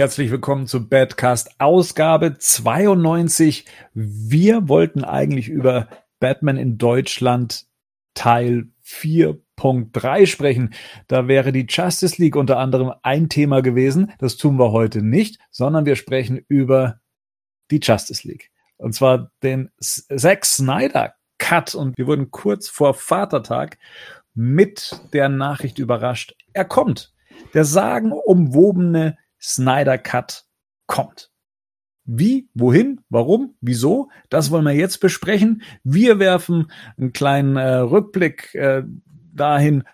Herzlich willkommen zu Badcast Ausgabe 92. Wir wollten eigentlich über Batman in Deutschland Teil 4.3 sprechen. Da wäre die Justice League unter anderem ein Thema gewesen. Das tun wir heute nicht, sondern wir sprechen über die Justice League. Und zwar den Zack Snyder Cut. Und wir wurden kurz vor Vatertag mit der Nachricht überrascht. Er kommt. Der sagenumwobene Snyder Cut kommt. Wie, wohin, warum, wieso, das wollen wir jetzt besprechen. Wir werfen einen kleinen äh, Rückblick äh, dahin,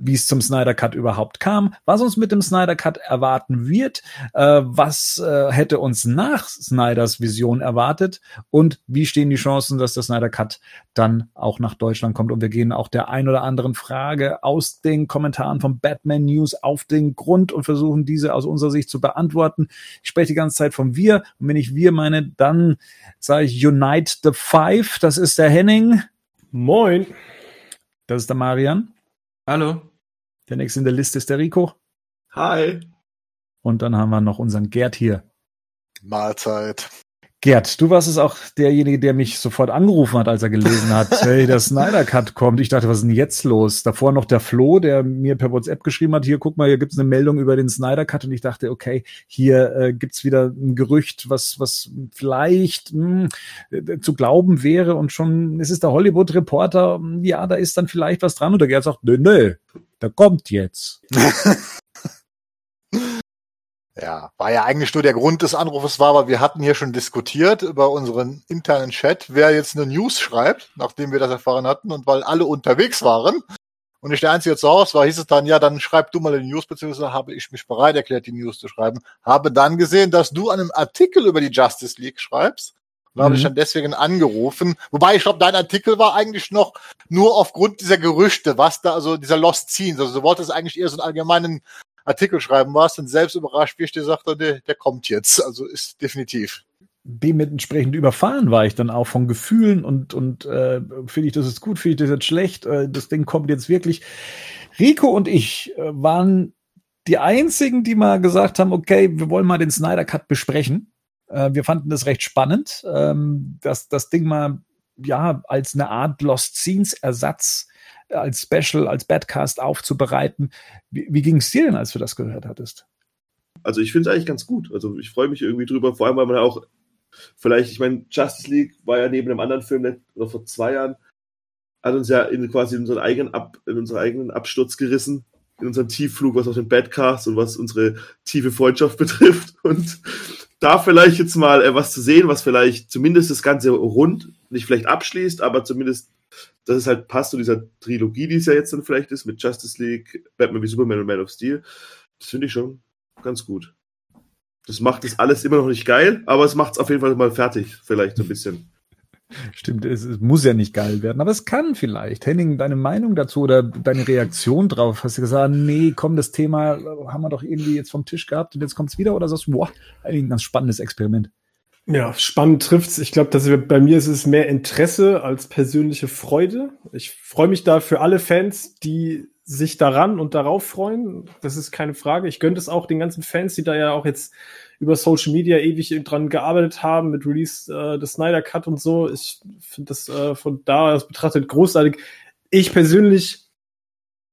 wie es zum Snyder Cut überhaupt kam, was uns mit dem Snyder Cut erwarten wird, äh, was äh, hätte uns nach Snyders Vision erwartet und wie stehen die Chancen, dass der Snyder Cut dann auch nach Deutschland kommt. Und wir gehen auch der ein oder anderen Frage aus den Kommentaren von Batman News auf den Grund und versuchen diese aus unserer Sicht zu beantworten. Ich spreche die ganze Zeit von wir und wenn ich wir meine, dann sage ich Unite the Five. Das ist der Henning. Moin. Das ist der Marian. Hallo. Der nächste in der Liste ist der Rico. Hi. Und dann haben wir noch unseren Gerd hier. Mahlzeit. Gerd, du warst es auch derjenige, der mich sofort angerufen hat, als er gelesen hat, hey, der Snyder Cut kommt. Ich dachte, was ist denn jetzt los? Davor noch der Flo, der mir per WhatsApp geschrieben hat, hier, guck mal, hier gibt's eine Meldung über den Snyder Cut. Und ich dachte, okay, hier äh, gibt's wieder ein Gerücht, was, was vielleicht mh, hm, zu glauben wäre. Und schon, es ist der Hollywood-Reporter, ja, da ist dann vielleicht was dran. Und der Gerd sagt, nö, nö, der kommt jetzt. ja, war ja eigentlich nur der Grund des Anrufes war, aber wir hatten hier schon diskutiert über unseren internen Chat, wer jetzt eine News schreibt, nachdem wir das erfahren hatten und weil alle unterwegs waren und ich der Einzige zu Hause war, hieß es dann, ja, dann schreib du mal die News, beziehungsweise habe ich mich bereit erklärt, die News zu schreiben. Habe dann gesehen, dass du einen Artikel über die Justice League schreibst und mhm. habe ich dann deswegen angerufen. Wobei, ich glaube, dein Artikel war eigentlich noch nur aufgrund dieser Gerüchte, was da, also dieser Lost Scenes. Also du wolltest eigentlich eher so einen allgemeinen Artikel schreiben, warst dann selbst überrascht, wie ich dir sagte, der, der kommt jetzt. Also ist definitiv dementsprechend überfahren war ich dann auch von Gefühlen und und äh, finde ich das ist gut, finde ich das jetzt schlecht, äh, das Ding kommt jetzt wirklich. Rico und ich äh, waren die einzigen, die mal gesagt haben, okay, wir wollen mal den Snyder Cut besprechen. Äh, wir fanden das recht spannend, ähm, dass das Ding mal ja als eine Art Lost Scenes Ersatz als Special, als Badcast aufzubereiten. Wie, wie ging es dir denn, als du das gehört hattest? Also ich finde es eigentlich ganz gut. Also ich freue mich irgendwie drüber, vor allem weil man auch vielleicht, ich meine, Justice League war ja neben einem anderen Film oder vor zwei Jahren, hat uns ja in quasi in unseren eigenen Ab, in unseren eigenen Absturz gerissen in unserem Tiefflug, was auch den Badcast und was unsere tiefe Freundschaft betrifft. Und da vielleicht jetzt mal äh, was zu sehen, was vielleicht zumindest das Ganze rund, nicht vielleicht abschließt, aber zumindest, dass es halt passt zu dieser Trilogie, die es ja jetzt dann vielleicht ist, mit Justice League, Batman wie Superman und Man of Steel. Das finde ich schon ganz gut. Das macht das alles immer noch nicht geil, aber es macht es auf jeden Fall mal fertig, vielleicht so ein bisschen. Stimmt, es, es, muss ja nicht geil werden, aber es kann vielleicht. Henning, deine Meinung dazu oder deine Reaktion drauf? Hast du gesagt, nee, komm, das Thema haben wir doch irgendwie jetzt vom Tisch gehabt und jetzt kommt's wieder oder sagst du, boah, ein ganz spannendes Experiment? Ja, spannend trifft's. Ich glaube, dass bei mir ist es mehr Interesse als persönliche Freude. Ich freue mich da für alle Fans, die sich daran und darauf freuen. Das ist keine Frage. Ich gönne es auch den ganzen Fans, die da ja auch jetzt über Social Media ewig dran gearbeitet haben mit Release äh, des Snyder Cut und so. Ich finde das äh, von da aus betrachtet großartig. Ich persönlich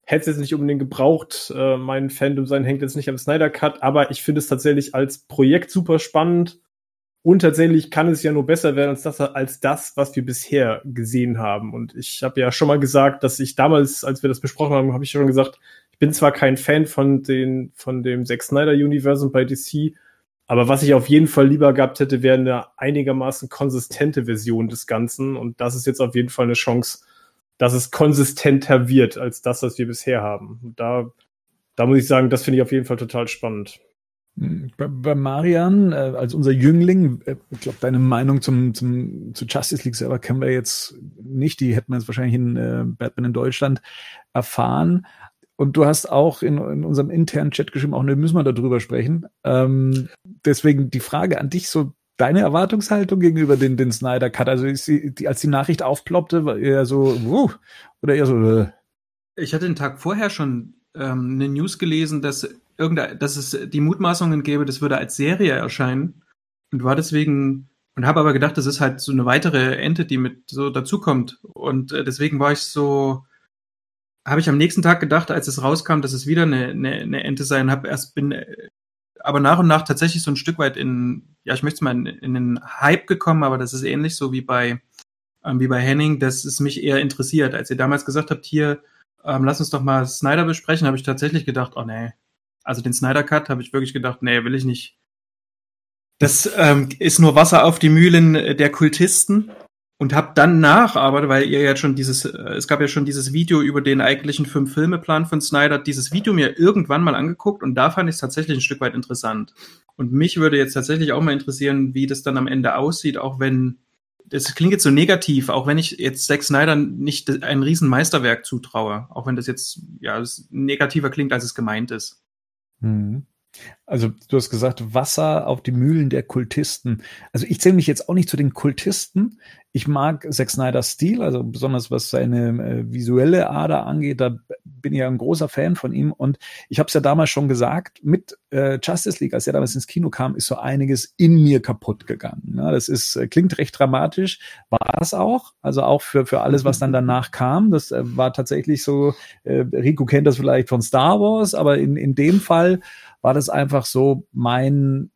hätte es jetzt nicht unbedingt gebraucht. Äh, mein Fandom sein hängt jetzt nicht am Snyder Cut, aber ich finde es tatsächlich als Projekt super spannend. Und tatsächlich kann es ja nur besser werden als das, als das, was wir bisher gesehen haben. Und ich habe ja schon mal gesagt, dass ich damals, als wir das besprochen haben, habe ich schon gesagt, ich bin zwar kein Fan von den, von dem Zack Snyder Universum bei DC, aber was ich auf jeden Fall lieber gehabt hätte, wäre eine einigermaßen konsistente Version des Ganzen. Und das ist jetzt auf jeden Fall eine Chance, dass es konsistenter wird als das, was wir bisher haben. Und da, da muss ich sagen, das finde ich auf jeden Fall total spannend. Bei, Marian, äh, als unser Jüngling, äh, ich glaube, deine Meinung zum, zum, zu Justice League selber kennen wir jetzt nicht. Die hätten wir jetzt wahrscheinlich in äh, Batman in Deutschland erfahren. Und du hast auch in, in unserem internen Chat geschrieben, auch ne, müssen wir darüber sprechen. Ähm, deswegen die Frage an dich, so deine Erwartungshaltung gegenüber den, den Snyder Cut. Also ist die, als die Nachricht aufploppte, war eher so, uh, oder eher so. Äh. Ich hatte den Tag vorher schon ähm, eine News gelesen, dass irgendein, dass es die Mutmaßungen gäbe, das würde als Serie erscheinen. Und war deswegen und habe aber gedacht, das ist halt so eine weitere Ente, die mit so dazukommt. Und äh, deswegen war ich so habe ich am nächsten Tag gedacht, als es rauskam, dass es wieder eine, eine, eine Ente sein, habe erst bin aber nach und nach tatsächlich so ein Stück weit in ja, ich möchte mal in, in den Hype gekommen, aber das ist ähnlich so wie bei ähm, wie bei Henning, dass es mich eher interessiert. Als ihr damals gesagt habt, hier ähm, lass uns doch mal Snyder besprechen, habe ich tatsächlich gedacht, oh nee, also den Snyder Cut habe ich wirklich gedacht, nee, will ich nicht. Das ähm, ist nur Wasser auf die Mühlen der Kultisten und habe dann nach, aber weil ihr ja schon dieses, äh, es gab ja schon dieses Video über den eigentlichen fünf Filmeplan von Snyder, dieses Video mir irgendwann mal angeguckt und da fand ich es tatsächlich ein Stück weit interessant. Und mich würde jetzt tatsächlich auch mal interessieren, wie das dann am Ende aussieht, auch wenn das klingt jetzt so negativ, auch wenn ich jetzt Zack Snyder nicht ein Riesenmeisterwerk zutraue, auch wenn das jetzt ja negativer klingt, als es gemeint ist. Mhm. Also du hast gesagt, Wasser auf die Mühlen der Kultisten. Also ich zähle mich jetzt auch nicht zu den Kultisten. Ich mag Zack Snyder's Stil, also besonders was seine äh, visuelle Ader angeht, da bin ich ja ein großer Fan von ihm. Und ich habe es ja damals schon gesagt, mit äh, Justice League, als er damals ins Kino kam, ist so einiges in mir kaputt gegangen. Ja, das ist, äh, klingt recht dramatisch, war es auch. Also auch für, für alles, was dann danach kam. Das äh, war tatsächlich so, äh, Rico kennt das vielleicht von Star Wars, aber in, in dem Fall war das einfach so mein,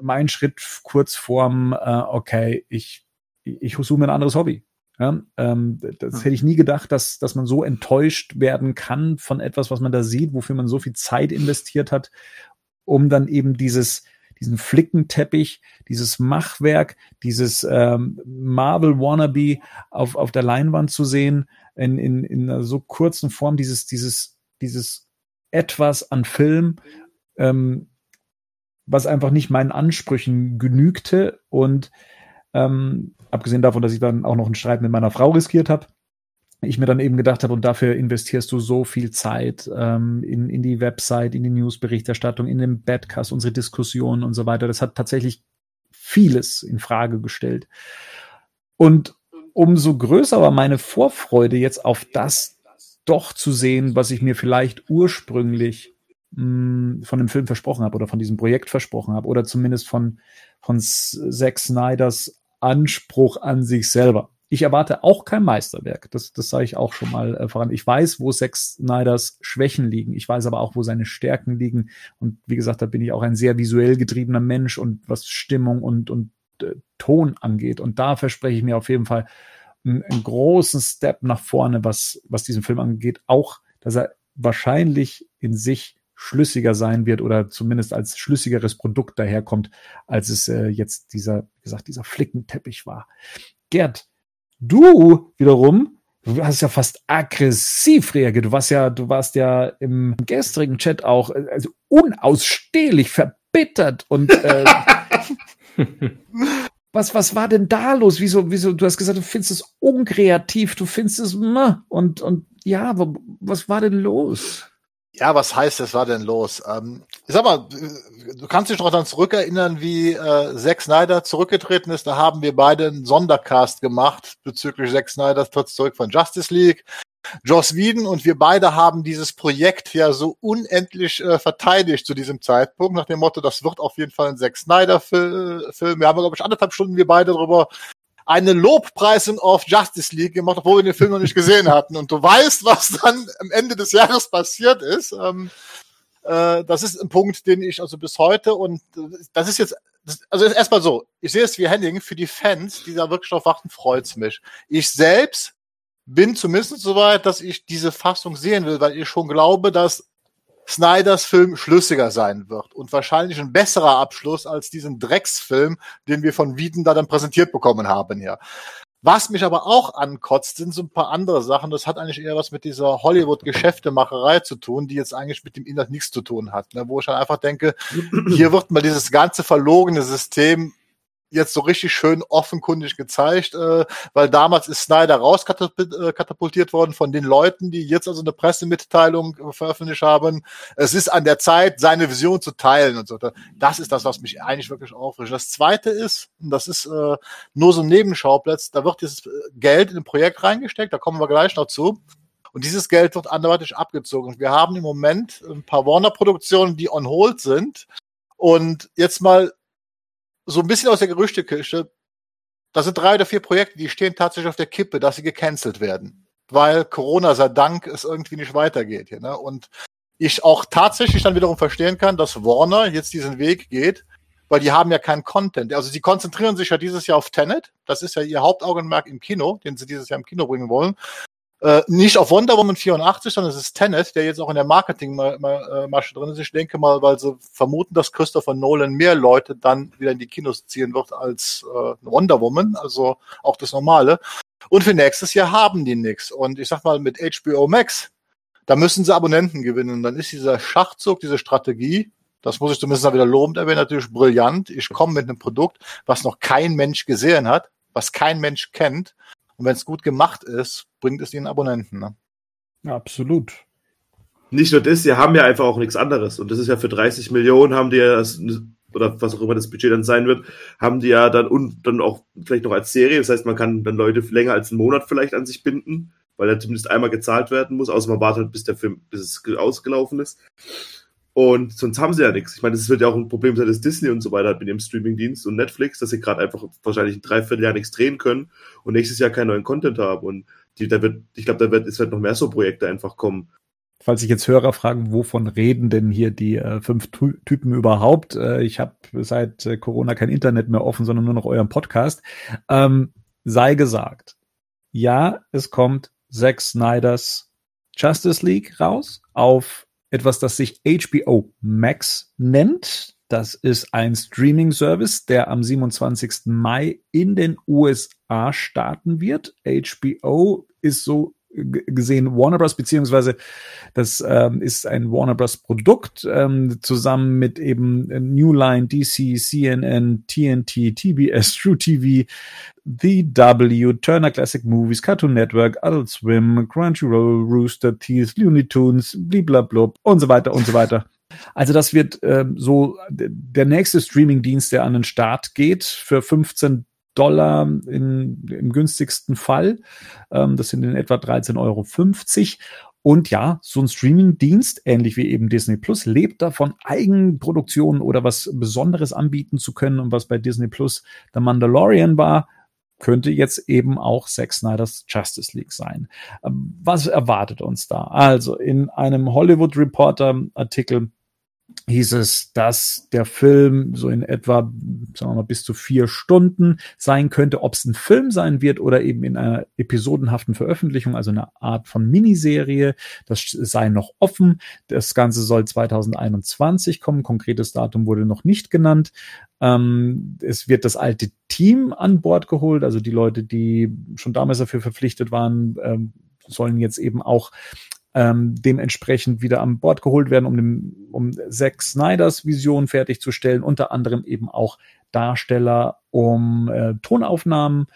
mein Schritt kurz vorm, äh, okay, ich, ich suche mir ein anderes Hobby. Ja, ähm, das hätte ich nie gedacht, dass, dass man so enttäuscht werden kann von etwas, was man da sieht, wofür man so viel Zeit investiert hat, um dann eben dieses, diesen Flickenteppich, dieses Machwerk, dieses ähm, Marvel Wannabe auf, auf der Leinwand zu sehen, in, in, in einer so kurzen Form, dieses, dieses, dieses etwas an Film ähm, was einfach nicht meinen Ansprüchen genügte. Und ähm, abgesehen davon, dass ich dann auch noch einen Streit mit meiner Frau riskiert habe, ich mir dann eben gedacht habe, und dafür investierst du so viel Zeit ähm, in, in die Website, in die Newsberichterstattung, in den Badcast, unsere Diskussionen und so weiter. Das hat tatsächlich vieles in Frage gestellt. Und umso größer war meine Vorfreude jetzt auf das doch zu sehen, was ich mir vielleicht ursprünglich mh, von dem Film versprochen habe oder von diesem Projekt versprochen habe oder zumindest von, von Zack Snyders Anspruch an sich selber. Ich erwarte auch kein Meisterwerk. Das, das sage ich auch schon mal äh, voran. Ich weiß, wo Zack Snyders Schwächen liegen. Ich weiß aber auch, wo seine Stärken liegen. Und wie gesagt, da bin ich auch ein sehr visuell getriebener Mensch und was Stimmung und, und äh, Ton angeht. Und da verspreche ich mir auf jeden Fall einen, einen großen Step nach vorne, was, was diesen Film angeht. Auch, dass er wahrscheinlich in sich schlüssiger sein wird oder zumindest als schlüssigeres Produkt daherkommt, als es äh, jetzt dieser, wie gesagt, dieser Flickenteppich war. Gerd, du wiederum, du hast ja fast aggressiv reagiert. Du warst ja, du warst ja im gestrigen Chat auch äh, also unausstehlich verbittert und äh, was, was war denn da los? Wieso, wieso, du hast gesagt, du findest es unkreativ, du findest es, und, und ja, was war denn los? Ja, was heißt, was war denn los? Ähm, sag mal, du kannst dich noch dann zurückerinnern, wie äh, Zack Snyder zurückgetreten ist. Da haben wir beide einen Sondercast gemacht bezüglich Zack Snyder tritt zurück von Justice League. Joss Whedon und wir beide haben dieses Projekt ja so unendlich äh, verteidigt zu diesem Zeitpunkt, nach dem Motto, das wird auf jeden Fall ein Zack Snyder-Film. Wir haben, glaube ich, anderthalb Stunden wir beide darüber eine Lobpreisung auf Justice League gemacht, obwohl wir den Film noch nicht gesehen hatten. Und du weißt, was dann am Ende des Jahres passiert ist. Ähm, äh, das ist ein Punkt, den ich also bis heute und das ist jetzt, das, also erstmal so, ich sehe es wie Henning, für die Fans, die da wirklich drauf warten, freut's mich. Ich selbst bin zumindest so weit, dass ich diese Fassung sehen will, weil ich schon glaube, dass Snyders Film schlüssiger sein wird und wahrscheinlich ein besserer Abschluss als diesen Drecksfilm, den wir von Wieden da dann präsentiert bekommen haben hier. Was mich aber auch ankotzt, sind so ein paar andere Sachen. Das hat eigentlich eher was mit dieser Hollywood-Geschäftemacherei zu tun, die jetzt eigentlich mit dem Inhalt nichts zu tun hat. Ne? Wo ich dann einfach denke, hier wird mal dieses ganze verlogene System jetzt so richtig schön offenkundig gezeigt, äh, weil damals ist Snyder rauskatapultiert worden von den Leuten, die jetzt also eine Pressemitteilung veröffentlicht haben. Es ist an der Zeit, seine Vision zu teilen und so. Das ist das, was mich eigentlich wirklich aufregt. Das zweite ist, und das ist äh, nur so ein Nebenschauplatz, da wird dieses Geld in ein Projekt reingesteckt, da kommen wir gleich noch zu. Und dieses Geld wird anderweitig abgezogen. wir haben im Moment ein paar Warner-Produktionen, die on hold sind. Und jetzt mal so ein bisschen aus der Gerüchteküche. Das sind drei oder vier Projekte, die stehen tatsächlich auf der Kippe, dass sie gecancelt werden. Weil Corona sei Dank es irgendwie nicht weitergeht. Hier, ne? Und ich auch tatsächlich dann wiederum verstehen kann, dass Warner jetzt diesen Weg geht, weil die haben ja keinen Content. Also sie konzentrieren sich ja dieses Jahr auf Tenet. Das ist ja ihr Hauptaugenmerk im Kino, den sie dieses Jahr im Kino bringen wollen. Äh, nicht auf Wonder Woman 84, sondern es ist Tenet, der jetzt auch in der Marketingmasche drin ist. Ich denke mal, weil sie vermuten, dass Christopher Nolan mehr Leute dann wieder in die Kinos ziehen wird als äh, Wonder Woman, also auch das Normale. Und für nächstes Jahr haben die nichts. Und ich sag mal, mit HBO Max, da müssen sie Abonnenten gewinnen. Und dann ist dieser Schachzug, diese Strategie, das muss ich zumindest wieder lobend erwähnen, natürlich brillant. Ich komme mit einem Produkt, was noch kein Mensch gesehen hat, was kein Mensch kennt. Und wenn es gut gemacht ist, bringt es ihnen Abonnenten. Ne? Absolut. Nicht nur das, sie haben ja einfach auch nichts anderes. Und das ist ja für 30 Millionen haben die ja, das, oder was auch immer das Budget dann sein wird, haben die ja dann und dann auch vielleicht noch als Serie. Das heißt, man kann dann Leute länger als einen Monat vielleicht an sich binden, weil er zumindest einmal gezahlt werden muss, außer man wartet bis der Film, bis es ausgelaufen ist. Und sonst haben sie ja nichts. Ich meine, das wird ja auch ein Problem sein, dass Disney und so weiter hat mit ihrem Streamingdienst und Netflix, dass sie gerade einfach wahrscheinlich ein Dreivierteljahr nichts drehen können und nächstes Jahr keinen neuen Content haben. Und die, da wird, ich glaube, da wird, es wird noch mehr so Projekte einfach kommen. Falls sich jetzt Hörer fragen, wovon reden denn hier die äh, fünf Typen überhaupt? Äh, ich habe seit äh, Corona kein Internet mehr offen, sondern nur noch euren Podcast. Ähm, sei gesagt, ja, es kommt Zack Snyders Justice League raus auf etwas, das sich HBO Max nennt. Das ist ein Streaming-Service, der am 27. Mai in den USA starten wird. HBO ist so gesehen Warner Bros. beziehungsweise das ähm, ist ein Warner Bros. Produkt ähm, zusammen mit eben New Line, DC, CNN, TNT, TBS, True TV, The W, Turner Classic Movies, Cartoon Network, Adult Swim, Crunchyroll, Rooster Teeth, Looney Tunes, bliblablub und so weiter und so weiter. Also das wird ähm, so der nächste Streaming-Dienst, der an den Start geht für 15 Dollar in, im günstigsten Fall. Ähm, das sind in etwa 13,50 Euro. Und ja, so ein Streaming-Dienst, ähnlich wie eben Disney Plus, lebt davon, Eigenproduktionen oder was Besonderes anbieten zu können. Und was bei Disney Plus der Mandalorian war, könnte jetzt eben auch Zack Snyder's Justice League sein. Ähm, was erwartet uns da? Also in einem Hollywood Reporter Artikel hieß es, dass der Film so in etwa, sagen wir mal, bis zu vier Stunden sein könnte. Ob es ein Film sein wird oder eben in einer episodenhaften Veröffentlichung, also eine Art von Miniserie, das sei noch offen. Das Ganze soll 2021 kommen. Konkretes Datum wurde noch nicht genannt. Ähm, es wird das alte Team an Bord geholt, also die Leute, die schon damals dafür verpflichtet waren, ähm, sollen jetzt eben auch ähm, dementsprechend wieder an Bord geholt werden, um, dem, um Zack Snyders Vision fertigzustellen, unter anderem eben auch Darsteller, um äh, Tonaufnahmen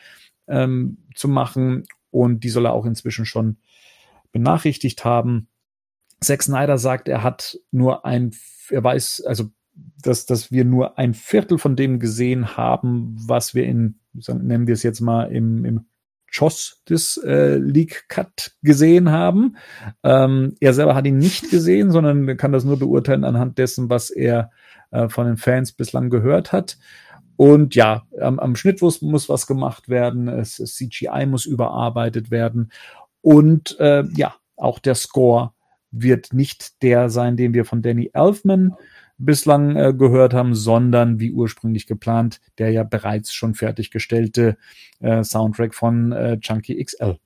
ähm, zu machen und die soll er auch inzwischen schon benachrichtigt haben. Zack Snyder sagt, er hat nur ein, er weiß, also dass, dass wir nur ein Viertel von dem gesehen haben, was wir in, nennen wir es jetzt mal, im, im Choss des äh, League Cut gesehen haben. Ähm, er selber hat ihn nicht gesehen, sondern kann das nur beurteilen anhand dessen, was er äh, von den Fans bislang gehört hat. Und ja, am, am Schnitt muss, was gemacht werden, es, es CGI muss überarbeitet werden und äh, ja, auch der Score wird nicht der sein, den wir von Danny Elfman bislang äh, gehört haben, sondern wie ursprünglich geplant, der ja bereits schon fertiggestellte äh, Soundtrack von äh, Chunky XL.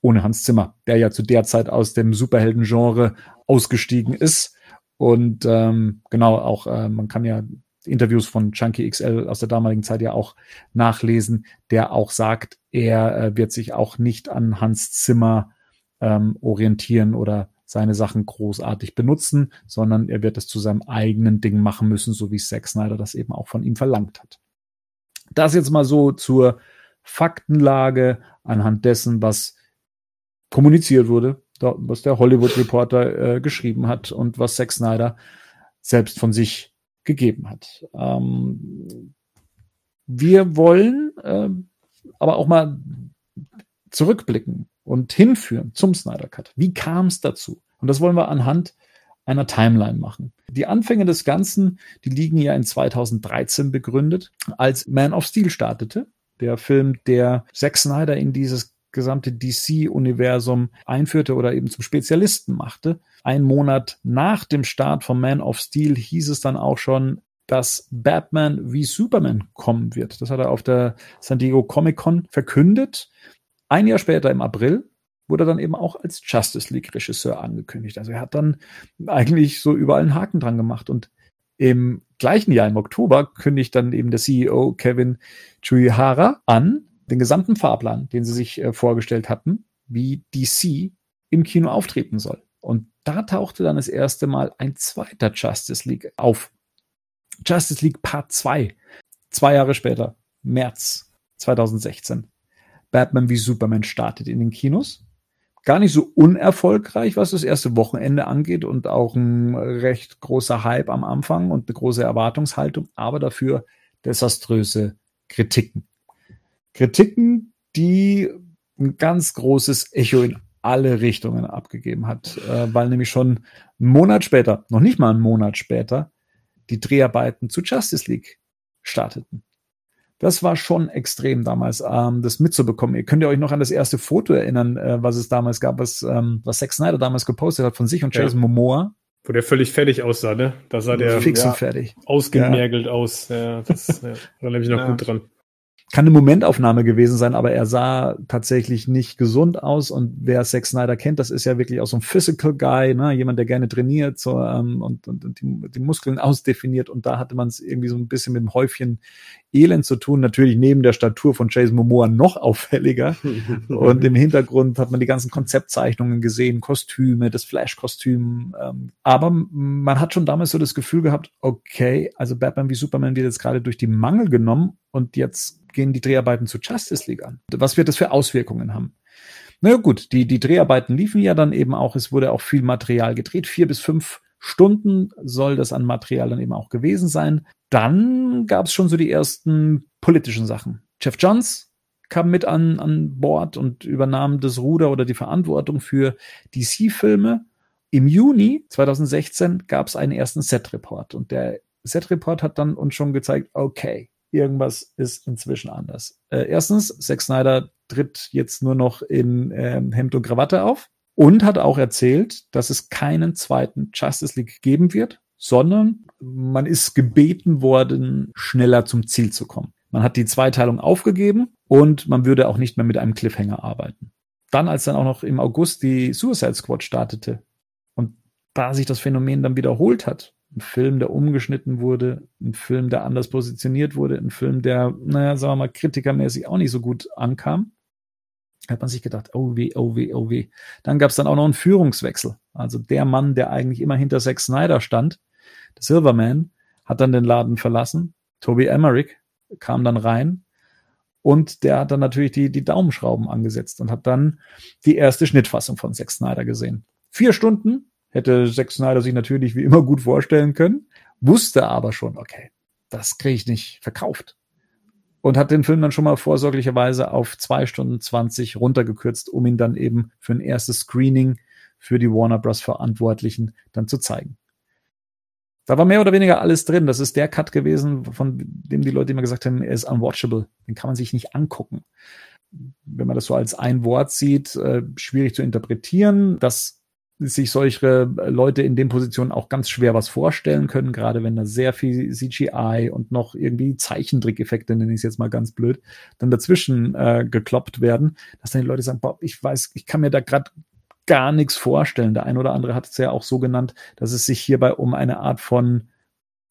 Ohne Hans Zimmer, der ja zu der Zeit aus dem Superhelden-Genre ausgestiegen ist. Und ähm, genau, auch äh, man kann ja Interviews von Chunky XL aus der damaligen Zeit ja auch nachlesen, der auch sagt, er äh, wird sich auch nicht an Hans Zimmer ähm, orientieren oder seine Sachen großartig benutzen, sondern er wird es zu seinem eigenen Ding machen müssen, so wie Zack Snyder das eben auch von ihm verlangt hat. Das jetzt mal so zur Faktenlage anhand dessen, was kommuniziert wurde, was der Hollywood Reporter äh, geschrieben hat und was Zack Snyder selbst von sich gegeben hat. Ähm, wir wollen äh, aber auch mal zurückblicken und hinführen zum Snyder Cut. Wie kam es dazu? Und das wollen wir anhand einer Timeline machen. Die Anfänge des Ganzen, die liegen ja in 2013 begründet, als Man of Steel startete. Der Film, der Zack Snyder in dieses gesamte DC-Universum einführte oder eben zum Spezialisten machte. Ein Monat nach dem Start von Man of Steel hieß es dann auch schon, dass Batman wie Superman kommen wird. Das hat er auf der San Diego Comic Con verkündet. Ein Jahr später im April wurde er dann eben auch als Justice League Regisseur angekündigt. Also er hat dann eigentlich so überall einen Haken dran gemacht und im gleichen Jahr im Oktober kündigt dann eben der CEO Kevin Chuihara an, den gesamten Fahrplan, den sie sich äh, vorgestellt hatten, wie DC im Kino auftreten soll. Und da tauchte dann das erste Mal ein zweiter Justice League auf. Justice League Part 2. Zwei Jahre später, März 2016. Batman wie Superman startet in den Kinos. Gar nicht so unerfolgreich, was das erste Wochenende angeht und auch ein recht großer Hype am Anfang und eine große Erwartungshaltung, aber dafür desaströse Kritiken. Kritiken, die ein ganz großes Echo in alle Richtungen abgegeben hat, äh, weil nämlich schon einen Monat später, noch nicht mal einen Monat später, die Dreharbeiten zu Justice League starteten. Das war schon extrem damals, ähm, das mitzubekommen. Ihr könnt ihr euch noch an das erste Foto erinnern, äh, was es damals gab, was, ähm, was Zack Snyder damals gepostet hat von sich und Jason ja. Momoa. Wo der völlig fertig aussah, ne? Da sah der fix ja, und fertig. ausgemergelt ja. aus. Ja, das ja, da nehme ich noch gut dran kann eine Momentaufnahme gewesen sein, aber er sah tatsächlich nicht gesund aus. Und wer Zack Snyder kennt, das ist ja wirklich auch so ein Physical Guy, ne? jemand, der gerne trainiert so, ähm, und, und, und die, die, Muskeln ausdefiniert. Und da hatte man es irgendwie so ein bisschen mit dem Häufchen Elend zu tun. Natürlich neben der Statur von Jason Momoa noch auffälliger. und im Hintergrund hat man die ganzen Konzeptzeichnungen gesehen, Kostüme, das Flash-Kostüm. Ähm, aber man hat schon damals so das Gefühl gehabt, okay, also Batman wie Superman wird jetzt gerade durch die Mangel genommen und jetzt gehen die Dreharbeiten zu Justice League an. Was wird das für Auswirkungen haben? Na gut, die, die Dreharbeiten liefen ja dann eben auch, es wurde auch viel Material gedreht, vier bis fünf Stunden soll das an Material dann eben auch gewesen sein. Dann gab es schon so die ersten politischen Sachen. Jeff Johns kam mit an, an Bord und übernahm das Ruder oder die Verantwortung für DC-Filme. Im Juni 2016 gab es einen ersten Set-Report und der Set-Report hat dann uns schon gezeigt, okay, irgendwas ist inzwischen anders. Äh, erstens, Zack Snyder tritt jetzt nur noch in ähm, Hemd und Krawatte auf und hat auch erzählt, dass es keinen zweiten Justice League geben wird, sondern man ist gebeten worden, schneller zum Ziel zu kommen. Man hat die Zweiteilung aufgegeben und man würde auch nicht mehr mit einem Cliffhanger arbeiten. Dann, als dann auch noch im August die Suicide Squad startete und da sich das Phänomen dann wiederholt hat, ein Film, der umgeschnitten wurde, ein Film, der anders positioniert wurde, ein Film, der, naja, sagen wir mal, kritikermäßig auch nicht so gut ankam. Hat man sich gedacht, oh weh, oh weh, oh weh. Dann gab es dann auch noch einen Führungswechsel. Also der Mann, der eigentlich immer hinter Zack Snyder stand, der Silverman, hat dann den Laden verlassen. Toby Emmerich kam dann rein und der hat dann natürlich die, die Daumenschrauben angesetzt und hat dann die erste Schnittfassung von Zack Snyder gesehen. Vier Stunden, Hätte Zack Snyder sich natürlich wie immer gut vorstellen können, wusste aber schon, okay, das kriege ich nicht verkauft. Und hat den Film dann schon mal vorsorglicherweise auf zwei Stunden zwanzig runtergekürzt, um ihn dann eben für ein erstes Screening für die Warner Bros. Verantwortlichen dann zu zeigen. Da war mehr oder weniger alles drin. Das ist der Cut gewesen, von dem die Leute immer gesagt haben, er ist unwatchable. Den kann man sich nicht angucken. Wenn man das so als ein Wort sieht, äh, schwierig zu interpretieren. Das sich solche Leute in den Positionen auch ganz schwer was vorstellen können, gerade wenn da sehr viel CGI und noch irgendwie Zeichentrickeffekte, nenne ich es jetzt mal ganz blöd, dann dazwischen äh, gekloppt werden, dass dann die Leute sagen, boah, ich weiß, ich kann mir da gerade gar nichts vorstellen. Der ein oder andere hat es ja auch so genannt, dass es sich hierbei um eine Art von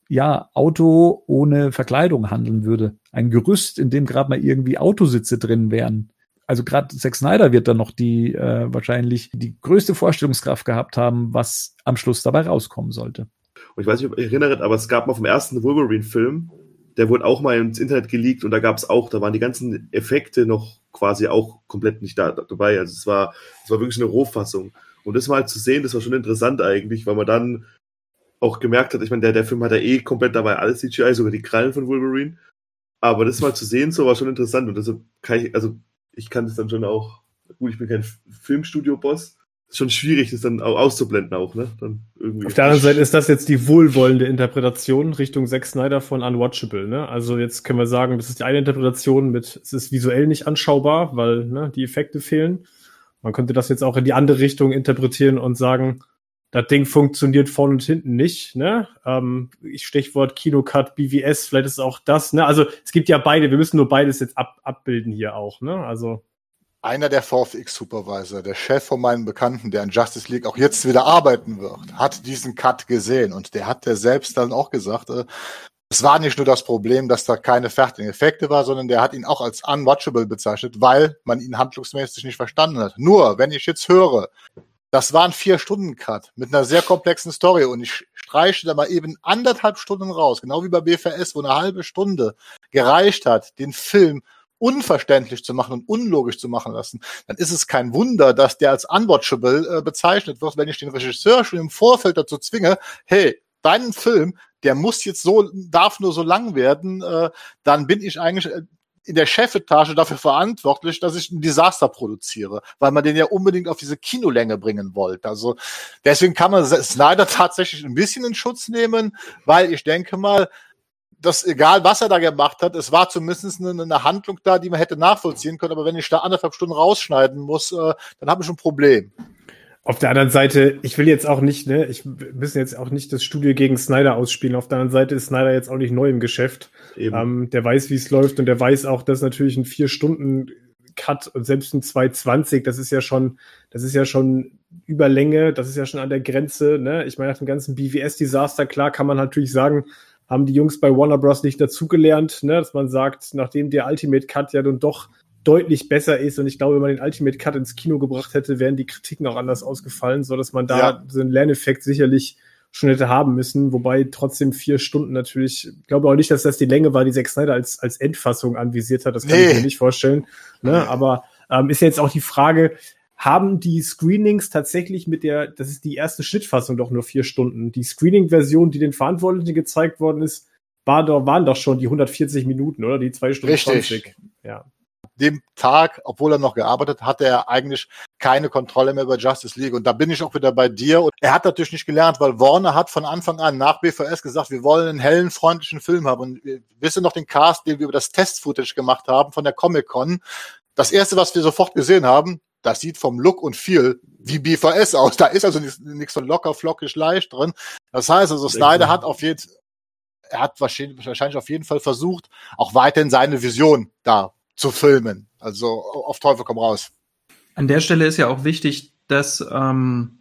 ja, Auto ohne Verkleidung handeln würde. Ein Gerüst, in dem gerade mal irgendwie Autositze drin wären also gerade Zack Snyder wird dann noch die äh, wahrscheinlich die größte Vorstellungskraft gehabt haben, was am Schluss dabei rauskommen sollte. Und ich weiß nicht, ob ihr erinnert, aber es gab mal vom ersten Wolverine-Film, der wurde auch mal ins Internet geleakt und da gab es auch, da waren die ganzen Effekte noch quasi auch komplett nicht da, dabei. Also es war, es war wirklich eine Rohfassung. Und das mal zu sehen, das war schon interessant eigentlich, weil man dann auch gemerkt hat, ich meine, der, der Film hat ja eh komplett dabei alles CGI, sogar die Krallen von Wolverine. Aber das mal zu sehen, so war schon interessant und deshalb kann ich, also ich kann das dann schon auch gut, ich bin kein Filmstudio-Boss, ist schon schwierig, das dann auch auszublenden auch, ne? Dann irgendwie. Auf der anderen Seite ist das jetzt die wohlwollende Interpretation Richtung Zack Snyder von Unwatchable, ne? Also jetzt können wir sagen, das ist die eine Interpretation mit, es ist visuell nicht anschaubar, weil ne, die Effekte fehlen. Man könnte das jetzt auch in die andere Richtung interpretieren und sagen, das Ding funktioniert vorne und hinten nicht, ne? Ähm, Stichwort Kinocut, BVS, vielleicht ist auch das, ne? Also es gibt ja beide, wir müssen nur beides jetzt ab, abbilden hier auch, ne? Also einer der VFX-Supervisor, der Chef von meinen Bekannten, der in Justice League auch jetzt wieder arbeiten wird, hat diesen Cut gesehen und der hat der selbst dann auch gesagt, äh, es war nicht nur das Problem, dass da keine fertigen Effekte war, sondern der hat ihn auch als unwatchable bezeichnet, weil man ihn handlungsmäßig nicht verstanden hat. Nur, wenn ich jetzt höre, das war ein Vier-Stunden-Cut mit einer sehr komplexen Story und ich streiche da mal eben anderthalb Stunden raus, genau wie bei BFS, wo eine halbe Stunde gereicht hat, den Film unverständlich zu machen und unlogisch zu machen lassen, dann ist es kein Wunder, dass der als unwatchable äh, bezeichnet wird, wenn ich den Regisseur schon im Vorfeld dazu zwinge, hey, deinen Film, der muss jetzt so, darf nur so lang werden, äh, dann bin ich eigentlich äh, in der Chefetage dafür verantwortlich, dass ich ein Desaster produziere, weil man den ja unbedingt auf diese Kinolänge bringen wollte. Also deswegen kann man Snyder tatsächlich ein bisschen in Schutz nehmen, weil ich denke mal, dass egal was er da gemacht hat, es war zumindest eine, eine, Handlung da, die man hätte nachvollziehen können. Aber wenn ich da anderthalb Stunden rausschneiden muss, äh, dann habe ich ein Problem. Auf der anderen Seite, ich will jetzt auch nicht, ne, ich müssen jetzt auch nicht das Studio gegen Snyder ausspielen. Auf der anderen Seite ist Snyder jetzt auch nicht neu im Geschäft. Ähm, der weiß, wie es läuft und der weiß auch, dass natürlich ein vier Stunden Cut und selbst ein 220, das ist ja schon, das ist ja schon Überlänge, das ist ja schon an der Grenze. Ne? Ich meine, nach dem ganzen BWS-Desaster, klar kann man natürlich sagen, haben die Jungs bei Warner Bros. nicht dazugelernt, ne, dass man sagt, nachdem der Ultimate Cut ja dann doch deutlich besser ist und ich glaube, wenn man den Ultimate Cut ins Kino gebracht hätte, wären die Kritiken auch anders ausgefallen, so dass man da ja. so einen Lerneffekt sicherlich schon hätte haben müssen, wobei trotzdem vier Stunden natürlich, ich glaube auch nicht, dass das die Länge war, die Zack Snyder als, als Endfassung anvisiert hat, das kann nee. ich mir nicht vorstellen, ne, aber ähm, ist jetzt auch die Frage, haben die Screenings tatsächlich mit der, das ist die erste Schnittfassung doch nur vier Stunden. Die Screening-Version, die den Verantwortlichen gezeigt worden ist, war doch, waren doch schon die 140 Minuten, oder? Die zwei Stunden Richtig. 20. Ja. Dem Tag, obwohl er noch gearbeitet hat, hatte er eigentlich keine Kontrolle mehr über Justice League. Und da bin ich auch wieder bei dir. Und er hat natürlich nicht gelernt, weil Warner hat von Anfang an nach BVS gesagt, wir wollen einen hellen, freundlichen Film haben. Und wir wissen noch den Cast, den wir über das Test-Footage gemacht haben von der Comic-Con. Das erste, was wir sofort gesehen haben, das sieht vom Look und Feel wie BVS aus. Da ist also nichts so locker, flockig, leicht drin. Das heißt also, Snyder hat auf jeden, er hat wahrscheinlich auf jeden Fall versucht, auch weiterhin seine Vision da zu filmen. Also auf Teufel komm raus. An der Stelle ist ja auch wichtig, dass ähm,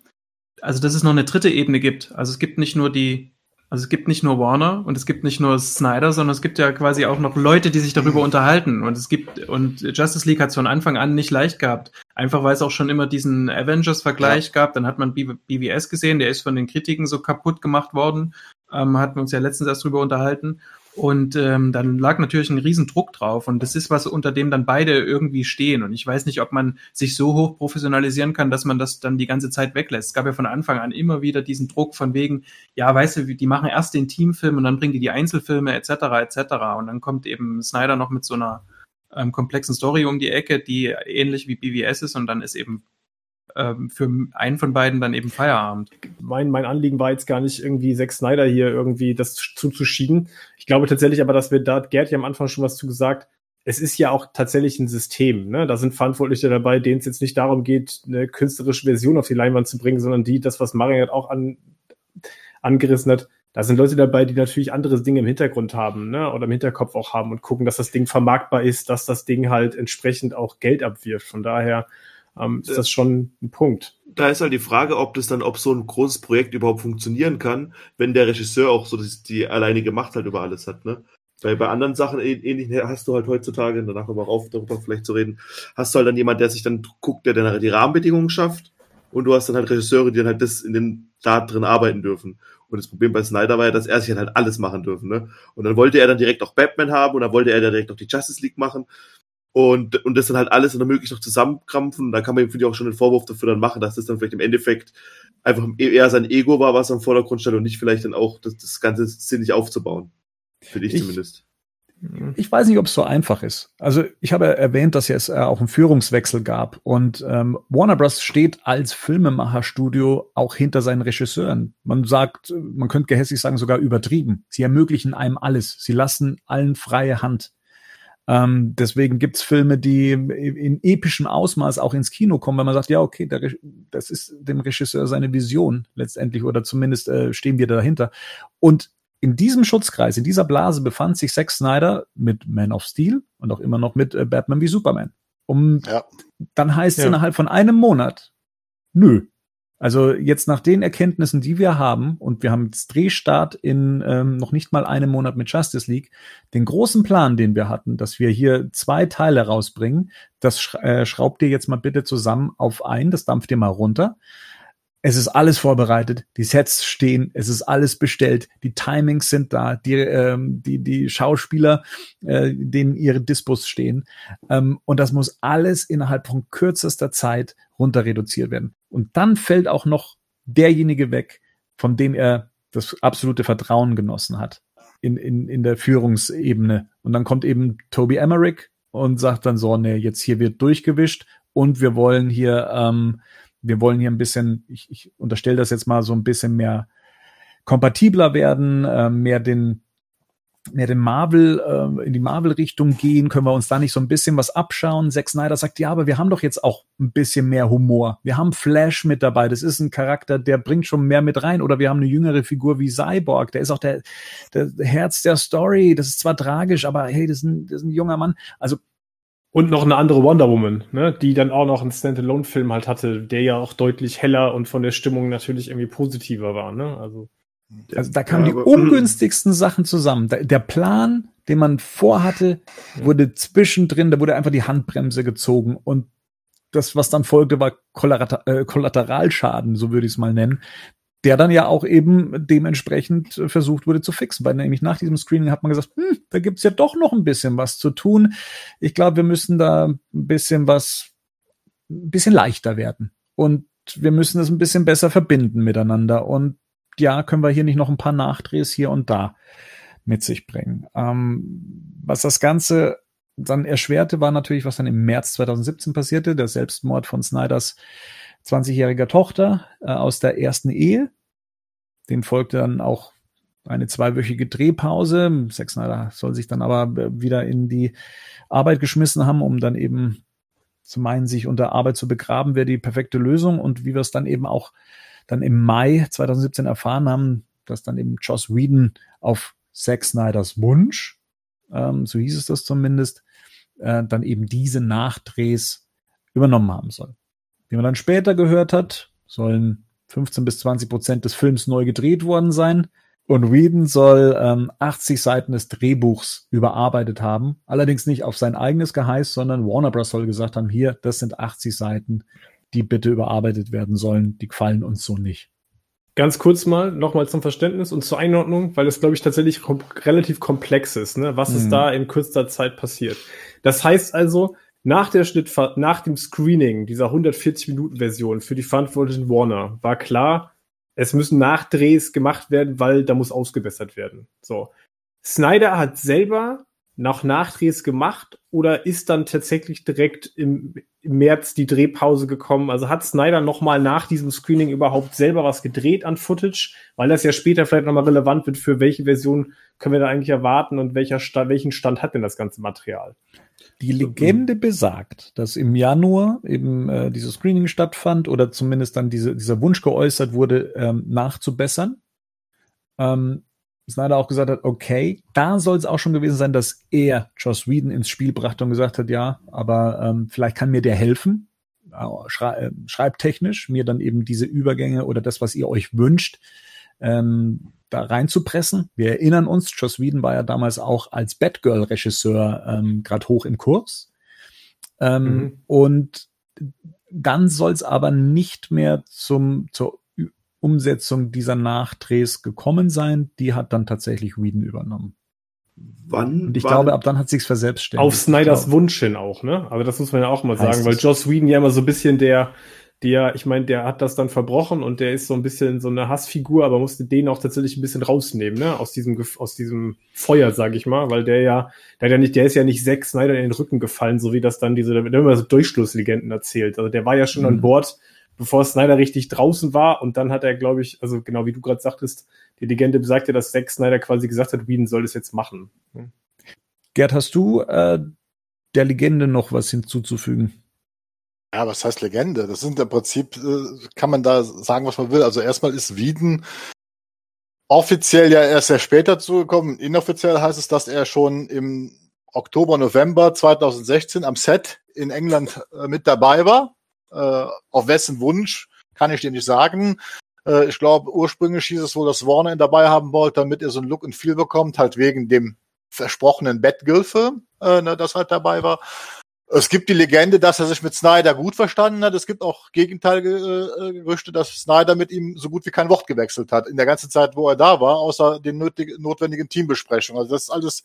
also dass es noch eine dritte Ebene gibt. Also es gibt nicht nur die also es gibt nicht nur Warner und es gibt nicht nur Snyder, sondern es gibt ja quasi auch noch Leute, die sich darüber unterhalten. Und es gibt, und Justice League hat es von Anfang an nicht leicht gehabt. Einfach weil es auch schon immer diesen Avengers-Vergleich ja. gab. Dann hat man BVS gesehen, der ist von den Kritiken so kaputt gemacht worden. Ähm, hatten wir uns ja letztens erst drüber unterhalten. Und ähm, dann lag natürlich ein Riesendruck drauf. Und das ist was, unter dem dann beide irgendwie stehen. Und ich weiß nicht, ob man sich so hoch professionalisieren kann, dass man das dann die ganze Zeit weglässt. Es gab ja von Anfang an immer wieder diesen Druck von wegen, ja, weißt du, die machen erst den Teamfilm und dann bringen die die Einzelfilme etc. etc. Und dann kommt eben Snyder noch mit so einer ähm, komplexen Story um die Ecke, die ähnlich wie BVS ist und dann ist eben ähm, für einen von beiden dann eben Feierabend. Mein, mein Anliegen war jetzt gar nicht irgendwie Zack Snyder hier irgendwie das zuzuschieben. Ich glaube tatsächlich aber, dass wir da, Gerd ja am Anfang schon was zu gesagt, es ist ja auch tatsächlich ein System. Ne? Da sind Verantwortliche dabei, denen es jetzt nicht darum geht, eine künstlerische Version auf die Leinwand zu bringen, sondern die, das, was Marian auch an, angerissen hat, da sind Leute dabei, die natürlich andere Dinge im Hintergrund haben, ne? Oder im Hinterkopf auch haben und gucken, dass das Ding vermarktbar ist, dass das Ding halt entsprechend auch Geld abwirft. Von daher ähm, ist das schon ein Punkt. Da ist halt die Frage, ob das dann, ob so ein großes Projekt überhaupt funktionieren kann, wenn der Regisseur auch so die, die alleinige Macht halt über alles hat, ne? Weil bei anderen Sachen ähnlich hast du halt heutzutage, danach aber auch darüber vielleicht zu reden, hast du halt dann jemand, der sich dann guckt, der dann die Rahmenbedingungen schafft und du hast dann halt Regisseure, die dann halt das in dem da drin arbeiten dürfen. Und das Problem bei Snyder war ja, dass er sich halt alles machen dürfen, ne? Und dann wollte er dann direkt auch Batman haben und dann wollte er dann direkt auch die Justice League machen und, und das dann halt alles dann möglichst noch zusammenkrampfen. Und da kann man ihm, finde ich, auch schon einen Vorwurf dafür dann machen, dass das dann vielleicht im Endeffekt einfach eher sein Ego war, was am Vordergrund stand und nicht vielleicht dann auch das, das Ganze sinnig aufzubauen. Für dich ich, zumindest. ich weiß nicht, ob es so einfach ist. Also ich habe erwähnt, dass es äh, auch einen Führungswechsel gab und ähm, Warner Bros. steht als Filmemacherstudio auch hinter seinen Regisseuren. Man sagt, man könnte gehässig sagen, sogar übertrieben. Sie ermöglichen einem alles. Sie lassen allen freie Hand. Ähm, deswegen gibt's Filme, die in epischem Ausmaß auch ins Kino kommen, wenn man sagt, ja, okay, der, das ist dem Regisseur seine Vision letztendlich oder zumindest äh, stehen wir dahinter. Und in diesem Schutzkreis, in dieser Blase befand sich Zack Snyder mit Man of Steel und auch immer noch mit äh, Batman wie Superman. Um, ja. Dann heißt es ja. innerhalb von einem Monat, nö, also jetzt nach den Erkenntnissen, die wir haben, und wir haben jetzt Drehstart in ähm, noch nicht mal einem Monat mit Justice League, den großen Plan, den wir hatten, dass wir hier zwei Teile rausbringen, das sch äh, schraubt ihr jetzt mal bitte zusammen auf ein, das dampft ihr mal runter. Es ist alles vorbereitet, die Sets stehen, es ist alles bestellt, die Timings sind da, die, ähm, die, die Schauspieler, äh, denen ihre Dispos stehen. Ähm, und das muss alles innerhalb von kürzester Zeit runter reduziert werden. Und dann fällt auch noch derjenige weg, von dem er das absolute Vertrauen genossen hat in, in, in der Führungsebene. Und dann kommt eben Toby Emmerich und sagt dann so, nee, jetzt hier wird durchgewischt und wir wollen hier ähm, wir wollen hier ein bisschen, ich, ich unterstelle das jetzt mal so ein bisschen mehr kompatibler werden, äh, mehr den mehr den Marvel äh, in die Marvel-Richtung gehen, können wir uns da nicht so ein bisschen was abschauen. Zack Snyder sagt, ja, aber wir haben doch jetzt auch ein bisschen mehr Humor. Wir haben Flash mit dabei. Das ist ein Charakter, der bringt schon mehr mit rein. Oder wir haben eine jüngere Figur wie Cyborg. Der ist auch der, der Herz der Story. Das ist zwar tragisch, aber hey, das ist ein, das ist ein junger Mann. Also und noch eine andere Wonder Woman, ne, die dann auch noch einen Standalone-Film halt hatte, der ja auch deutlich heller und von der Stimmung natürlich irgendwie positiver war, ne? Also, also da kamen ja, die ungünstigsten Sachen zusammen. Der Plan, den man vorhatte, wurde zwischendrin, da wurde einfach die Handbremse gezogen und das, was dann folgte, war äh, Kollateralschaden, so würde ich es mal nennen, der dann ja auch eben dementsprechend äh, versucht wurde zu fixen. Weil nämlich nach diesem Screening hat man gesagt, hm, da gibt's ja doch noch ein bisschen was zu tun. Ich glaube, wir müssen da ein bisschen was, ein bisschen leichter werden. Und wir müssen es ein bisschen besser verbinden miteinander. Und ja, können wir hier nicht noch ein paar Nachdrehs hier und da mit sich bringen. Ähm, was das Ganze dann erschwerte, war natürlich, was dann im März 2017 passierte, der Selbstmord von Snyders 20-jähriger Tochter äh, aus der ersten Ehe. Dem folgte dann auch eine zweiwöchige Drehpause. Zack Snyder soll sich dann aber äh, wieder in die Arbeit geschmissen haben, um dann eben zu meinen, sich unter Arbeit zu begraben, wäre die perfekte Lösung. Und wie wir es dann eben auch dann im Mai 2017 erfahren haben, dass dann eben Joss Whedon auf Zack Snyders Wunsch, ähm, so hieß es das zumindest, äh, dann eben diese Nachdrehs übernommen haben soll. Wie man dann später gehört hat, sollen 15 bis 20 Prozent des Films neu gedreht worden sein. Und Whedon soll ähm, 80 Seiten des Drehbuchs überarbeitet haben. Allerdings nicht auf sein eigenes Geheiß, sondern Warner Bros. soll gesagt haben, hier, das sind 80 Seiten, die bitte überarbeitet werden sollen. Die gefallen uns so nicht. Ganz kurz mal, nochmal zum Verständnis und zur Einordnung, weil das, glaube ich, tatsächlich kom relativ komplex ist, ne? was mhm. ist da in kürzester Zeit passiert. Das heißt also, nach der Schnittfahrt, nach dem Screening dieser 140-Minuten-Version für die verantwortlichen Warner war klar, es müssen Nachdrehs gemacht werden, weil da muss ausgebessert werden. So. Snyder hat selber noch Nachdrehs gemacht oder ist dann tatsächlich direkt im, im März die Drehpause gekommen? Also hat Snyder nochmal nach diesem Screening überhaupt selber was gedreht an Footage? Weil das ja später vielleicht nochmal relevant wird, für welche Version können wir da eigentlich erwarten und welcher Stand, welchen Stand hat denn das ganze Material? Die Legende besagt, dass im Januar eben äh, dieses Screening stattfand oder zumindest dann diese, dieser Wunsch geäußert wurde, ähm, nachzubessern. Ähm, Snyder auch gesagt hat, okay, da soll es auch schon gewesen sein, dass er Joss Whedon ins Spiel brachte und gesagt hat, ja, aber ähm, vielleicht kann mir der helfen, schrei äh, schreibtechnisch, mir dann eben diese Übergänge oder das, was ihr euch wünscht, ähm, da reinzupressen. Wir erinnern uns, Joss Whedon war ja damals auch als Batgirl-Regisseur ähm, gerade hoch im Kurs. Ähm, mhm. Und dann soll es aber nicht mehr zum, zur Umsetzung dieser Nachdrehs gekommen sein. Die hat dann tatsächlich Whedon übernommen. Wann? Und ich glaube, ab dann hat sich's verselbstständigt. Auf Snyders Wunsch hin auch, ne? Aber das muss man ja auch mal sagen, weil Joss Whedon ja immer so ein bisschen der der, ich meine, der hat das dann verbrochen und der ist so ein bisschen so eine Hassfigur, aber musste den auch tatsächlich ein bisschen rausnehmen, ne, aus diesem, aus diesem Feuer, sag ich mal, weil der ja, der, ja nicht, der ist ja nicht Zack Snyder in den Rücken gefallen, so wie das dann diese, wenn man so Durchschlusslegenden erzählt. Also der war ja schon mhm. an Bord, bevor Snyder richtig draußen war und dann hat er, glaube ich, also genau wie du gerade sagtest, die Legende besagt ja, dass Zack Snyder quasi gesagt hat, Whedon soll es jetzt machen. Gerd, hast du äh, der Legende noch was hinzuzufügen? Ja, was heißt Legende? Das sind im Prinzip, äh, kann man da sagen, was man will. Also erstmal ist Wieden offiziell ja erst sehr später zugekommen. Inoffiziell heißt es, dass er schon im Oktober, November 2016 am Set in England äh, mit dabei war. Äh, auf wessen Wunsch, kann ich dir nicht sagen. Äh, ich glaube, ursprünglich hieß es wohl, dass Warner ihn dabei haben wollte, damit er so ein Look and Feel bekommt, halt wegen dem versprochenen Batgirl-Film, äh, ne, das halt dabei war. Es gibt die Legende, dass er sich mit Snyder gut verstanden hat. Es gibt auch Gegenteilgerüchte, dass Snyder mit ihm so gut wie kein Wort gewechselt hat in der ganzen Zeit, wo er da war, außer den notwendigen Teambesprechungen. Also das ist alles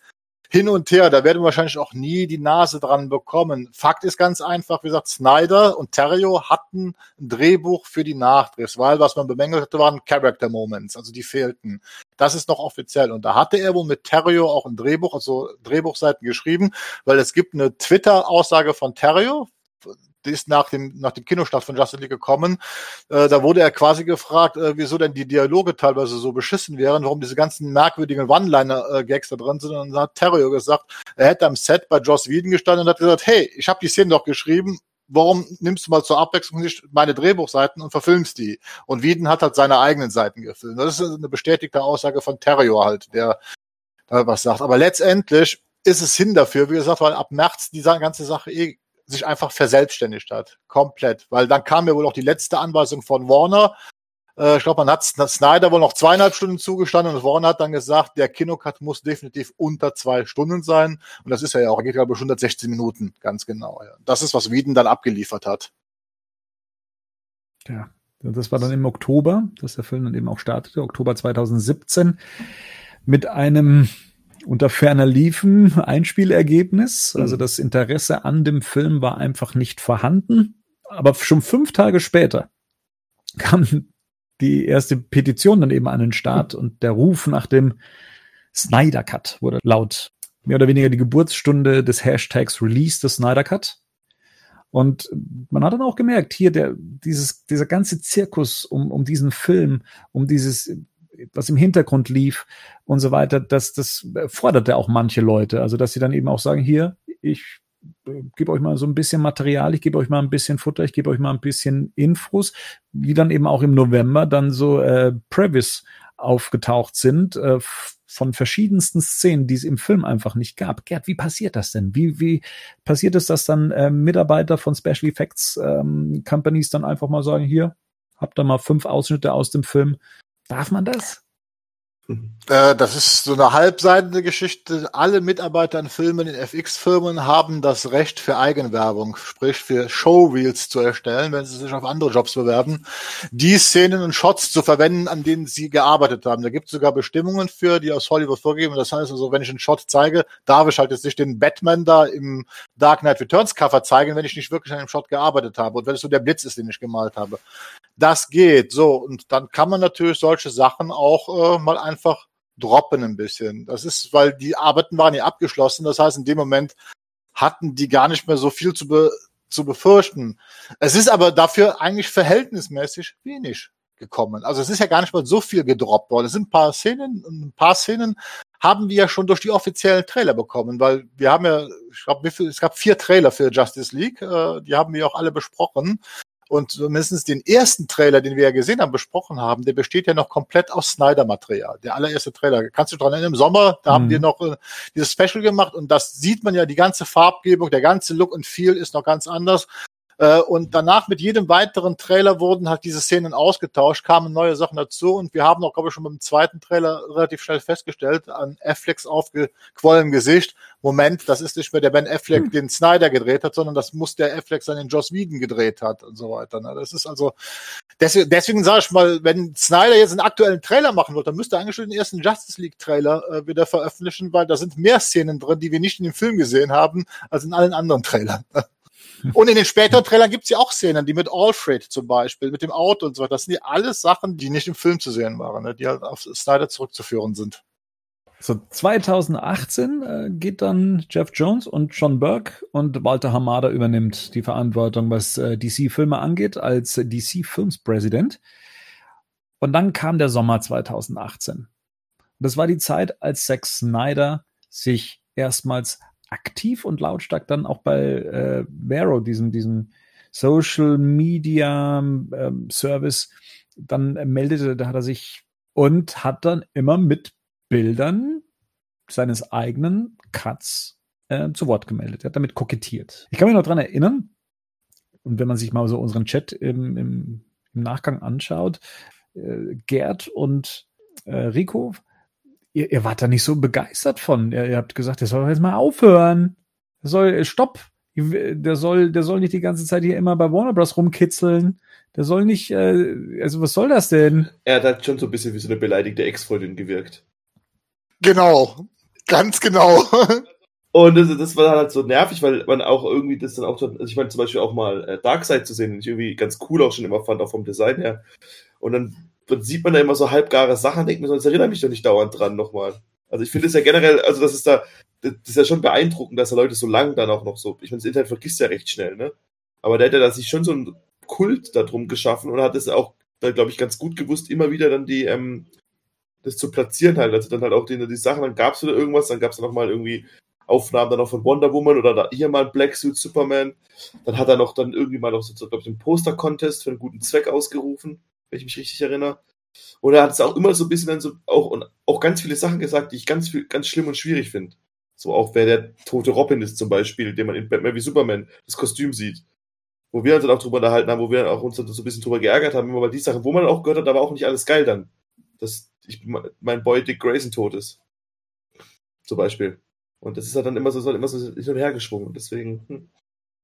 hin und her. Da werden wir wahrscheinlich auch nie die Nase dran bekommen. Fakt ist ganz einfach, wie gesagt, Snyder und Terrio hatten ein Drehbuch für die Nachdrehs, weil was man bemängelt hatte, waren Character Moments, also die fehlten. Das ist noch offiziell. Und da hatte er wohl mit Terrio auch ein Drehbuch, also Drehbuchseiten geschrieben, weil es gibt eine Twitter-Aussage von Terrio, ist nach dem, nach dem Kinostart von Justin Lee gekommen. Äh, da wurde er quasi gefragt, äh, wieso denn die Dialoge teilweise so beschissen wären, warum diese ganzen merkwürdigen One-Liner-Gags da drin sind. Und dann hat Terrio gesagt, er hätte am Set bei Joss Whedon gestanden und hat gesagt, hey, ich habe die Szene doch geschrieben, warum nimmst du mal zur Abwechslung nicht meine Drehbuchseiten und verfilmst die? Und Whedon hat halt seine eigenen Seiten gefilmt. Das ist eine bestätigte Aussage von Terrio halt, der da was sagt. Aber letztendlich ist es hin dafür, wie gesagt, weil ab März die ganze Sache eh sich einfach verselbstständigt hat. Komplett. Weil dann kam ja wohl auch die letzte Anweisung von Warner. Äh, ich glaube, man hat Snyder wohl noch zweieinhalb Stunden zugestanden und Warner hat dann gesagt, der Kinocut muss definitiv unter zwei Stunden sein. Und das ist ja auch. Er geht, glaube ich, 116 Minuten, ganz genau. Ja. Das ist, was Whedon dann abgeliefert hat. Ja, das war dann im Oktober, dass der Film dann eben auch startete, Oktober 2017, mit einem unter ferner liefen Einspielergebnis. Also mhm. das Interesse an dem Film war einfach nicht vorhanden. Aber schon fünf Tage später kam die erste Petition dann eben an den Start und der Ruf nach dem Snyder Cut wurde laut mehr oder weniger die Geburtsstunde des Hashtags Release des Snyder Cut. Und man hat dann auch gemerkt, hier der, dieses, dieser ganze Zirkus um, um diesen Film, um dieses was im Hintergrund lief und so weiter, das, das forderte auch manche Leute. Also, dass sie dann eben auch sagen, hier, ich äh, gebe euch mal so ein bisschen Material, ich gebe euch mal ein bisschen Futter, ich gebe euch mal ein bisschen Infos, wie dann eben auch im November dann so äh, Previs aufgetaucht sind äh, von verschiedensten Szenen, die es im Film einfach nicht gab. Gerd, wie passiert das denn? Wie, wie passiert es, dass dann äh, Mitarbeiter von Special Effects ähm, Companies dann einfach mal sagen, hier, habt da mal fünf Ausschnitte aus dem Film, Darf man das? Äh, das ist so eine halbseitende Geschichte. Alle Mitarbeiter in Filmen, in FX-Firmen haben das Recht für Eigenwerbung, sprich für Showreels zu erstellen, wenn sie sich auf andere Jobs bewerben, die Szenen und Shots zu verwenden, an denen sie gearbeitet haben. Da gibt es sogar Bestimmungen für, die aus Hollywood vorgeben. Das heißt also, wenn ich einen Shot zeige, darf ich halt jetzt nicht den Batman da im Dark Knight Returns Cover zeigen, wenn ich nicht wirklich an dem Shot gearbeitet habe und wenn es so der Blitz ist, den ich gemalt habe. Das geht. So, und dann kann man natürlich solche Sachen auch äh, mal einfach droppen ein bisschen. Das ist, weil die Arbeiten waren ja abgeschlossen. Das heißt, in dem Moment hatten die gar nicht mehr so viel zu, be zu befürchten. Es ist aber dafür eigentlich verhältnismäßig wenig gekommen. Also es ist ja gar nicht mal so viel gedroppt worden. Es sind ein paar Szenen, ein paar Szenen haben wir ja schon durch die offiziellen Trailer bekommen, weil wir haben ja, ich glaube, es gab vier Trailer für Justice League, äh, die haben wir auch alle besprochen. Und zumindest den ersten Trailer, den wir ja gesehen haben, besprochen haben, der besteht ja noch komplett aus Snyder-Material. Der allererste Trailer. Kannst du dran erinnern? Im Sommer, da mhm. haben wir noch äh, dieses Special gemacht und das sieht man ja, die ganze Farbgebung, der ganze Look und Feel ist noch ganz anders. Äh, und danach mit jedem weiteren Trailer wurden halt diese Szenen ausgetauscht, kamen neue Sachen dazu und wir haben auch, glaube ich, schon beim zweiten Trailer relativ schnell festgestellt, an Afflecks aufgequollenem Gesicht, Moment, das ist nicht mehr der Ben Affleck, hm. den Snyder gedreht hat, sondern das muss der Affleck sein, den Joss Whedon gedreht hat und so weiter. Ne? Das ist also, deswegen, deswegen sage ich mal, wenn Snyder jetzt einen aktuellen Trailer machen wird, dann müsste er eigentlich schon den ersten Justice League Trailer äh, wieder veröffentlichen, weil da sind mehr Szenen drin, die wir nicht in dem Film gesehen haben, als in allen anderen Trailern. Und in den späteren Trailern gibt's ja auch Szenen, die mit Alfred zum Beispiel, mit dem Auto und so weiter. Das sind ja alles Sachen, die nicht im Film zu sehen waren, ne? die halt auf Snyder zurückzuführen sind. So 2018 äh, geht dann Jeff Jones und John Burke und Walter Hamada übernimmt die Verantwortung, was äh, DC-Filme angeht, als DC-Films-Präsident. Und dann kam der Sommer 2018. Das war die Zeit, als Zack Snyder sich erstmals aktiv und lautstark dann auch bei äh, Vero, diesem, diesem Social Media ähm, Service, dann meldete, da hat er sich und hat dann immer mit Bildern seines eigenen Cuts äh, zu Wort gemeldet. Er hat damit kokettiert. Ich kann mich noch dran erinnern, und wenn man sich mal so unseren Chat im, im, im Nachgang anschaut, äh, Gerd und äh, Rico, ihr, ihr wart da nicht so begeistert von. Ihr, ihr habt gesagt, der soll jetzt mal aufhören. Der soll, äh, stopp. Der soll, der soll nicht die ganze Zeit hier immer bei Warner Bros. rumkitzeln. Der soll nicht, äh, also was soll das denn? Er hat schon so ein bisschen wie so eine beleidigte Ex-Freundin gewirkt. Genau, ganz genau. Und das, das war halt so nervig, weil man auch irgendwie das dann auch, so, also ich meine zum Beispiel auch mal äh, Darkseid zu sehen, den ich irgendwie ganz cool auch schon immer fand, auch vom Design her. Und dann sieht man da immer so halbgare Sachen, denkt man so, das erinnert mich doch nicht dauernd dran nochmal. Also ich finde es ja generell, also das ist da, das ist ja schon beeindruckend, dass da Leute so lang dann auch noch so, ich meine, das Internet vergisst ja recht schnell, ne? Aber der hat ja da sich schon so einen Kult darum geschaffen und hat es auch, glaube ich, ganz gut gewusst, immer wieder dann die, ähm, das zu platzieren halt. Also dann halt auch die, die Sachen, dann gab es wieder irgendwas, dann gab es noch mal irgendwie Aufnahmen dann noch von Wonder Woman oder da, hier mal Black Suit Superman. Dann hat er noch dann irgendwie mal noch so, glaube ich, einen Poster-Contest für einen guten Zweck ausgerufen, wenn ich mich richtig erinnere. Und er hat es auch immer so ein bisschen dann so auch, und auch ganz viele Sachen gesagt, die ich ganz, ganz schlimm und schwierig finde. So auch wer der tote Robin ist zum Beispiel, den man in Batman wie Superman das Kostüm sieht. Wo wir uns dann auch drüber unterhalten haben, wo wir auch uns dann so ein bisschen drüber geärgert haben, immer weil die Sachen, wo man auch gehört hat, war auch nicht alles geil dann. Das, ich, mein Boy Dick Grayson tot ist. Zum Beispiel. Und das ist halt dann immer so, so immer so hin und her geschwungen. Deswegen. Hm.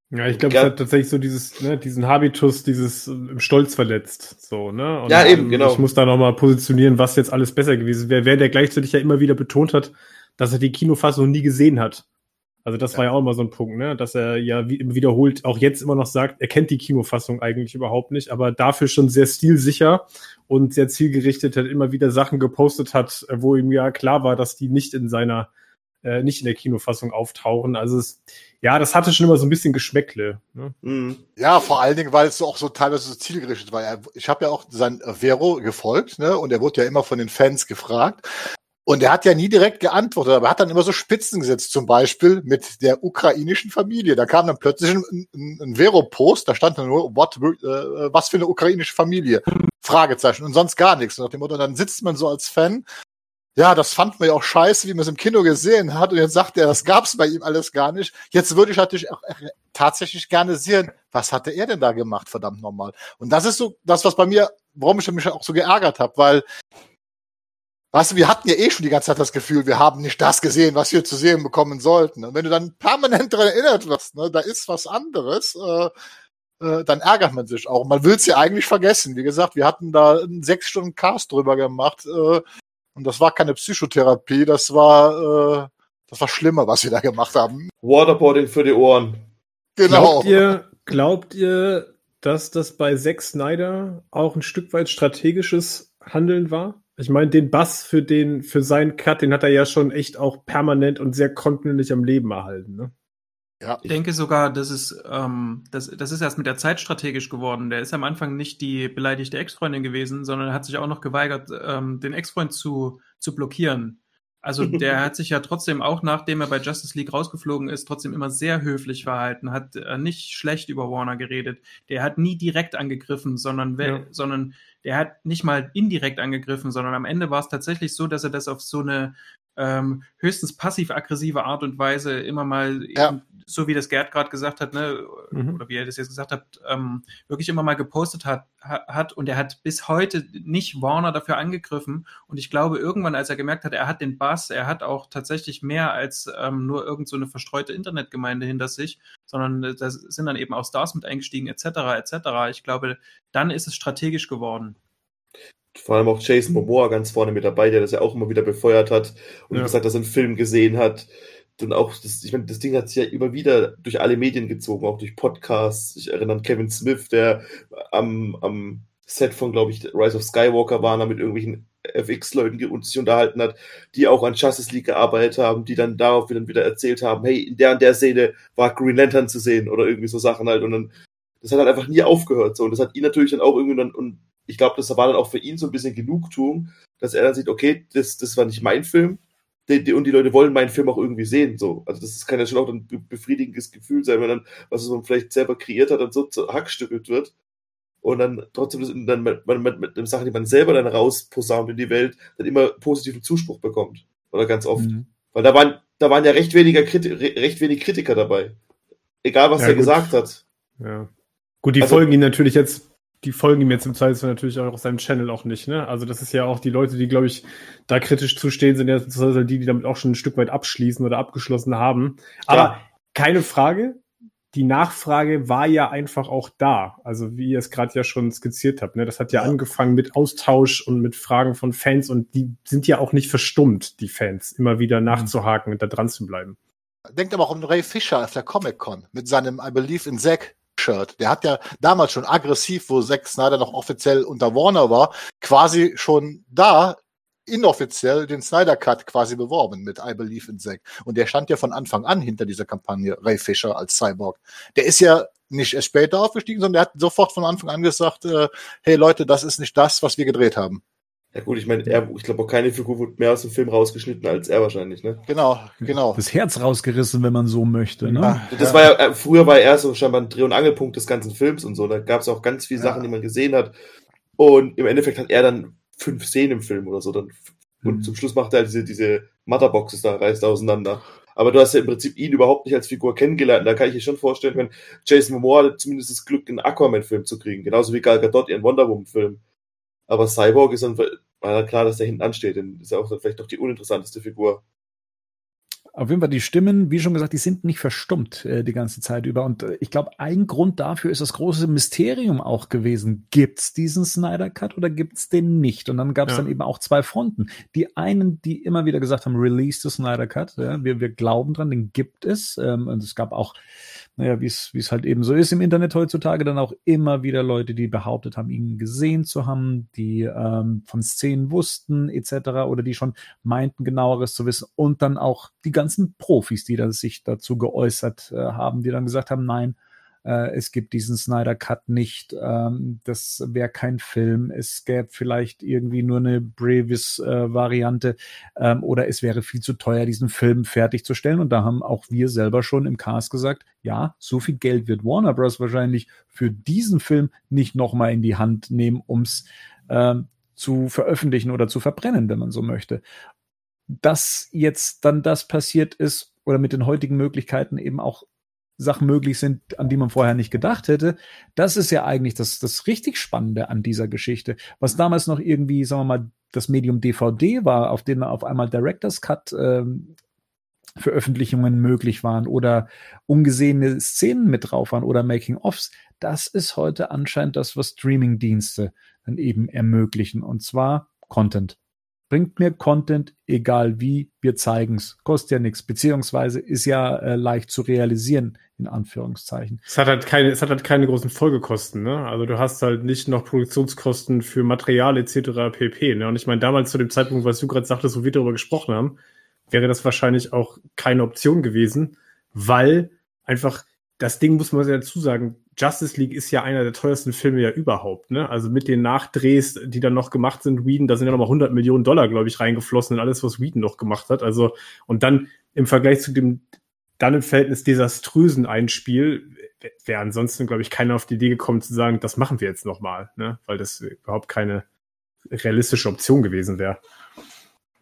Ja, ich glaube, es hat tatsächlich so dieses, ne, diesen Habitus, dieses im Stolz verletzt, so, ne? Und ja, eben, genau. Ich muss da nochmal positionieren, was jetzt alles besser gewesen wäre. Wer der gleichzeitig ja immer wieder betont hat, dass er die Kinofassung nie gesehen hat. Also das ja. war ja auch immer so ein Punkt, ne? dass er ja wiederholt auch jetzt immer noch sagt, er kennt die Kinofassung eigentlich überhaupt nicht, aber dafür schon sehr stilsicher und sehr zielgerichtet hat, immer wieder Sachen gepostet hat, wo ihm ja klar war, dass die nicht in seiner, äh, nicht in der Kinofassung auftauchen. Also es, ja, das hatte schon immer so ein bisschen Geschmäckle. Ne? Mhm. Ja, vor allen Dingen, weil es auch so teilweise so zielgerichtet war. Ich habe ja auch sein Vero gefolgt, ne? Und er wurde ja immer von den Fans gefragt. Und er hat ja nie direkt geantwortet, aber er hat dann immer so Spitzen gesetzt, zum Beispiel mit der ukrainischen Familie. Da kam dann plötzlich ein, ein, ein Vero-Post, da stand dann nur, what, äh, was für eine ukrainische Familie? Fragezeichen und sonst gar nichts. Und nach dem Motto, dann sitzt man so als Fan, ja, das fand man ja auch scheiße, wie man es im Kino gesehen hat. Und jetzt sagt er, das gab's bei ihm alles gar nicht. Jetzt würde ich natürlich auch tatsächlich gerne sehen, was hatte er denn da gemacht, verdammt nochmal. Und das ist so das, was bei mir, warum ich mich auch so geärgert habe, weil Weißt du, wir hatten ja eh schon die ganze Zeit das Gefühl, wir haben nicht das gesehen, was wir zu sehen bekommen sollten. Und wenn du dann permanent daran erinnert wirst, ne, da ist was anderes, äh, äh, dann ärgert man sich auch. Man will es ja eigentlich vergessen. Wie gesagt, wir hatten da einen sechs Stunden Cast drüber gemacht äh, und das war keine Psychotherapie, das war äh, das war schlimmer, was wir da gemacht haben. Waterboarding für die Ohren. Genau. Glaubt ihr, glaubt ihr, dass das bei Zack Snyder auch ein Stück weit strategisches Handeln war? Ich meine, den Bass für den, für seinen Cut, den hat er ja schon echt auch permanent und sehr kontinuierlich am Leben erhalten, ne? Ja. Ich denke sogar, das ist, ähm, das, das ist erst mit der Zeit strategisch geworden. Der ist am Anfang nicht die beleidigte Ex-Freundin gewesen, sondern hat sich auch noch geweigert, ähm, den Ex-Freund zu, zu blockieren. Also der hat sich ja trotzdem auch, nachdem er bei Justice League rausgeflogen ist, trotzdem immer sehr höflich verhalten, hat äh, nicht schlecht über Warner geredet. Der hat nie direkt angegriffen, sondern, ja. sondern der hat nicht mal indirekt angegriffen, sondern am Ende war es tatsächlich so, dass er das auf so eine ähm, höchstens passiv-aggressive Art und Weise immer mal, ja. eben, so wie das Gerd gerade gesagt hat, ne, mhm. oder wie er das jetzt gesagt hat, ähm, wirklich immer mal gepostet hat, hat und er hat bis heute nicht Warner dafür angegriffen und ich glaube irgendwann, als er gemerkt hat, er hat den Bass, er hat auch tatsächlich mehr als ähm, nur irgend so eine verstreute Internetgemeinde hinter sich, sondern äh, da sind dann eben auch Stars mit eingestiegen etc. etc. Ich glaube, dann ist es strategisch geworden vor allem auch Jason Momoa ganz vorne mit dabei, der das ja auch immer wieder befeuert hat und ja. gesagt, dass er einen Film gesehen hat. dann auch, das, ich meine, das Ding hat sich ja immer wieder durch alle Medien gezogen, auch durch Podcasts. Ich erinnere an Kevin Smith, der am, am Set von, glaube ich, Rise of Skywalker war, da mit irgendwelchen FX-Leuten sich unterhalten hat, die auch an Justice League gearbeitet haben, die dann darauf wieder, wieder erzählt haben, hey, in der und der Szene war Green Lantern zu sehen oder irgendwie so Sachen halt und dann, das hat halt einfach nie aufgehört so und das hat ihn natürlich dann auch irgendwie dann, und ich glaube, das war dann auch für ihn so ein bisschen Genugtuung, dass er dann sieht, okay, das, das war nicht mein Film, die, die, und die Leute wollen meinen Film auch irgendwie sehen. So. Also das kann ja schon auch ein befriedigendes Gefühl sein, wenn dann, was man vielleicht selber kreiert hat, dann so hackstückelt wird. Und dann trotzdem das, dann mit, mit, mit, mit Sachen, die man selber dann rausposaunt in die Welt, dann immer positiven Zuspruch bekommt. Oder ganz oft. Mhm. Weil da waren, da waren ja recht weniger Kriti recht wenig Kritiker dabei. Egal, was ja, er gut. gesagt hat. Ja. Gut, die also, folgen ihn natürlich jetzt die folgen ihm jetzt im Zweifelsfall natürlich auch auf seinem Channel auch nicht, ne? Also das ist ja auch die Leute, die, glaube ich, da kritisch zu stehen sind, ja die, die damit auch schon ein Stück weit abschließen oder abgeschlossen haben. Aber ja. keine Frage, die Nachfrage war ja einfach auch da. Also wie ihr es gerade ja schon skizziert habt, ne? Das hat ja, ja, angefangen mit Austausch und mit Fragen von Fans und die sind ja auch nicht verstummt, die Fans, immer wieder nachzuhaken und da dran zu bleiben. Denkt aber auch um Ray Fisher auf der Comic Con mit seinem I Believe in Zack Shirt. Der hat ja damals schon aggressiv, wo Zack Snyder noch offiziell unter Warner war, quasi schon da inoffiziell den Snyder Cut quasi beworben mit I Believe in Zack. Und der stand ja von Anfang an hinter dieser Kampagne, Ray Fisher als Cyborg. Der ist ja nicht erst später aufgestiegen, sondern der hat sofort von Anfang an gesagt, äh, hey Leute, das ist nicht das, was wir gedreht haben. Ja gut, ich meine, er, ich glaube auch keine Figur wurde mehr aus dem Film rausgeschnitten als er wahrscheinlich, ne? Genau, genau. Das Herz rausgerissen, wenn man so möchte, ne? Ja, das ja. war ja, äh, früher war er so scheinbar ein Dreh- und Angelpunkt des ganzen Films und so. Da gab es auch ganz viele ja. Sachen, die man gesehen hat. Und im Endeffekt hat er dann fünf Szenen im Film oder so. Dann, und mhm. zum Schluss macht er diese, diese Motherboxes da, reißt auseinander. Aber du hast ja im Prinzip ihn überhaupt nicht als Figur kennengelernt. Da kann ich mir schon vorstellen, wenn Jason Momoa hatte zumindest das Glück, einen Aquaman-Film zu kriegen. Genauso wie Gal Gadot ihren Wonder Woman-Film. Aber Cyborg ist dann, war ja klar, dass der hinten ansteht. Dann ist er auch dann vielleicht doch die uninteressanteste Figur. Auf jeden Fall die Stimmen, wie schon gesagt, die sind nicht verstummt äh, die ganze Zeit über. Und äh, ich glaube, ein Grund dafür ist das große Mysterium auch gewesen. Gibt's diesen Snyder Cut oder gibt's den nicht? Und dann gab's ja. dann eben auch zwei Fronten. Die einen, die immer wieder gesagt haben, release the Snyder Cut. Ja, wir, wir glauben dran, den gibt es. Ähm, und es gab auch naja, wie es halt eben so ist im Internet heutzutage, dann auch immer wieder Leute, die behauptet haben, ihn gesehen zu haben, die ähm, von Szenen wussten etc. oder die schon meinten, genaueres zu wissen und dann auch die ganzen Profis, die da sich dazu geäußert äh, haben, die dann gesagt haben, nein, äh, es gibt diesen Snyder Cut nicht, ähm, das wäre kein Film, es gäbe vielleicht irgendwie nur eine Brevis-Variante äh, ähm, oder es wäre viel zu teuer, diesen Film fertigzustellen. Und da haben auch wir selber schon im Cast gesagt, ja, so viel Geld wird Warner Bros. wahrscheinlich für diesen Film nicht nochmal in die Hand nehmen, ums ähm, zu veröffentlichen oder zu verbrennen, wenn man so möchte. Dass jetzt dann das passiert ist oder mit den heutigen Möglichkeiten eben auch Sachen möglich sind, an die man vorher nicht gedacht hätte. Das ist ja eigentlich das, das richtig Spannende an dieser Geschichte. Was damals noch irgendwie, sagen wir mal, das Medium DVD war, auf dem auf einmal Director's Cut ähm, Veröffentlichungen möglich waren oder ungesehene Szenen mit drauf waren oder Making-ofs. Das ist heute anscheinend das, was Streaming-Dienste dann eben ermöglichen. Und zwar Content. Bringt mir Content, egal wie, wir zeigen's. Kostet ja nichts, beziehungsweise ist ja äh, leicht zu realisieren, in Anführungszeichen. Es hat halt keine, es hat halt keine großen Folgekosten, ne? Also du hast halt nicht noch Produktionskosten für Material etc. pp. Ne? Und ich meine, damals zu dem Zeitpunkt, was du gerade sagtest, wo wir darüber gesprochen haben, wäre das wahrscheinlich auch keine Option gewesen, weil einfach das Ding muss man ja dazu sagen, Justice League ist ja einer der teuersten Filme ja überhaupt, ne? Also mit den Nachdrehs, die dann noch gemacht sind, Whedon, da sind ja nochmal 100 Millionen Dollar, glaube ich, reingeflossen in alles, was Whedon noch gemacht hat. Also, und dann im Vergleich zu dem dann im Verhältnis desaströsen Einspiel wäre ansonsten, glaube ich, keiner auf die Idee gekommen zu sagen, das machen wir jetzt nochmal, ne? Weil das überhaupt keine realistische Option gewesen wäre.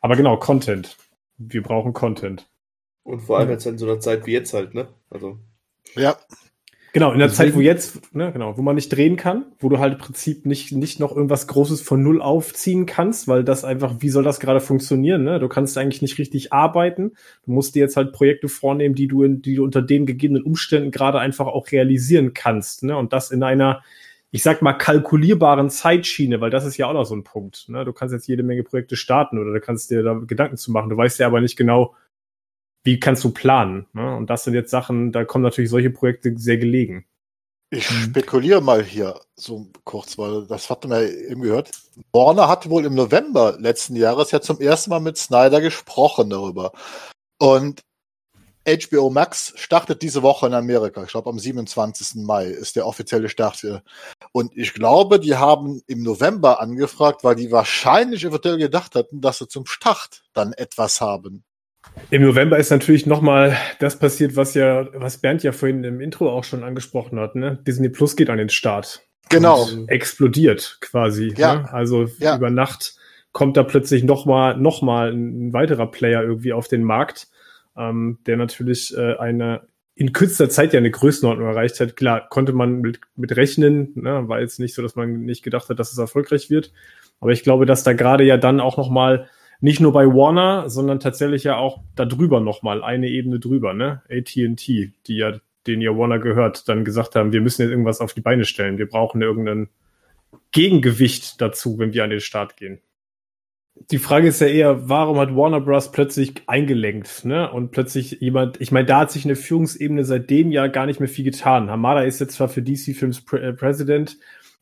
Aber genau, Content. Wir brauchen Content. Und vor allem jetzt in so einer Zeit wie jetzt halt, ne? Also. Ja. Genau, in der Deswegen, Zeit, wo jetzt, ne, genau, wo man nicht drehen kann, wo du halt im Prinzip nicht, nicht noch irgendwas Großes von Null aufziehen kannst, weil das einfach, wie soll das gerade funktionieren, ne? Du kannst eigentlich nicht richtig arbeiten. Du musst dir jetzt halt Projekte vornehmen, die du in, die du unter den gegebenen Umständen gerade einfach auch realisieren kannst, ne? Und das in einer, ich sag mal, kalkulierbaren Zeitschiene, weil das ist ja auch noch so ein Punkt, ne? Du kannst jetzt jede Menge Projekte starten oder du kannst dir da Gedanken zu machen. Du weißt ja aber nicht genau, wie kannst du planen? Ne? Und das sind jetzt Sachen, da kommen natürlich solche Projekte sehr gelegen. Ich mhm. spekuliere mal hier so kurz, weil das hatten wir eben gehört. Warner hatte wohl im November letzten Jahres ja zum ersten Mal mit Snyder gesprochen darüber. Und HBO Max startet diese Woche in Amerika. Ich glaube, am 27. Mai ist der offizielle Start. Für. Und ich glaube, die haben im November angefragt, weil die wahrscheinlich eventuell gedacht hatten, dass sie zum Start dann etwas haben. Im November ist natürlich nochmal das passiert, was ja, was Bernd ja vorhin im Intro auch schon angesprochen hat. Ne? Disney Plus geht an den Start. Genau. explodiert quasi. Ja. Ne? Also ja. über Nacht kommt da plötzlich nochmal noch mal ein weiterer Player irgendwie auf den Markt, ähm, der natürlich äh, eine in kürzester Zeit ja eine Größenordnung erreicht hat. Klar, konnte man mit, mit rechnen, ne? war jetzt nicht so, dass man nicht gedacht hat, dass es erfolgreich wird. Aber ich glaube, dass da gerade ja dann auch nochmal nicht nur bei Warner, sondern tatsächlich ja auch darüber nochmal, eine Ebene drüber, ne? AT&T, die ja, denen ja Warner gehört, dann gesagt haben, wir müssen jetzt irgendwas auf die Beine stellen. Wir brauchen irgendein Gegengewicht dazu, wenn wir an den Start gehen. Die Frage ist ja eher, warum hat Warner Bros. plötzlich eingelenkt, ne? Und plötzlich jemand, ich meine, da hat sich eine Führungsebene seitdem ja gar nicht mehr viel getan. Hamada ist jetzt zwar für DC Films Pre äh, President,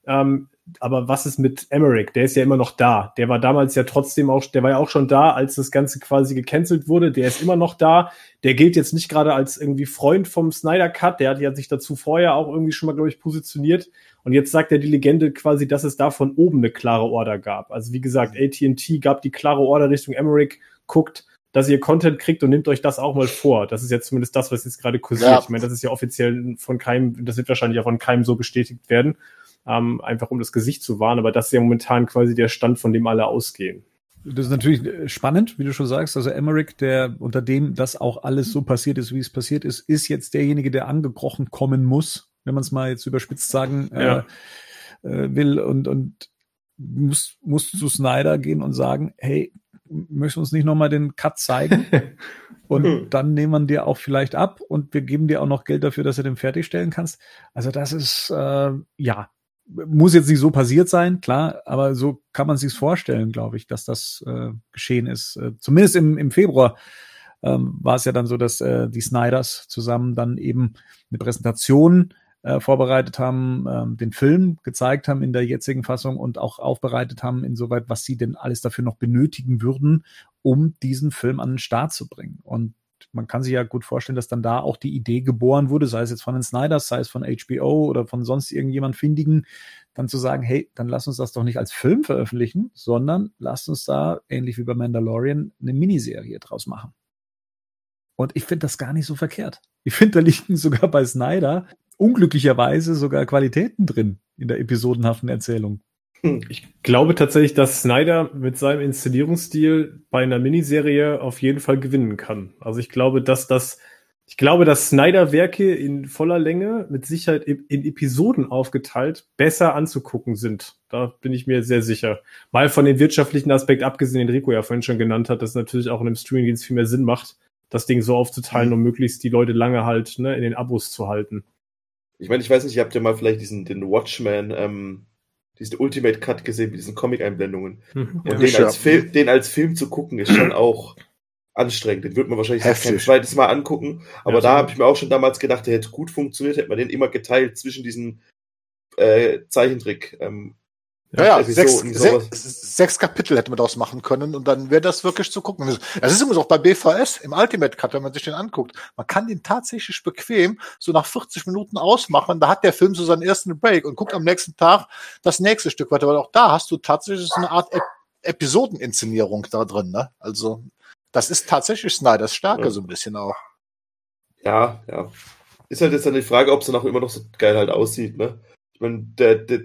ähm, aber was ist mit Emmerich? Der ist ja immer noch da. Der war damals ja trotzdem auch, der war ja auch schon da, als das Ganze quasi gecancelt wurde. Der ist immer noch da. Der gilt jetzt nicht gerade als irgendwie Freund vom Snyder Cut. Der hat ja sich dazu vorher auch irgendwie schon mal, glaube ich, positioniert. Und jetzt sagt ja die Legende quasi, dass es da von oben eine klare Order gab. Also wie gesagt, AT&T gab die klare Order Richtung Emmerich, guckt, dass ihr Content kriegt und nehmt euch das auch mal vor. Das ist jetzt zumindest das, was jetzt gerade kursiert. Ja. Ich meine, das ist ja offiziell von keinem, das wird wahrscheinlich auch von keinem so bestätigt werden ähm, einfach um das Gesicht zu wahren. Aber das ist ja momentan quasi der Stand, von dem alle ausgehen. Das ist natürlich äh, spannend, wie du schon sagst. Also Emmerich, der unter dem das auch alles so passiert ist, wie es passiert ist, ist jetzt derjenige, der angekrochen kommen muss, wenn man es mal jetzt überspitzt sagen ja. äh, äh, will und und muss muss zu Snyder gehen und sagen, hey, möchtest du uns nicht nochmal den Cut zeigen? und hm. dann nehmen wir dir auch vielleicht ab und wir geben dir auch noch Geld dafür, dass du den fertigstellen kannst. Also das ist äh, ja muss jetzt nicht so passiert sein, klar, aber so kann man sich vorstellen, glaube ich, dass das äh, geschehen ist. Äh, zumindest im, im Februar ähm, war es ja dann so, dass äh, die Snyders zusammen dann eben eine Präsentation äh, vorbereitet haben, ähm, den Film gezeigt haben in der jetzigen Fassung und auch aufbereitet haben, insoweit, was sie denn alles dafür noch benötigen würden, um diesen Film an den Start zu bringen. Und man kann sich ja gut vorstellen, dass dann da auch die Idee geboren wurde, sei es jetzt von den Snyders, sei es von HBO oder von sonst irgendjemand Findigen, dann zu sagen, hey, dann lass uns das doch nicht als Film veröffentlichen, sondern lass uns da, ähnlich wie bei Mandalorian, eine Miniserie draus machen. Und ich finde das gar nicht so verkehrt. Ich finde, da liegen sogar bei Snyder unglücklicherweise sogar Qualitäten drin in der episodenhaften Erzählung. Ich glaube tatsächlich, dass Snyder mit seinem Inszenierungsstil bei einer Miniserie auf jeden Fall gewinnen kann. Also ich glaube, dass das, ich glaube, dass Snyder-Werke in voller Länge mit Sicherheit in Episoden aufgeteilt besser anzugucken sind. Da bin ich mir sehr sicher. Mal von dem wirtschaftlichen Aspekt abgesehen, den Rico ja vorhin schon genannt hat, dass natürlich auch in einem Streamingdienst viel mehr Sinn macht, das Ding so aufzuteilen, mhm. um möglichst die Leute lange halt ne, in den Abos zu halten. Ich meine, ich weiß nicht, ihr habt ja mal vielleicht diesen den Watchmen ähm, diesen Ultimate Cut gesehen mit diesen Comic-Einblendungen. Mhm. Und den, als Film, den als Film zu gucken, ist schon auch anstrengend. Den wird man wahrscheinlich kein zweites Mal angucken. Aber ja, da habe ich mir auch schon damals gedacht, der hätte gut funktioniert, hätte man den immer geteilt zwischen diesen äh, Zeichentrick ähm, ja, ja, sechs, sechs, sechs, Kapitel hätte man daraus machen können und dann wäre das wirklich zu gucken. Das ist übrigens auch bei BVS im Ultimate Cut, wenn man sich den anguckt. Man kann den tatsächlich bequem so nach 40 Minuten ausmachen. Da hat der Film so seinen ersten Break und guckt am nächsten Tag das nächste Stück weiter. Weil auch da hast du tatsächlich so eine Art Ep Episodeninszenierung da drin. Ne? Also das ist tatsächlich Snyders Stärke ja. so ein bisschen auch. Ja, ja. Ist halt jetzt dann die Frage, ob es dann auch immer noch so geil halt aussieht. Ne? Ich meine, der, der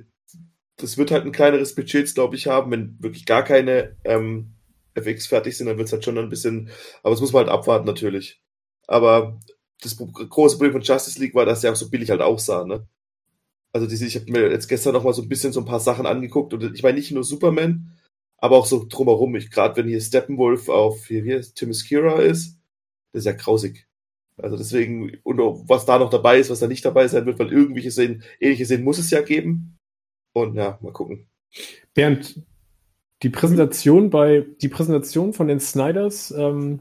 das wird halt ein kleineres Budget, glaube ich, haben. Wenn wirklich gar keine ähm, FX fertig sind, dann wird es halt schon ein bisschen, aber das muss man halt abwarten natürlich. Aber das große Problem von Justice League war, dass der auch so billig halt aussah, ne? Also diese, ich habe mir jetzt gestern noch mal so ein bisschen so ein paar Sachen angeguckt und ich meine nicht nur Superman, aber auch so drumherum. Ich gerade wenn hier Steppenwolf auf hier, hier Themyscira ist, das ist ja grausig. Also deswegen und was da noch dabei ist, was da nicht dabei sein wird, weil irgendwelche Szenen, ähnliche Szenen muss es ja geben. Und ja, mal gucken. Bernd, die Präsentation bei, die Präsentation von den Snyders, ähm,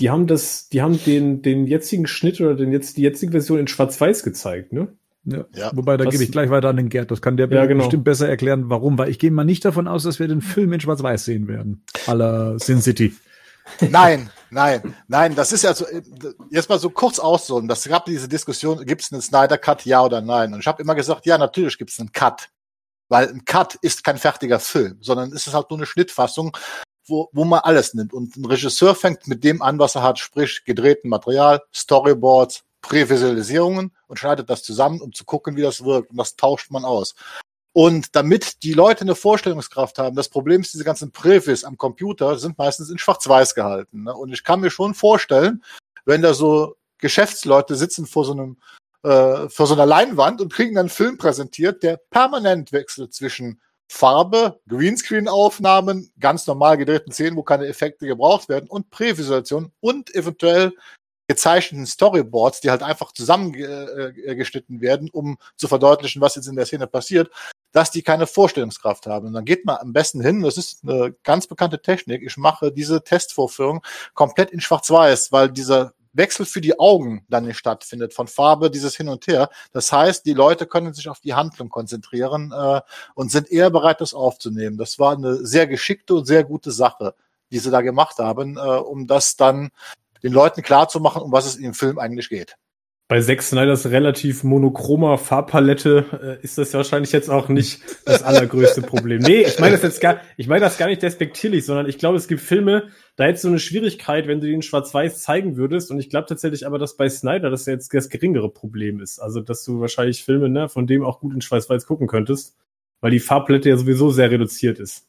die haben das, die haben den, den jetzigen Schnitt oder den jetzt, die jetzige Version in Schwarz-Weiß gezeigt, ne? Ja. Ja. Wobei, da Was- gebe ich gleich weiter an den Gerd. Das kann der Ja, genau. bestimmt besser erklären, warum. Weil ich gehe mal nicht davon aus, dass wir den Film in Schwarz-Weiß sehen werden. La Sin City. Nein, nein, nein, das ist ja so, äh, jetzt mal so kurz ausholen. Das gab diese Diskussion, gibt es einen Snyder Cut, ja oder nein? Und ich habe immer gesagt, ja, natürlich gibt es einen Cut. Weil ein Cut ist kein fertiger Film, sondern es ist halt nur eine Schnittfassung, wo, wo man alles nimmt. Und ein Regisseur fängt mit dem an, was er hat, sprich gedrehten Material, Storyboards, Prävisualisierungen und schneidet das zusammen, um zu gucken, wie das wirkt. Und das tauscht man aus. Und damit die Leute eine Vorstellungskraft haben, das Problem ist, diese ganzen Prävis am Computer sind meistens in Schwarz-Weiß gehalten. Ne? Und ich kann mir schon vorstellen, wenn da so Geschäftsleute sitzen vor so einem äh, vor so einer Leinwand und kriegen dann einen Film präsentiert, der permanent wechselt zwischen Farbe, Greenscreen-Aufnahmen, ganz normal gedrehten Szenen, wo keine Effekte gebraucht werden und Prävisualisation und eventuell gezeichneten Storyboards, die halt einfach zusammengeschnitten werden, um zu verdeutlichen, was jetzt in der Szene passiert, dass die keine Vorstellungskraft haben. Und dann geht man am besten hin, das ist eine ganz bekannte Technik, ich mache diese Testvorführung komplett in Schwarz-Weiß, weil dieser Wechsel für die Augen dann nicht stattfindet, von Farbe, dieses Hin und Her. Das heißt, die Leute können sich auf die Handlung konzentrieren äh, und sind eher bereit, das aufzunehmen. Das war eine sehr geschickte und sehr gute Sache, die sie da gemacht haben, äh, um das dann den Leuten klarzumachen, um was es in dem Film eigentlich geht. Bei Zack Snyders relativ monochromer Farbpalette äh, ist das wahrscheinlich jetzt auch nicht das allergrößte Problem. Nee, ich meine das jetzt gar, ich meine das gar nicht despektierlich, sondern ich glaube, es gibt Filme, da hättest du eine Schwierigkeit, wenn du die in Schwarz-Weiß zeigen würdest. Und ich glaube tatsächlich aber, dass bei Snyder das jetzt das geringere Problem ist. Also, dass du wahrscheinlich Filme, ne, von dem auch gut in Schwarz-Weiß gucken könntest, weil die Farbpalette ja sowieso sehr reduziert ist.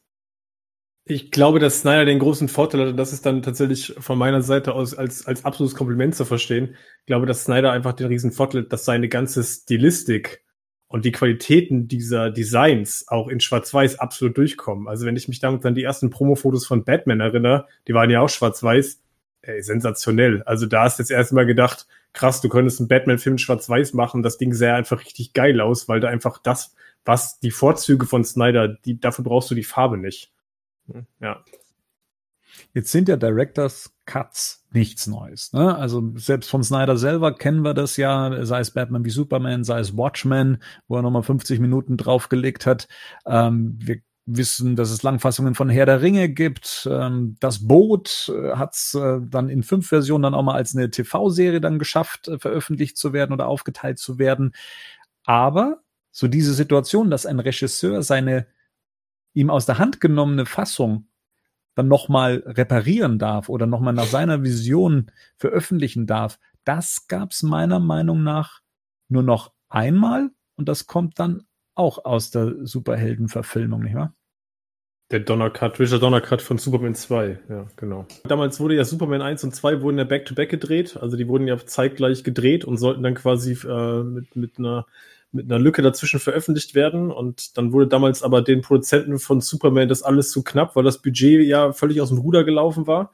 Ich glaube, dass Snyder den großen Vorteil hat, und das ist dann tatsächlich von meiner Seite aus als, als absolutes Kompliment zu verstehen. Ich glaube, dass Snyder einfach den riesen Vorteil hat, dass seine ganze Stilistik und die Qualitäten dieser Designs auch in Schwarz-Weiß absolut durchkommen. Also wenn ich mich damit an die ersten Promo-Fotos von Batman erinnere, die waren ja auch Schwarz-Weiß, ey, sensationell. Also da hast du jetzt erstmal gedacht, krass, du könntest einen Batman-Film schwarz-weiß machen. Das Ding sähe einfach richtig geil aus, weil da einfach das, was die Vorzüge von Snyder, die, dafür brauchst du die Farbe nicht. Ja. Jetzt sind ja Directors Cuts nichts Neues. Ne? Also selbst von Snyder selber kennen wir das ja, sei es Batman wie Superman, sei es Watchmen, wo er nochmal 50 Minuten draufgelegt hat. Ähm, wir wissen, dass es Langfassungen von Herr der Ringe gibt. Ähm, das Boot äh, hat es äh, dann in fünf Versionen dann auch mal als eine TV-Serie dann geschafft, äh, veröffentlicht zu werden oder aufgeteilt zu werden. Aber so diese Situation, dass ein Regisseur seine ihm aus der Hand genommene Fassung dann nochmal reparieren darf oder nochmal nach seiner Vision veröffentlichen darf, das gab's meiner Meinung nach nur noch einmal und das kommt dann auch aus der Superheldenverfilmung, nicht wahr? Der Donnercut, Richard Donnercut von Superman 2, ja, genau. Damals wurde ja Superman 1 und 2 wurden ja back-to-back gedreht, also die wurden ja zeitgleich gedreht und sollten dann quasi äh, mit, mit einer mit einer Lücke dazwischen veröffentlicht werden. Und dann wurde damals aber den Produzenten von Superman das alles zu knapp, weil das Budget ja völlig aus dem Ruder gelaufen war.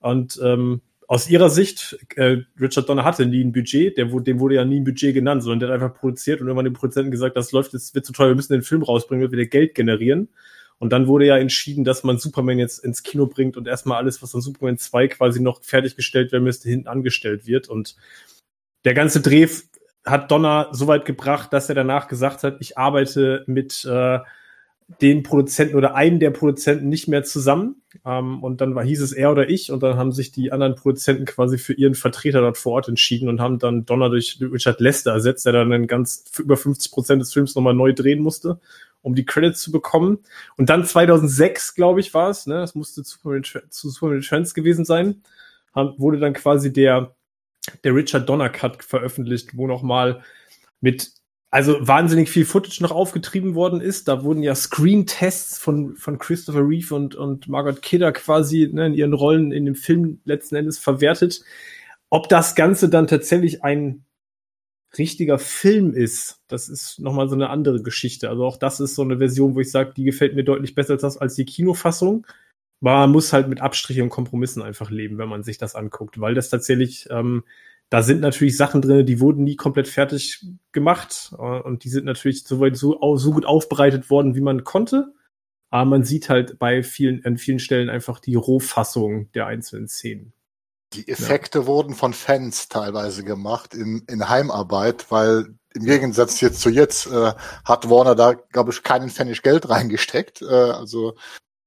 Und ähm, aus ihrer Sicht, äh, Richard Donner hatte nie ein Budget, der, dem wurde ja nie ein Budget genannt, sondern der hat einfach produziert und irgendwann dem Produzenten gesagt, das läuft, das wird zu teuer, wir müssen den Film rausbringen, wir wieder Geld generieren. Und dann wurde ja entschieden, dass man Superman jetzt ins Kino bringt und erstmal alles, was an Superman 2 quasi noch fertiggestellt werden müsste, hinten angestellt wird. Und der ganze Dreh hat Donner so weit gebracht, dass er danach gesagt hat, ich arbeite mit äh, den Produzenten oder einem der Produzenten nicht mehr zusammen. Ähm, und dann war, hieß es er oder ich und dann haben sich die anderen Produzenten quasi für ihren Vertreter dort vor Ort entschieden und haben dann Donner durch Richard Lester ersetzt, der dann ganz über 50 Prozent des Films nochmal neu drehen musste, um die Credits zu bekommen. Und dann 2006, glaube ich, war es, ne, das musste zu Superman, zu Superman Trends gewesen sein, haben, wurde dann quasi der der Richard Donner Cut veröffentlicht, wo nochmal mit also wahnsinnig viel Footage noch aufgetrieben worden ist. Da wurden ja Screen-Tests von, von Christopher Reeve und, und Margaret Kidder quasi ne, in ihren Rollen in dem Film letzten Endes verwertet. Ob das Ganze dann tatsächlich ein richtiger Film ist, das ist nochmal so eine andere Geschichte. Also auch das ist so eine Version, wo ich sage, die gefällt mir deutlich besser als, das, als die Kinofassung. Man muss halt mit Abstrichen und Kompromissen einfach leben, wenn man sich das anguckt, weil das tatsächlich, ähm, da sind natürlich Sachen drin, die wurden nie komplett fertig gemacht äh, und die sind natürlich soweit so, so gut aufbereitet worden, wie man konnte. Aber man sieht halt bei vielen, an vielen Stellen einfach die Rohfassung der einzelnen Szenen. Die Effekte ja. wurden von Fans teilweise gemacht in, in Heimarbeit, weil im Gegensatz jetzt zu jetzt äh, hat Warner da, glaube ich, keinen Pfennig Geld reingesteckt. Äh, also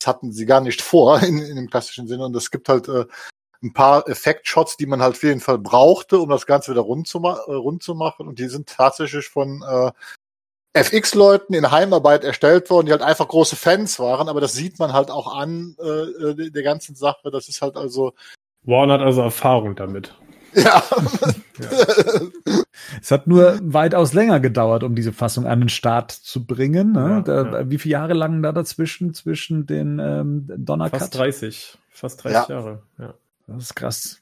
das hatten sie gar nicht vor in, in dem klassischen Sinne. Und es gibt halt äh, ein paar Effektshots, die man halt auf jeden Fall brauchte, um das Ganze wieder rund zu, ma äh, rund zu machen. Und die sind tatsächlich von äh, FX-Leuten in Heimarbeit erstellt worden, die halt einfach große Fans waren, aber das sieht man halt auch an äh, äh der ganzen Sache. Das ist halt also. Warren hat also Erfahrung damit. Ja. ja. es hat nur weitaus länger gedauert, um diese Fassung an den Start zu bringen. Ne? Ja, da, ja. Wie viele Jahre lang da dazwischen, zwischen den ähm, Donnercut? Fast 30. Fast 30 Jahre, ja. Das ist krass.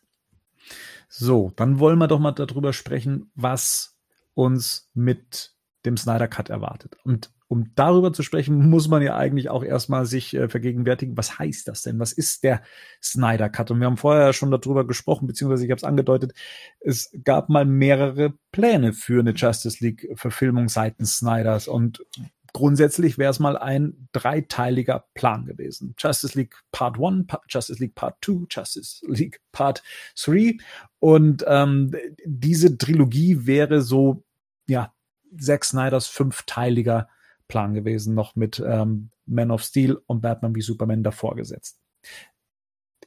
So, dann wollen wir doch mal darüber sprechen, was uns mit dem Snyder Cut erwartet. Und um darüber zu sprechen, muss man ja eigentlich auch erstmal sich äh, vergegenwärtigen, was heißt das denn? Was ist der Snyder Cut? Und wir haben vorher schon darüber gesprochen, beziehungsweise ich habe es angedeutet, es gab mal mehrere Pläne für eine Justice League-Verfilmung seitens Snyders. Und grundsätzlich wäre es mal ein dreiteiliger Plan gewesen. Justice League Part 1, Justice League Part 2, Justice League Part 3. Und ähm, diese Trilogie wäre so, ja, Zack Snyders fünfteiliger Plan gewesen, noch mit ähm, Man of Steel und Batman wie Superman davor gesetzt.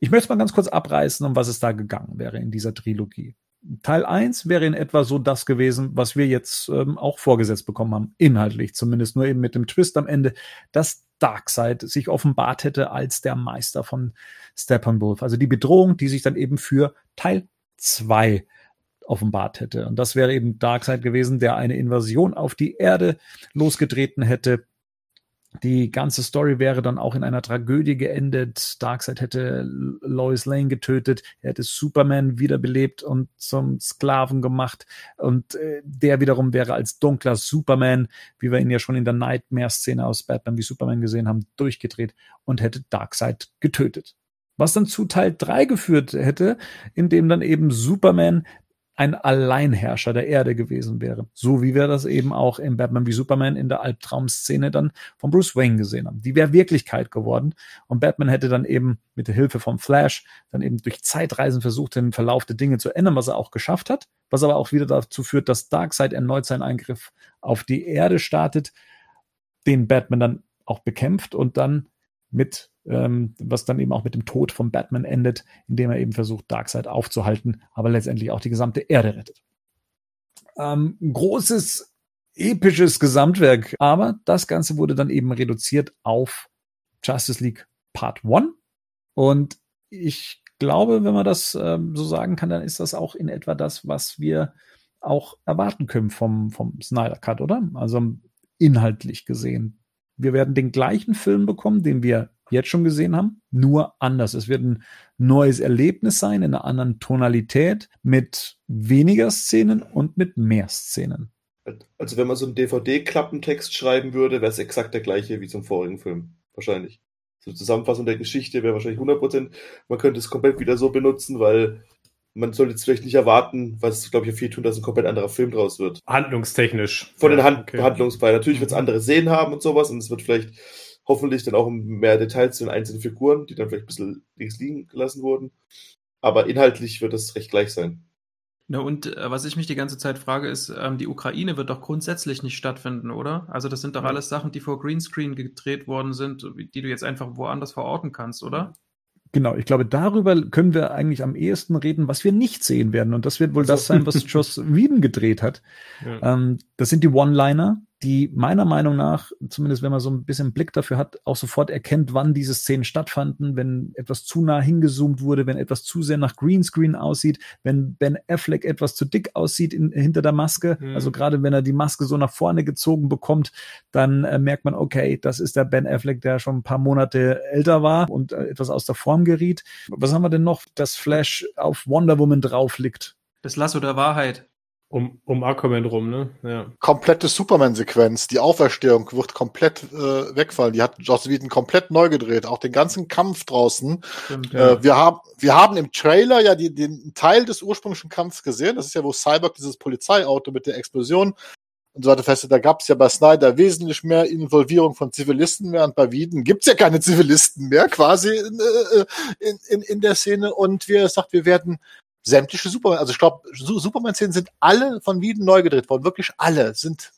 Ich möchte mal ganz kurz abreißen, um was es da gegangen wäre in dieser Trilogie. Teil 1 wäre in etwa so das gewesen, was wir jetzt ähm, auch vorgesetzt bekommen haben, inhaltlich zumindest, nur eben mit dem Twist am Ende, dass Darkseid sich offenbart hätte als der Meister von Steppenwolf. Also die Bedrohung, die sich dann eben für Teil 2 offenbart hätte. Und das wäre eben Darkseid gewesen, der eine Invasion auf die Erde losgetreten hätte. Die ganze Story wäre dann auch in einer Tragödie geendet. Darkseid hätte Lois Lane getötet, er hätte Superman wiederbelebt und zum Sklaven gemacht. Und äh, der wiederum wäre als dunkler Superman, wie wir ihn ja schon in der Nightmare-Szene aus Batman wie Superman gesehen haben, durchgedreht und hätte Darkseid getötet. Was dann zu Teil 3 geführt hätte, in dem dann eben Superman ein Alleinherrscher der Erde gewesen wäre. So wie wir das eben auch in Batman wie Superman in der Albtraumszene dann von Bruce Wayne gesehen haben. Die wäre Wirklichkeit geworden und Batman hätte dann eben mit der Hilfe von Flash dann eben durch Zeitreisen versucht, den Verlauf der Dinge zu ändern, was er auch geschafft hat, was aber auch wieder dazu führt, dass Darkseid erneut seinen Eingriff auf die Erde startet, den Batman dann auch bekämpft und dann mit ähm, was dann eben auch mit dem Tod von Batman endet, indem er eben versucht, Darkseid aufzuhalten, aber letztendlich auch die gesamte Erde rettet. Ähm, großes, episches Gesamtwerk, aber das Ganze wurde dann eben reduziert auf Justice League Part 1 und ich glaube, wenn man das ähm, so sagen kann, dann ist das auch in etwa das, was wir auch erwarten können vom, vom Snyder Cut, oder? Also inhaltlich gesehen. Wir werden den gleichen Film bekommen, den wir jetzt schon gesehen haben, nur anders. Es wird ein neues Erlebnis sein, in einer anderen Tonalität, mit weniger Szenen und mit mehr Szenen. Also wenn man so einen DVD-Klappentext schreiben würde, wäre es exakt der gleiche wie zum vorigen Film. Wahrscheinlich. So Zusammenfassung der Geschichte wäre wahrscheinlich 100%. Man könnte es komplett wieder so benutzen, weil man sollte jetzt vielleicht nicht erwarten, was, glaube ich, viel tun, dass ein komplett anderer Film draus wird. Handlungstechnisch. Von den Hand okay. Handlungsbeinen. Natürlich wird es andere Szenen haben und sowas und es wird vielleicht hoffentlich dann auch mehr Details zu den einzelnen Figuren, die dann vielleicht ein bisschen links liegen gelassen wurden. Aber inhaltlich wird es recht gleich sein. Na und äh, was ich mich die ganze Zeit frage, ist, ähm, die Ukraine wird doch grundsätzlich nicht stattfinden, oder? Also das sind doch alles Sachen, die vor Greenscreen gedreht worden sind, die du jetzt einfach woanders verorten kannst, oder? Genau, ich glaube, darüber können wir eigentlich am ehesten reden, was wir nicht sehen werden. Und das wird wohl also. das sein, was Joss Whedon gedreht hat. Ja. Ähm, das sind die One-Liner, die meiner Meinung nach, zumindest wenn man so ein bisschen Blick dafür hat, auch sofort erkennt, wann diese Szenen stattfanden, wenn etwas zu nah hingezoomt wurde, wenn etwas zu sehr nach Greenscreen aussieht, wenn Ben Affleck etwas zu dick aussieht in, hinter der Maske, mhm. also gerade wenn er die Maske so nach vorne gezogen bekommt, dann äh, merkt man, okay, das ist der Ben Affleck, der schon ein paar Monate älter war und äh, etwas aus der Form geriet. Was haben wir denn noch, das Flash auf Wonder Woman drauf liegt? Das Lasso der Wahrheit. Um, um Aquaman rum, ne? Ja. Komplette Superman-Sequenz. Die Auferstehung wird komplett äh, wegfallen. Die hat Joss Whedon komplett neu gedreht. Auch den ganzen Kampf draußen. Stimmt, ja. äh, wir, haben, wir haben im Trailer ja die, den Teil des ursprünglichen Kampfs gesehen. Das ist ja, wo Cyborg dieses Polizeiauto mit der Explosion und so weiter fest. Da gab es ja bei Snyder wesentlich mehr Involvierung von Zivilisten, während bei Wieden gibt's ja keine Zivilisten mehr quasi in, äh, in, in, in der Szene. Und wie er sagt, wir werden sämtliche Superman, also ich glaube, Superman-Szenen sind alle von Wieden neu gedreht worden. Wirklich alle sind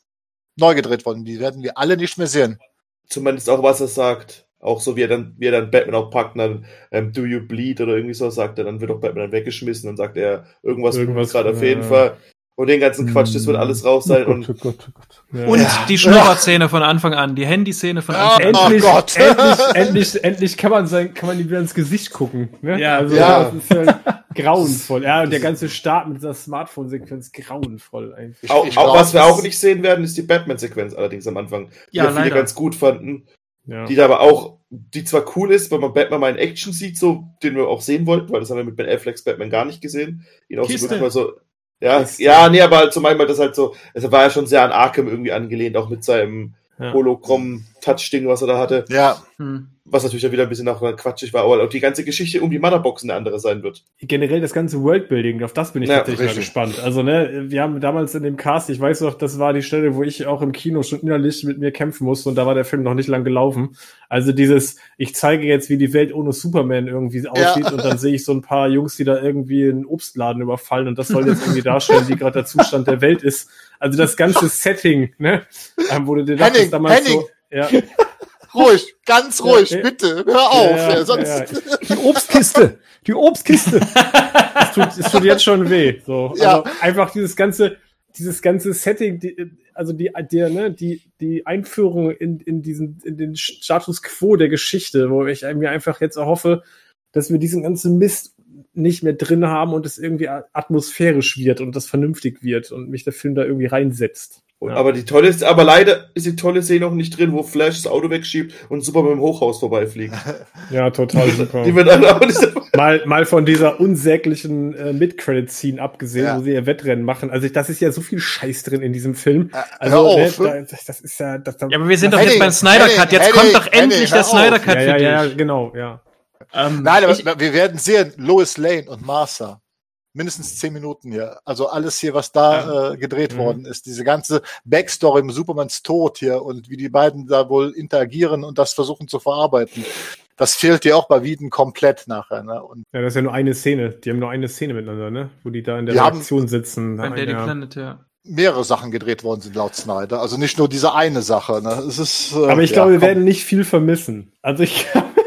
neu gedreht worden. Die werden wir alle nicht mehr sehen. Zumindest auch, was er sagt. Auch so, wie er dann, wie er dann Batman auch packt, dann, ähm, do you bleed oder irgendwie so sagt er, dann wird auch Batman dann weggeschmissen, dann sagt er, irgendwas, Irgendwas, gerade auf jeden Fall. Und den ganzen Quatsch, das wird alles raus sein. Und oh Gott, oh Gott. Ja. Und die Schnurrbartszene von Anfang an, die Handyszene von. Anfang an. Oh endlich, Gott. endlich, endlich, endlich kann man sein, kann man ihm wieder ins Gesicht gucken. Ne? Ja. also, Ja. das ist halt grauenvoll. Ja, und der ganze Start mit dieser Smartphone-Sequenz grauenvoll eigentlich. auch, ich auch glaub, was wir auch nicht sehen werden, ist die Batman-Sequenz allerdings am Anfang. Die Ja, viele ganz gut fanden. Ja. Die da aber auch, die zwar cool ist, weil man Batman mal in Action sieht, so, den wir auch sehen wollten, weil das haben wir mit Ben Afflecks Batman gar nicht gesehen. Ihn auch Kiste. so wirklich mal so, ja, Kiste. ja, nee, aber zum einen das halt so, es war ja schon sehr an Arkham irgendwie angelehnt, auch mit seinem Ja. Hologramm-Touch-Ding, was er da hatte, Ja, Hm. was natürlich dann wieder ein bisschen nach quatschig war, aber auch die ganze Geschichte um die Motherbox eine andere sein wird. generell das ganze Worldbuilding, auf das bin ich Ja, tatsächlich mal gespannt. Also, ne, wir haben damals in dem Cast, ich weiß noch, das war die Stelle, wo ich auch im Kino schon innerlich mit mir kämpfen musste und da war der Film noch nicht lang gelaufen. Also dieses, ich zeige jetzt, wie die Welt ohne Superman irgendwie aussieht und dann sehe ich so ein paar Jungs, die da irgendwie einen Obstladen überfallen und das soll jetzt irgendwie darstellen, wie gerade der Zustand der Welt ist. Also das ganze Setting, ne, ähm, wo du dir dachtest Henning, damals Henning. so, ja, ruhig, ganz ruhig, ja. bitte, hör auf. Ja, sonst, ja, Die Obstkiste. Die Obstkiste. es tut, es tut jetzt schon weh. So. Ja. Also einfach dieses ganze, dieses ganze Setting, die, also die, der, ne, die, die Einführung in, in diesen, in den Status quo der Geschichte, wo ich mir einfach jetzt erhoffe, dass wir diesen ganzen Mist nicht mehr drin haben und es irgendwie atmosphärisch wird und das vernünftig wird und mich der Film da irgendwie reinsetzt. Ja. Aber die tolle ist, aber leider ist die tolle Szene noch nicht drin, wo Flash das Auto wegschiebt und Superman im Hochhaus vorbeifliegt. Ja, total super. Die wird dann auch nicht mal, mal von dieser unsäglichen äh, Mid-Credit-Scene abgesehen, Ja. wo sie ihr Wettrennen machen. Also das ist ja so viel Scheiß drin in diesem Film. Äh, Also hör auf. ne, da, das, das ist ja, das, da, Ja, aber wir sind doch Henning, jetzt beim Snyder Cut. Jetzt Henning, kommt doch endlich der. Snyder Cut ja, für ja, ja, dich. genau, ja. Ähm, Nein, aber ich, wir werden sehen, Lois Lane und Martha. Mindestens zehn Minuten hier. Also alles hier, was da äh, gedreht Mhm. worden ist. Diese ganze Backstory im Supermans Tod hier und wie die beiden da wohl interagieren und das versuchen zu verarbeiten. Das fehlt dir auch bei Wieden komplett nachher. Ne? Und Ja, das ist ja nur eine Szene. Die haben nur eine Szene miteinander, ne? Wo die da in der Die haben- Redaktion sitzen. beim Daily ja. Planet, ja. mehrere Sachen gedreht worden sind laut Snyder. Also nicht nur diese eine Sache. Ne? Es ist, äh, Aber ich ja, glaube, wir komm. werden nicht viel vermissen. Also ich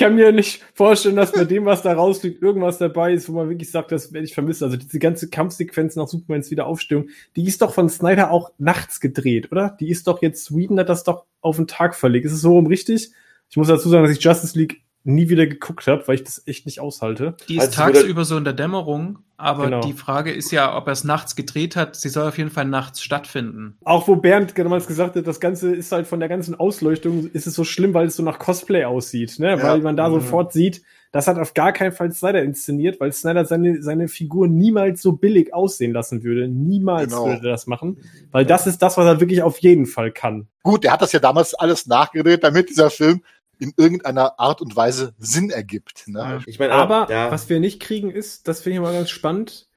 kann, ich kann mir nicht vorstellen, dass bei dem, was da rausfliegt, irgendwas dabei ist, wo man wirklich sagt, das werde ich vermissen. Also diese ganze Kampfsequenz nach Supermans Wiederaufstehung, die ist doch von Snyder auch nachts gedreht, oder? Die ist doch jetzt, Sweden hat das doch auf den Tag verlegt. Ist es so rum richtig? Ich muss dazu sagen, dass ich Justice League nie wieder geguckt habe, weil ich das echt nicht aushalte. Die ist Also, tagsüber so in der Dämmerung, aber Genau. die Frage ist ja, ob er es nachts gedreht hat. Sie soll auf jeden Fall nachts stattfinden. Auch wo Bernd damals gesagt hat, das Ganze ist halt von der ganzen Ausleuchtung, ist es so schlimm, weil es so nach Cosplay aussieht, ne? Ja. Weil man da Mhm. sofort sieht, das hat auf gar keinen Fall Snyder inszeniert, weil Snyder seine, seine Figur niemals so billig aussehen lassen würde. Niemals Genau. würde er das machen. Weil das ist das, was er wirklich auf jeden Fall kann. Gut, der hat das ja damals alles nachgedreht, damit dieser Film in irgendeiner Art und Weise Sinn ergibt. Ne? Ich meine, Aber ja, was wir nicht kriegen ist, das finde ich mal ganz spannend,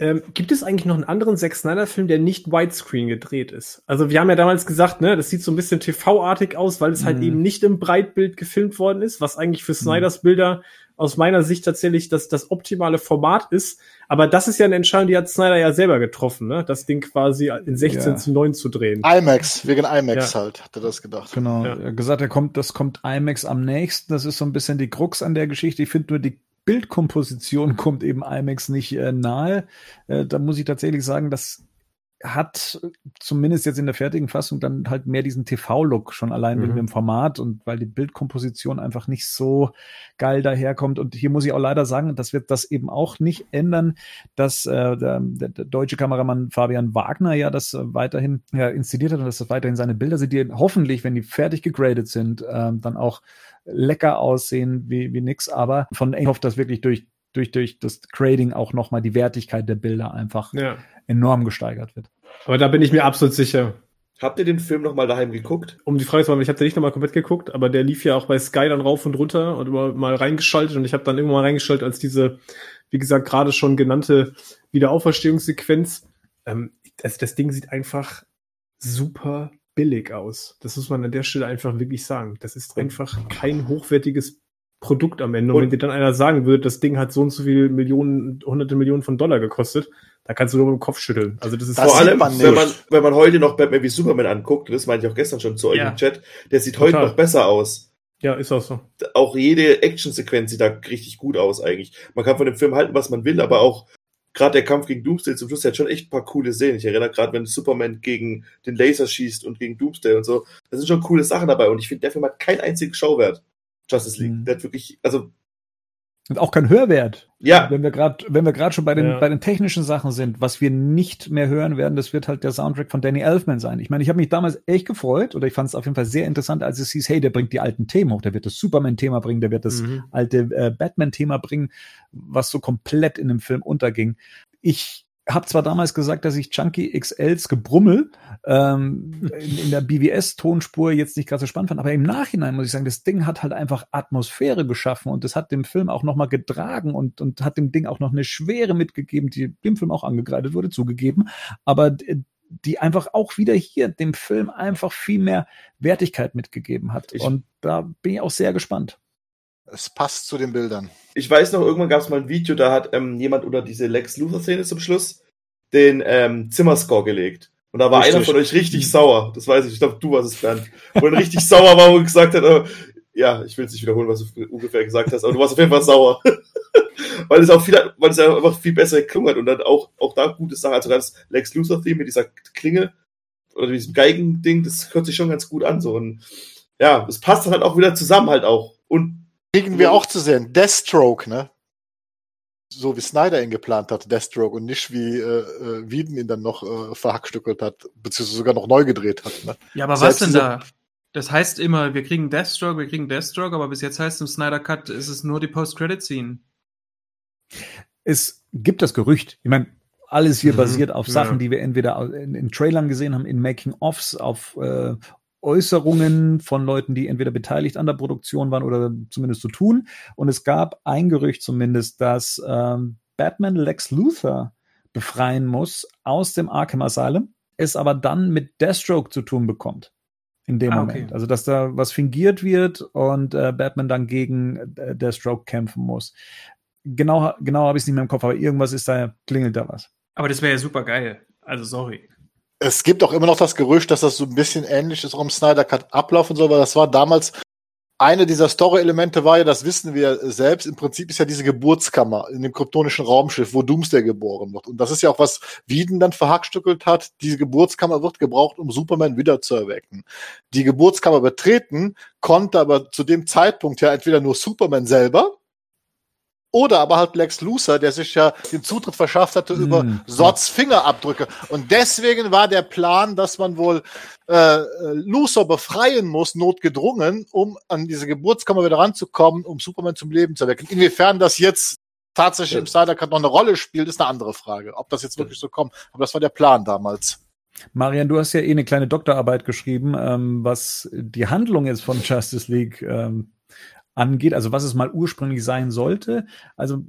ähm, gibt es eigentlich noch einen anderen Zack Snyder-Film, der nicht Widescreen gedreht ist? Also wir haben ja damals gesagt, ne, das sieht so ein bisschen TV-artig aus, weil es halt Mhm. eben nicht im Breitbild gefilmt worden ist, was eigentlich für Snyders Bilder aus meiner Sicht tatsächlich das, das optimale Format ist. Aber das ist ja eine Entscheidung, die hat Snyder ja selber getroffen, ne? das Ding quasi in 16 Ja. zu 9 zu drehen. IMAX, wegen IMAX Ja. halt, hat er das gedacht. Genau. Ja. Er hat gesagt, er kommt, das kommt IMAX am nächsten. Das ist so ein bisschen die Krux an der Geschichte. Ich finde nur die Bildkomposition kommt eben IMAX nicht äh, nahe. Äh, da muss ich tatsächlich sagen, das hat zumindest jetzt in der fertigen Fassung dann halt mehr diesen TV-Look schon allein wegen Mhm. dem Format und weil die Bildkomposition einfach nicht so geil daherkommt. Und hier muss ich auch leider sagen, das wird das eben auch nicht ändern, dass äh, der, der, deutsche Kameramann Fabian Wagner ja das äh, weiterhin ja, inszeniert hat und dass das weiterhin seine Bilder sind, die hoffentlich, wenn die fertig gegradet sind, ähm, dann auch lecker aussehen wie, wie nix. Aber von ich hoffe, dass wirklich durch, durch, durch das Grading auch nochmal die Wertigkeit der Bilder einfach Ja. enorm gesteigert wird. Aber da bin ich mir absolut sicher. habt ihr den Film noch mal daheim geguckt? Um die Frage zu machen, ich habe den nicht nochmal komplett geguckt, aber der lief ja auch bei Sky dann rauf und runter und immer mal reingeschaltet und ich habe dann irgendwann mal reingeschaltet, als diese, wie gesagt, gerade schon genannte Wiederauferstehungssequenz. Ähm, das, das Ding sieht einfach super billig aus. Das muss man an der Stelle einfach wirklich sagen. Das ist einfach kein hochwertiges Produkt am Ende. Und, Und- wenn dir dann einer sagen würde, das Ding hat so und so viele Millionen, hunderte Millionen von Dollar gekostet, da kannst du nur mit dem Kopf schütteln. Also das ist Das Vor allem, man wenn man, wenn man heute noch Batman wie Superman anguckt, das meinte ich auch gestern schon zu euch Ja. im Chat, der sieht heute Total. noch besser aus. ja, ist auch so. Auch jede Actionsequenz sieht da richtig gut aus eigentlich. Man kann von dem Film halten, was man will, aber auch gerade der Kampf gegen Doomsday zum Schluss der hat schon echt ein paar coole Szenen. Ich erinnere gerade, wenn Superman gegen den Laser schießt und gegen Doomsday und so. Da sind schon coole Sachen dabei und ich finde, der Film hat keinen einzigen Schauwert. Justice League. Mhm. Der hat wirklich, also, Und auch kein Hörwert. ja, Wenn wir gerade, wenn wir gerade schon bei den, Ja. bei den technischen Sachen sind, was wir nicht mehr hören werden, das wird halt der Soundtrack von Danny Elfman sein. Ich meine, ich habe mich damals echt gefreut oder ich fand es auf jeden Fall sehr interessant, als es hieß, hey, der bringt die alten Themen hoch, der wird das Superman-Thema bringen, der wird das Mhm. alte äh, Batman-Thema bringen, was so komplett in dem Film unterging. Ich habe zwar damals gesagt, dass ich Chunky XLs Gebrummel ähm, in, in der BWS-Tonspur jetzt nicht gerade so spannend fand, aber im Nachhinein muss ich sagen, das Ding hat halt einfach Atmosphäre geschaffen und das hat dem Film auch nochmal getragen und, und hat dem Ding auch noch eine Schwere mitgegeben, die dem Film auch angekreidet wurde, zugegeben, aber die einfach auch wieder hier dem Film einfach viel mehr Wertigkeit mitgegeben hat. Ich- und da bin ich auch sehr gespannt. Es passt zu den Bildern. ich weiß noch, irgendwann gab es mal ein Video, da hat ähm, jemand unter diese Lex Luthor-Szene zum Schluss den ähm, Zimmerscore gelegt. Und da war Richtig. einer von euch richtig sauer. Das weiß ich. Ich glaube, du warst es, Bernd. Wo er richtig sauer war und gesagt hat, äh, ja, ich will es nicht wiederholen, was du ungefähr gesagt hast, aber du warst auf jeden Fall sauer. weil es auch viel, weil es einfach viel besser geklungen hat und dann auch, auch da gute Sachen. Also das Lex Luthor-Theme mit dieser Klinge oder diesem Geigending, das hört sich schon ganz gut an. So. Und ja, es passt dann halt auch wieder zusammen halt auch. Und Kriegen wir auch zu sehen. Deathstroke, ne? So wie Snyder ihn geplant hat, Deathstroke, und nicht wie äh, äh, Wieden ihn dann noch äh, verhackstückelt hat, beziehungsweise sogar noch neu gedreht hat. Ne? Ja, aber Selbst was denn da? Das heißt immer, wir kriegen Deathstroke, wir kriegen Deathstroke, aber bis jetzt heißt es im Snyder Cut, ist es nur die Post-Credit-Scene. es gibt das Gerücht. Ich meine, alles hier Mhm, basiert auf ja. Sachen, die wir entweder in, in Trailern gesehen haben, in Making-ofs, auf äh, Äußerungen von Leuten, die entweder beteiligt an der Produktion waren oder zumindest so tun. Und es gab ein Gerücht zumindest, dass ähm, Batman Lex Luthor befreien muss aus dem Arkham Asylum, es aber dann mit Deathstroke zu tun bekommt. In dem Ah, okay. Moment. Also, dass da was fingiert wird und äh, Batman dann gegen äh, Deathstroke kämpfen muss. Genau, genau habe ich es nicht mehr im Kopf, aber irgendwas ist da, klingelt da was. Aber das wäre ja super geil. Also sorry. Es gibt auch immer noch das Gerücht, dass das so ein bisschen ähnlich ist, im Snyder Cut ablaufen soll, weil das war damals eine dieser Story-Elemente war ja, das wissen wir selbst, im Prinzip ist ja diese Geburtskammer in dem kryptonischen Raumschiff, wo Doomsday geboren wird. Und das ist ja auch, was Wieden dann verhackstückelt hat. Diese Geburtskammer wird gebraucht, um Superman wieder zu erwecken. Die Geburtskammer betreten konnte aber zu dem Zeitpunkt ja entweder nur Superman selber oder aber halt Lex Luthor, der sich ja den Zutritt verschafft hatte über Hm. Sots Fingerabdrücke. Und deswegen war der Plan, dass man wohl äh, äh, Luthor befreien muss, notgedrungen, um an diese Geburtskammer wieder ranzukommen, um Superman zum Leben zu erwecken. Inwiefern das jetzt tatsächlich Ja. im Snyder Cut noch eine Rolle spielt, ist eine andere Frage. Ob das jetzt wirklich so kommt. Aber das war der Plan damals. Marian, du hast ja eh eine kleine Doktorarbeit geschrieben, ähm, was die Handlung jetzt von Justice League ähm, angeht, also was es mal ursprünglich sein sollte. Also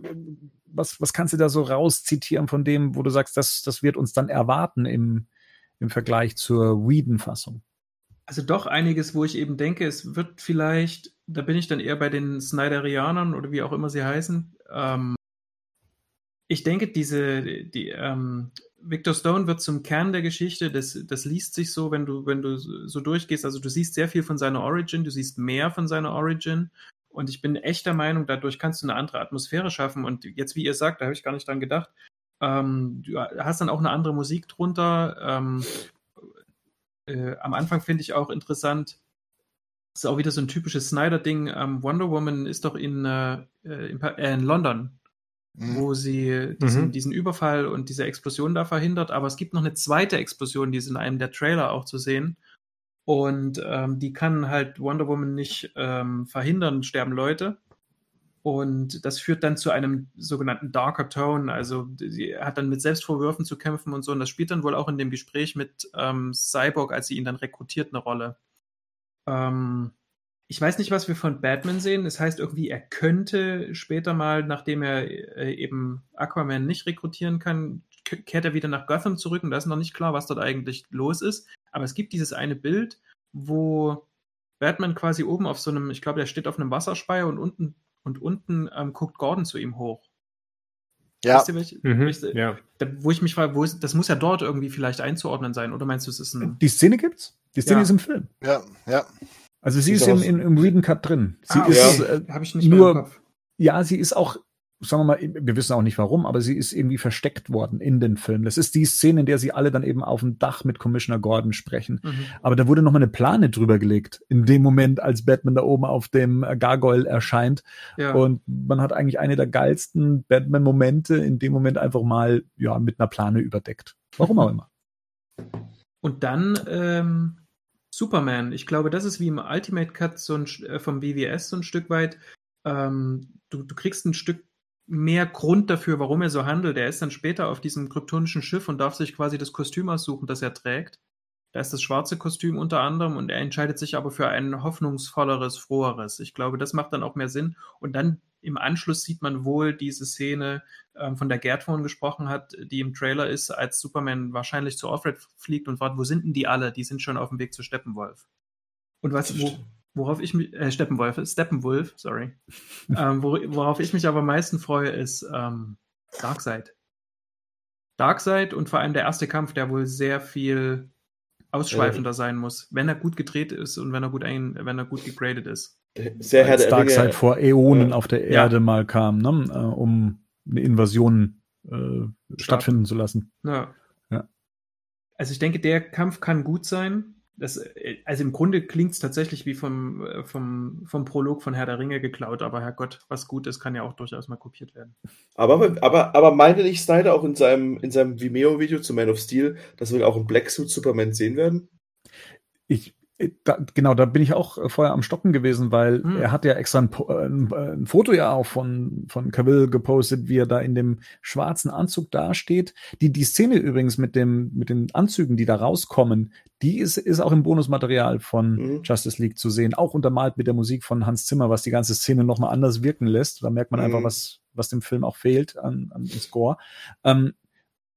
was, was kannst du da so rauszitieren von dem, wo du sagst, das, das wird uns dann erwarten im, im Vergleich zur Whedon-Fassung? Also doch einiges, wo ich eben denke, es wird vielleicht, da bin ich dann eher bei den Snyderianern oder wie auch immer sie heißen. Ähm, ich denke, diese, die, ähm, Victor Stone wird zum Kern der Geschichte. Das, das liest sich so, wenn du, wenn du so durchgehst. Also du siehst sehr viel von seiner Origin, du siehst mehr von seiner Origin. Und ich bin echt der Meinung, dadurch kannst du eine andere Atmosphäre schaffen. Und jetzt, wie ihr sagt, da habe ich gar nicht dran gedacht. Ähm, du hast dann auch eine andere Musik drunter. Ähm, äh, am Anfang finde ich auch interessant, das ist auch wieder so ein typisches Snyder-Ding. Ähm, Wonder Woman ist doch in, äh, in, Pa- äh, in London, Mhm. wo sie diesen, Mhm. diesen Überfall und diese Explosion da verhindert. Aber es gibt noch eine zweite Explosion, die ist in einem der Trailer auch zu sehen. Und ähm, die kann halt Wonder Woman nicht ähm, verhindern, sterben Leute. Und das führt dann zu einem sogenannten Darker Tone. Also sie hat dann mit Selbstvorwürfen zu kämpfen und so. Und das spielt dann wohl auch in dem Gespräch mit ähm, Cyborg, als sie ihn dann rekrutiert, eine Rolle. Ähm, ich weiß nicht, was wir von Batman sehen. Das heißt irgendwie, er könnte später mal, nachdem er äh, eben Aquaman nicht rekrutieren kann, kehrt er wieder nach Gotham zurück und da ist noch nicht klar, was dort eigentlich los ist. Aber es gibt dieses eine Bild, wo Batman quasi oben auf so einem, ich glaube, der steht auf einem Wasserspeier und unten und unten ähm, guckt Gordon zu ihm hoch. Ja, Wisst ihr, welche, Mhm, welche, ja. da, wo ich mich frage, wo ist, das muss ja dort irgendwie vielleicht einzuordnen sein, oder meinst du, es ist ein. Die Szene gibt's. Die Szene Ja. ist im Film. ja, ja. Also sie Die ist ist im, im, im Reading Cut drin. Sie Ah, ist, okay. äh, Habe ich nicht mehr nur- im Kopf. ja, sie ist auch, sagen wir mal, wir wissen auch nicht warum, aber sie ist irgendwie versteckt worden in den Film. Das ist die Szene, in der sie alle dann eben auf dem Dach mit Commissioner Gordon sprechen. Mhm. Aber da wurde noch mal eine Plane drüber gelegt, in dem Moment, als Batman da oben auf dem äh, Gargoyle erscheint. Ja. Und man hat eigentlich eine der geilsten Batman-Momente in dem Moment einfach mal ja mit einer Plane überdeckt. Warum auch immer. Und dann ähm, Superman. Ich glaube, das ist wie im Ultimate Cut so ein, äh, vom BWS so ein Stück weit. Ähm, du, du kriegst ein Stück mehr Grund dafür, warum er so handelt. Er ist dann später auf diesem kryptonischen Schiff und darf sich quasi das Kostüm aussuchen, das er trägt. Da ist das schwarze Kostüm unter anderem und er entscheidet sich aber für ein hoffnungsvolleres, froheres. Ich glaube, das macht dann auch mehr Sinn. Und dann im Anschluss sieht man wohl diese Szene, ähm, von der Gerd vorhin gesprochen hat, die im Trailer ist, als Superman wahrscheinlich zu Alfred fliegt und fragt, wo sind denn die alle? Die sind schon auf dem Weg zu Steppenwolf. Und was, wo, worauf ich mich, äh, Steppenwolf, Steppenwolf, sorry. ähm, wor worauf ich mich aber am meisten freue, ist ähm, Darkseid. Darkseid und vor allem der erste Kampf, der wohl sehr viel ausschweifender sein muss, wenn er gut gedreht ist und wenn er gut ein, wenn er gut gegradet ist. Sehr Herr als der Darkseid Ringe. vor Äonen Ja. auf der Ja. Erde mal kam, ne? äh, um eine Invasion äh, stattfinden zu lassen. Ja. Ja. Also ich denke, der Kampf kann gut sein. Das, äh, also im Grunde klingt es tatsächlich wie vom, äh, vom, vom Prolog von Herr der Ringe geklaut, aber Herrgott, was gut ist, kann ja auch durchaus mal kopiert werden. Aber, aber, aber meinte nicht Snyder auch in seinem, in seinem Vimeo-Video zu Man of Steel, dass wir auch einen Black Suit Superman sehen werden? Ich, da, genau, da bin ich auch äh, vorher am Stocken gewesen, weil Hm. er hat ja extra ein, äh, ein, äh, ein Foto ja auch von, von Cavill gepostet, wie er da in dem schwarzen Anzug dasteht. Die, die Szene übrigens mit dem, mit den Anzügen, die da rauskommen, die ist, ist auch im Bonusmaterial von Mhm. Justice League zu sehen, auch untermalt mit der Musik von Hans Zimmer, was die ganze Szene nochmal anders wirken lässt. Da merkt man Mhm. einfach, was, was dem Film auch fehlt an, an Score. Ähm,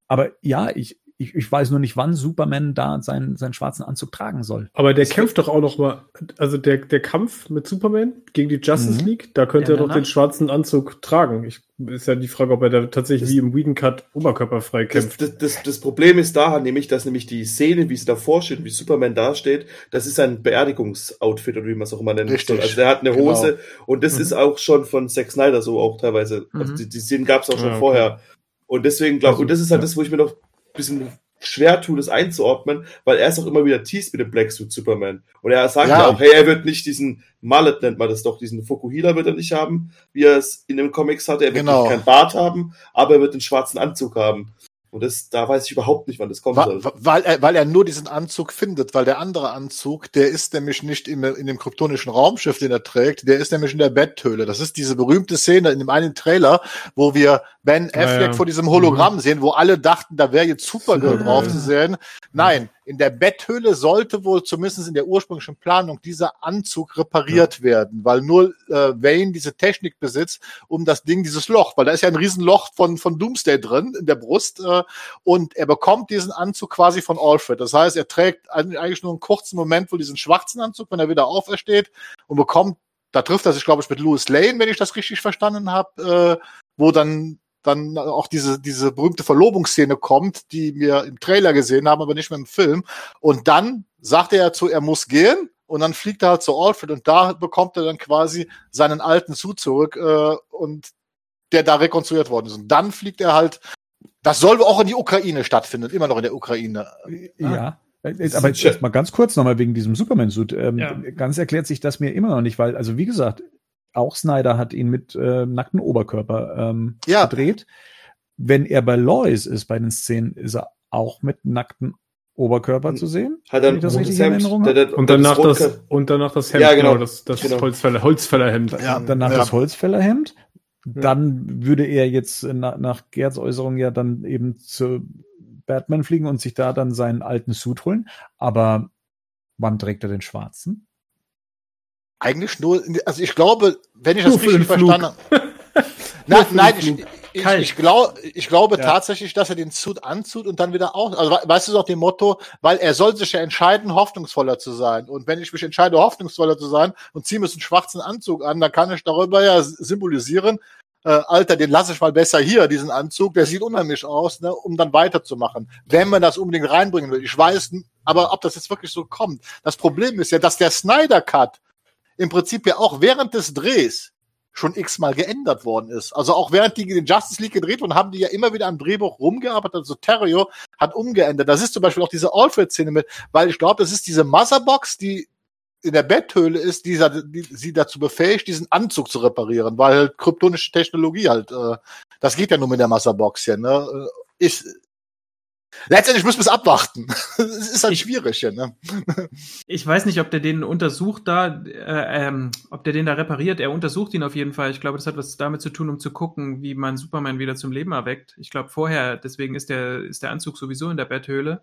aber ja, ich, ich, ich weiß nur nicht, wann Superman da seinen, seinen schwarzen Anzug tragen soll. Aber der kämpft doch auch noch mal, also der, der Kampf mit Superman gegen die Justice Mhm. League, da könnte Ja, er doch den schwarzen Anzug tragen. Ich, ist ja die Frage, ob er da tatsächlich Das- wie im Whedon Cut oberkörperfrei Das, kämpft. das, das, das Problem ist daran nämlich, dass nämlich die Szene, wie sie davor steht, wie Superman dasteht, das ist ein Beerdigungsoutfit oder wie man es auch immer nennen Richtig. soll. Also der hat eine Genau. Hose und das Mhm. ist auch schon von Zack Snyder so auch teilweise. Also Mhm. die, die Szenen gab es auch schon Ja, okay. vorher. Und deswegen glaube Also, und das ist halt ja. das, wo ich mir noch bisschen schwer tue, das einzuordnen, weil er ist auch immer wieder teased mit dem Black Suit Superman. Und er sagt ja. Ja. auch, hey, er wird nicht diesen Mallet nennt man das doch, diesen Fukuhila wird er nicht haben, wie er es in den Comics hatte. Er wird Genau. nicht kein Bart haben, aber er wird den schwarzen Anzug haben. Und das, da weiß ich überhaupt nicht, wann das soll. wa- Weil er, weil er nur diesen Anzug findet, weil der andere Anzug, der ist nämlich nicht im, in dem kryptonischen Raumschiff, den er trägt, der ist nämlich in der Betthöhle. Das ist diese berühmte Szene in dem einen Trailer, wo wir Ben Ja, Affleck ja. vor diesem Hologramm sehen, wo alle dachten, da wäre jetzt Supergirl Supergirl. drauf zu sehen. Nein, in der Betthöhle sollte wohl zumindest in der ursprünglichen Planung dieser Anzug repariert werden, weil nur äh, Wayne diese Technik besitzt, um das Ding, dieses Loch, weil da ist ja ein Riesenloch von, von Doomsday drin in der Brust, äh, und er bekommt diesen Anzug quasi von Alfred. Das heißt, er trägt eigentlich nur einen kurzen Moment wohl diesen schwarzen Anzug, wenn er wieder aufersteht und bekommt, da trifft er sich, glaube ich, mit Louis Lane, wenn ich das richtig verstanden habe, äh, wo dann dann auch diese, diese berühmte Verlobungsszene kommt, die wir im Trailer gesehen haben, aber nicht mehr im Film. Und dann sagt er dazu, er muss gehen. Und dann fliegt er halt zu Alfred und da bekommt er dann quasi seinen alten Suit zurück äh, und der da rekonstruiert worden ist. Und dann fliegt er halt, das soll auch in die Ukraine stattfinden, immer noch in der Ukraine. Ja. Äh, Das Aber jetzt mal ganz kurz nochmal wegen diesem Superman-Suit. Ähm, Ja. Ganz erklärt sich das mir immer noch nicht, weil, also wie gesagt, auch Snyder hat ihn mit äh, nacktem Oberkörper ähm, Ja. gedreht. Wenn er bei Lois ist, bei den Szenen, ist er auch mit nacktem Oberkörper Hm. zu sehen. Hat er das richtig Hemd, habe. der- Und danach rot- das, und danach das Hemd, Ja, genau. das, das Genau. Holzfäller, Holzfällerhemd. Ja. Danach Ja. das Holzfällerhemd. Dann würde er jetzt nach, nach Gerds Äußerung ja dann eben zu Batman fliegen und sich da dann seinen alten Suit holen. Aber wann trägt er den schwarzen? Eigentlich nur, also ich glaube, wenn ich Nur das richtig verstanden habe. Nein, nein, ich, ich, ich, glaub, ich glaube Ja. tatsächlich, dass er den Suit anzieht und dann wieder aus. Also we- weißt du doch dem Motto, weil er soll sich ja entscheiden, hoffnungsvoller zu sein. Und wenn ich mich entscheide, hoffnungsvoller zu sein und ziehe mir so einen schwarzen Anzug an, dann kann ich darüber ja symbolisieren, äh, Alter, den lasse ich mal besser hier, diesen Anzug, der sieht unheimlich aus, ne, um dann weiterzumachen. Wenn man das unbedingt reinbringen will. Ich weiß, aber ob das jetzt wirklich so kommt. Das Problem ist ja, dass der Snyder Cut im Prinzip ja auch während des Drehs schon x-mal geändert worden ist. Also auch während die den Justice League gedreht wurden, haben die ja immer wieder am Drehbuch rumgearbeitet. Also Terrio hat umgeändert. Das ist zum Beispiel auch diese Alfred-Szene mit, weil ich glaube, das ist diese Motherbox, die in der Betthöhle ist, die, sa- die sie dazu befähigt, diesen Anzug zu reparieren, weil halt kryptonische Technologie halt, äh, das geht ja nur mit der Motherbox hier, ne? Äh, Ist, letztendlich müssen wir es abwarten. Es ist halt Ich- schwierig hier, ne? Ich weiß nicht, ob der den untersucht da, äh, ähm, ob der den da repariert. Er untersucht ihn auf jeden Fall. Ich glaube, das hat was damit zu tun, um zu gucken, wie man Superman wieder zum Leben erweckt. Ich glaube vorher, deswegen ist der, ist der Anzug sowieso in der Betthöhle.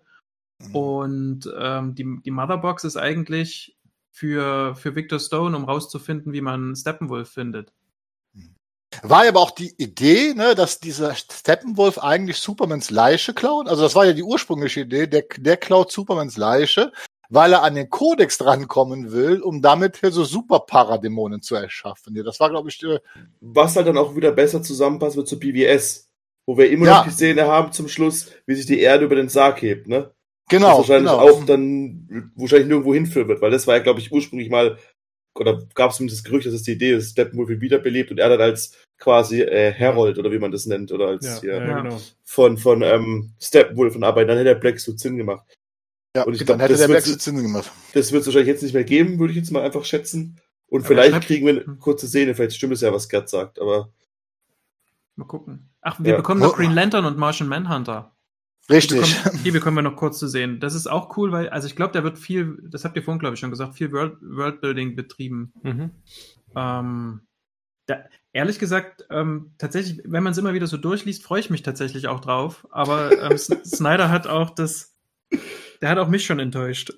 Und ähm, die, die Motherbox ist eigentlich für, für Victor Stone, um rauszufinden, wie man Steppenwolf findet. War ja aber auch die Idee, ne, dass dieser Steppenwolf eigentlich Supermans Leiche klaut. Also das war ja die ursprüngliche Idee, der, der klaut Supermans Leiche, weil er an den Kodex drankommen will, um damit hier so Super-Paradämonen zu erschaffen. Ja, das war, glaube ich, äh, Was halt dann auch wieder besser zusammenpasst wird zu BWS, wo wir immer Ja. noch die Szene haben zum Schluss, wie sich die Erde über den Sarg hebt, ne? genau. das wahrscheinlich genau. auch dann wahrscheinlich nirgendwo hinführen wird, weil das war ja, glaube ich, ursprünglich mal, oder gab es zumindest das Gerücht, dass es die Idee ist, Steppenwolf wird wiederbelebt und er dann als quasi äh, Herold oder wie man das nennt, oder als Ja, hier, ja, genau. von, von ähm, Steppenwolf und Arbeit, dann hätte der Black Suit Sinn gemacht. ja, und ich dann glaub, hätte das der wird- Wechsel Sinn gemacht. Das wird es wahrscheinlich jetzt nicht mehr geben, würde ich jetzt mal einfach schätzen. Und Aber vielleicht kriegen wir eine kurze Szene, vielleicht stimmt es ja, was Gerd sagt, aber Mal gucken. Ach, wir Ja. bekommen noch Green Lantern und Martian Manhunter. Die Richtig. bekommen, die bekommen wir noch kurz zu sehen. Das ist auch cool, weil, also ich glaube, da wird viel, das habt ihr vorhin, glaube ich, schon gesagt, viel World, Worldbuilding betrieben. Mhm. Ähm, da, ehrlich gesagt, ähm, tatsächlich, wenn man es immer wieder so durchliest, freue ich mich tatsächlich auch drauf. Aber ähm, Snyder hat auch das, der hat auch mich schon enttäuscht.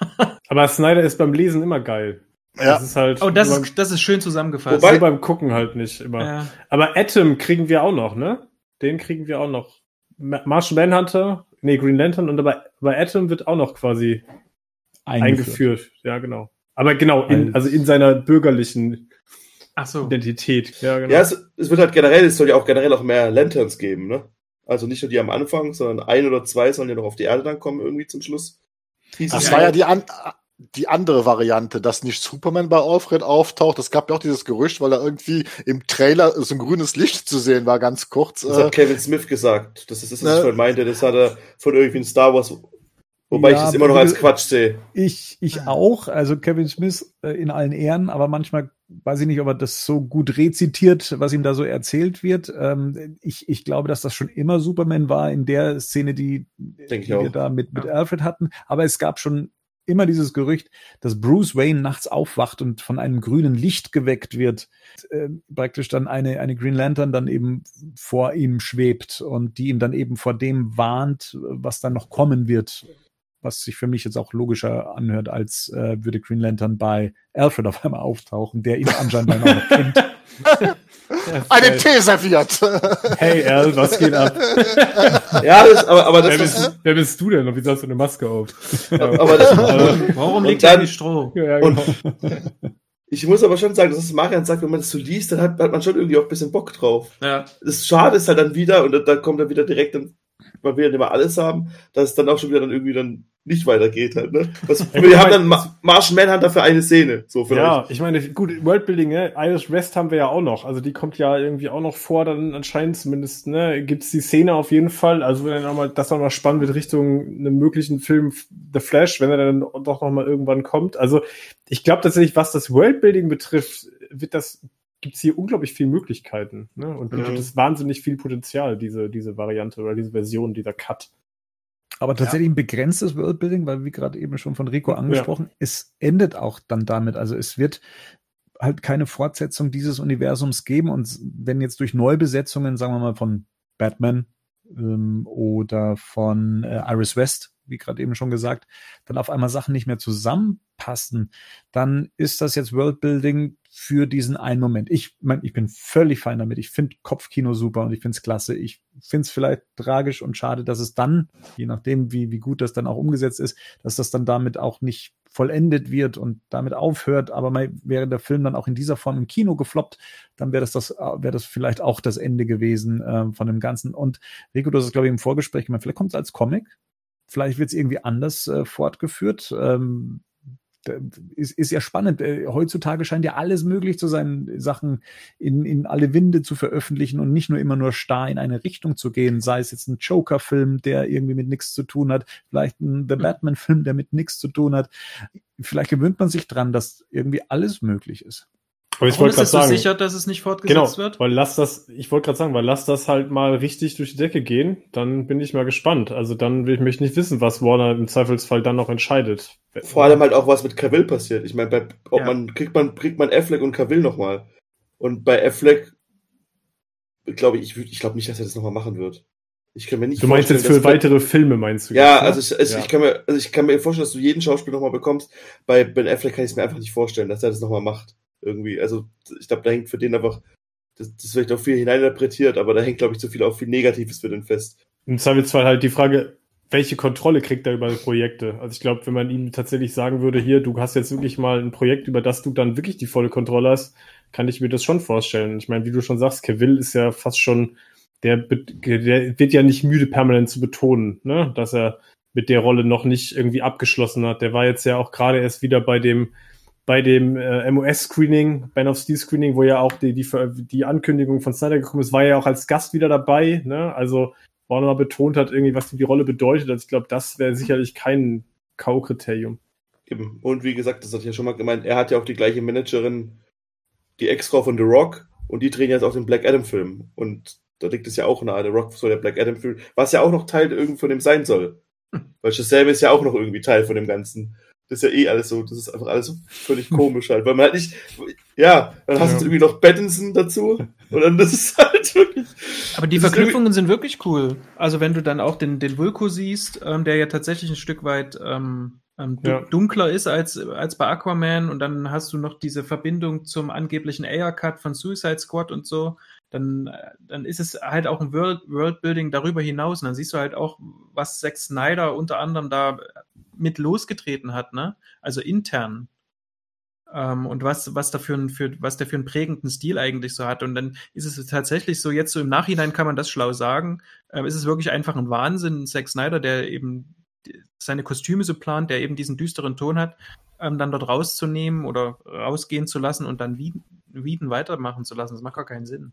Aber Snyder ist beim Lesen immer geil. Ja. Das ist halt Oh, das ist, das ist schön zusammengefasst. Wobei- beim Gucken halt nicht immer. ja, Aber Atom kriegen wir auch noch, ne? Den kriegen wir auch noch. Ma- Martian Manhunter, nee, Green Lantern und bei, bei Atom wird auch noch quasi eingeführt. Ja, genau. Aber genau, in, Als- also in seiner bürgerlichen ach so. Identität. Ja, genau. ja, es, es wird halt generell, es soll ja auch generell auch mehr Lanterns geben, ne? Also nicht nur die am Anfang, sondern ein oder zwei sollen ja noch auf die Erde dann kommen, irgendwie zum Schluss. Hieß Das war ja die, an, die andere Variante, dass nicht Superman bei Alfred auftaucht. Es gab ja auch dieses Gerücht, weil er irgendwie im Trailer so ein grünes Licht zu sehen war, ganz kurz. Das Äh, hat Kevin Smith gesagt. Das ist das, was Ne? ich vorhin meinte. Das hat er von irgendwie in Star Wars, wobei Ja, ich das immer noch als Quatsch sehe. Ich, ich auch, also Kevin Smith äh, in allen Ehren, aber manchmal weiß ich nicht, ob er das so gut rezitiert, was ihm da so erzählt wird. Ähm, ich, ich glaube, dass das schon immer Superman war in der Szene, die, die wir da mit, mit Alfred hatten. Aber es gab schon immer dieses Gerücht, dass Bruce Wayne nachts aufwacht und von einem grünen Licht geweckt wird. Äh, praktisch dann eine, eine Green Lantern dann eben vor ihm schwebt und die ihn dann eben vor dem warnt, was dann noch kommen wird was sich für mich jetzt auch logischer anhört, als äh, würde Green Lantern bei Alfred auf einmal auftauchen, der ihn anscheinend dann auch noch kennt. einen Tee serviert. Hey Al, was geht ab? Ja, das, aber, aber das wer, bist, wer bist du denn? Und wieso hast du eine Maske auf? Aber das, Warum Und liegt er dann- in die Stroh? ja, genau. ich muss aber schon sagen, das ist Marian sagt, wenn man das so liest, dann hat, hat man schon irgendwie auch ein bisschen Bock drauf. Ja. Das Schade ist halt dann wieder, und da, da kommt dann wieder direkt, dann, man will ja nicht mal alles haben, dass es dann auch schon wieder dann irgendwie dann nicht weitergeht halt, ne? Das, Ja, wir haben mein- dann Ma Martian Manhunter für eine Szene, so vielleicht. Ja, ich meine, gut, Worldbuilding, ne? Irish West haben wir ja auch noch. Also die kommt ja irgendwie auch noch vor, dann anscheinend zumindest, ne? Gibt's die Szene auf jeden Fall. Also wenn dann auch mal, das nochmal spannend wird Richtung einem möglichen Film The Flash, wenn er dann doch nochmal irgendwann kommt. Also ich glaube tatsächlich, was das Worldbuilding betrifft, wird das, gibt's hier unglaublich viele Möglichkeiten, ne? Und Mhm. bietet es wahnsinnig viel Potenzial, diese, diese Variante oder diese Version, dieser Cut. Aber tatsächlich ein begrenztes Worldbuilding, weil wie gerade eben schon von Rico angesprochen, es endet auch dann damit. Also es wird halt keine Fortsetzung dieses Universums geben. Und wenn jetzt durch Neubesetzungen, sagen wir mal, von Batman ähm, oder von äh, Iris West, wie gerade eben schon gesagt, dann auf einmal Sachen nicht mehr zusammenpassen, dann ist das jetzt Worldbuilding für diesen einen Moment. Ich mein, ich bin völlig fein damit. Ich finde Kopfkino super und ich finde es klasse. Ich finde es vielleicht tragisch und schade, dass es dann, je nachdem, wie, wie gut das dann auch umgesetzt ist, dass das dann damit auch nicht vollendet wird und damit aufhört, aber mal wäre der Film dann auch in dieser Form im Kino gefloppt, dann wäre das das wäre das vielleicht auch das Ende gewesen äh, von dem Ganzen. Und Rico, du hast es glaube ich im Vorgespräch gemacht, vielleicht kommt es als Comic, vielleicht wird es irgendwie anders äh, fortgeführt. Ähm, ist, ist ja spannend. Äh, heutzutage scheint ja alles möglich zu sein, Sachen in, in alle Winde zu veröffentlichen und nicht nur immer nur starr in eine Richtung zu gehen, sei es jetzt ein Joker-Film, der irgendwie mit nichts zu tun hat, vielleicht ein The. Batman-Film, der mit nichts zu tun hat. Vielleicht gewöhnt man sich dran, dass irgendwie alles möglich ist. Aber ich wollte gerade sagen, sicher, dass es nicht fortgesetzt genau, wird? Weil lass das, ich wollte gerade sagen, weil lass das halt mal richtig durch die Decke gehen, dann bin ich mal gespannt. Also dann will ich mich nicht wissen, was Warner im Zweifelsfall dann noch entscheidet. Vor allem halt auch was mit Cavill passiert. Ich meine, bei, ob ja. man kriegt man kriegt man Affleck und Cavill nochmal. Und bei Affleck glaube ich, ich, ich glaube nicht, dass er das nochmal machen wird. Ich kann mir nicht Du meinst jetzt für weitere Filme, meinst du? Ja, jetzt, ne? also, ich, also ja. ich, kann mir, also ich kann mir vorstellen, dass du jeden Schauspiel nochmal bekommst. Bei Ben Affleck kann ich es mir einfach nicht vorstellen, dass er das nochmal macht irgendwie. Also ich glaube, da hängt für den einfach, das, das vielleicht auch viel hineininterpretiert, aber da hängt, glaube ich, zu viel auch viel Negatives für den fest. Im Zweifelsfall halt die Frage, welche Kontrolle kriegt er über Projekte? Also ich glaube, wenn man ihm tatsächlich sagen würde, hier, du hast jetzt wirklich mal ein Projekt, über das du dann wirklich die volle Kontrolle hast, kann ich mir das schon vorstellen. Ich meine, wie du schon sagst, Kevin ist ja fast schon, der, der wird ja nicht müde, permanent zu betonen, ne? dass er mit der Rolle noch nicht irgendwie abgeschlossen hat. Der war jetzt ja auch gerade erst wieder bei dem bei dem äh, MOS-Screening, Band of Steel-Screening, wo ja auch die, die, die Ankündigung von Snyder gekommen ist, war ja auch als Gast wieder dabei. Ne? Also, wo er nochmal betont hat, irgendwie, was die Rolle bedeutet. Also ich glaube, das wäre sicherlich kein K.O.-Kriterium. Eben. Und wie gesagt, das hatte ich ja schon mal gemeint, er hat ja auch die gleiche Managerin, die Ex-Frau von The Rock, und die drehen jetzt auch den Black Adam-Film. Und da liegt es ja auch nahe, The Rock soll der Black Adam-Film, was ja auch noch Teil irgendwie von dem sein soll. Weil dasselbe ist ja auch noch irgendwie Teil von dem Ganzen. Das ist ja eh alles so, das ist einfach alles so völlig komisch halt, weil man halt nicht, ja, dann hast ja. du irgendwie noch Pattinson dazu und dann das ist halt wirklich. Aber die Verknüpfungen sind wirklich cool. Also wenn du dann auch den, den Vulko siehst, ähm, der ja tatsächlich ein Stück weit ähm, ähm, ja. dunkler ist als, als bei Aquaman und dann hast du noch diese Verbindung zum angeblichen Air-Cut von Suicide Squad und so, dann, dann ist es halt auch ein World, Worldbuilding darüber hinaus und dann siehst du halt auch, was Zack Snyder unter anderem da mit losgetreten hat, ne? Also intern. Ähm, und was, was dafür für, was der für einen prägenden Stil eigentlich so hat. Und dann ist es tatsächlich so, jetzt so im Nachhinein kann man das schlau sagen, äh, ist es wirklich einfach ein Wahnsinn, Zack Snyder, der eben seine Kostüme so plant, der eben diesen düsteren Ton hat, ähm, dann dort rauszunehmen oder rausgehen zu lassen und dann Wieden, Wieden weitermachen zu lassen. Das macht gar keinen Sinn.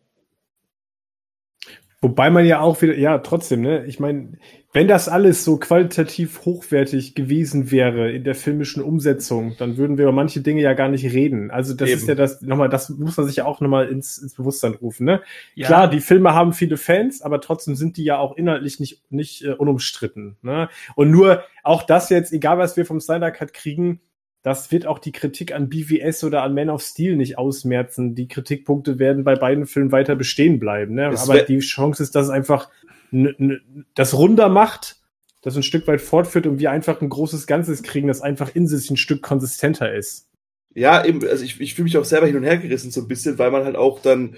Wobei man ja auch wieder, ja, trotzdem, ne? Ich meine, wenn das alles so qualitativ hochwertig gewesen wäre in der filmischen Umsetzung, dann würden wir über manche Dinge ja gar nicht reden. Also das Eben. ist ja das, nochmal, das muss man sich ja auch nochmal ins, ins Bewusstsein rufen, ne? Ja. Klar, die Filme haben viele Fans, aber trotzdem sind die ja auch inhaltlich nicht, nicht äh, unumstritten, ne? Und nur auch das jetzt, egal was wir vom Snyder Cut kriegen, das wird auch die Kritik an BVS oder an Man of Steel nicht ausmerzen. Die Kritikpunkte werden bei beiden Filmen weiter bestehen bleiben. Ne? Aber die Chance ist, dass es einfach das runder macht, das ein Stück weit fortführt und wir einfach ein großes Ganzes kriegen, das einfach in sich ein Stück konsistenter ist. Ja, eben, also ich, ich fühle mich auch selber hin und her gerissen so ein bisschen, weil man halt auch dann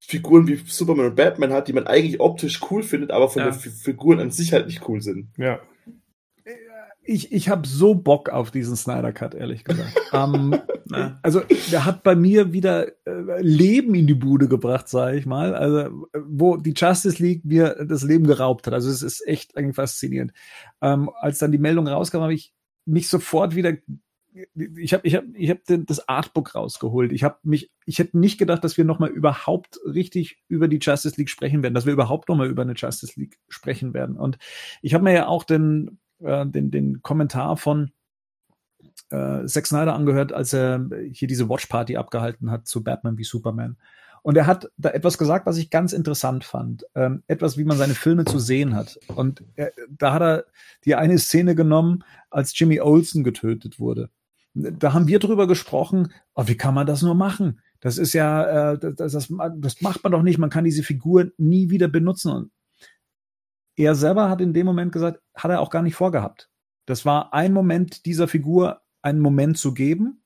Figuren wie Superman und Batman hat, die man eigentlich optisch cool findet, aber von ja. den Figuren an sich halt nicht cool sind. Ja ich, ich habe so Bock auf diesen Snyder Cut, ehrlich gesagt. ähm, also der hat bei mir wieder äh, Leben in die Bude gebracht, sage ich mal. Also wo die Justice League mir das Leben geraubt hat. Also es ist echt irgendwie faszinierend. Ähm, als dann die Meldung rauskam, habe ich mich sofort wieder ich habe ich hab, ich hab das Artbook rausgeholt. Ich habe mich ich hätte nicht gedacht, dass wir noch mal überhaupt richtig über die Justice League sprechen werden, dass wir überhaupt noch mal über eine Justice League sprechen werden. Und ich habe mir ja auch den äh, den, den Kommentar von äh, Zack Snyder angehört, als er hier diese Watch Party abgehalten hat zu Batman wie Superman. Und er hat da etwas gesagt, was ich ganz interessant fand. Ähm, etwas, wie man seine Filme zu sehen hat. Und er, da hat er die eine Szene genommen, als Jimmy Olsen getötet wurde. Da haben wir drüber gesprochen, oh, wie kann man das nur machen? Das ist ja, äh, das, das, das macht man doch nicht. Man kann diese Figur nie wieder benutzen. Und er selber hat in dem Moment gesagt, hat er auch gar nicht vorgehabt. Das war ein Moment dieser Figur, einen Moment zu geben.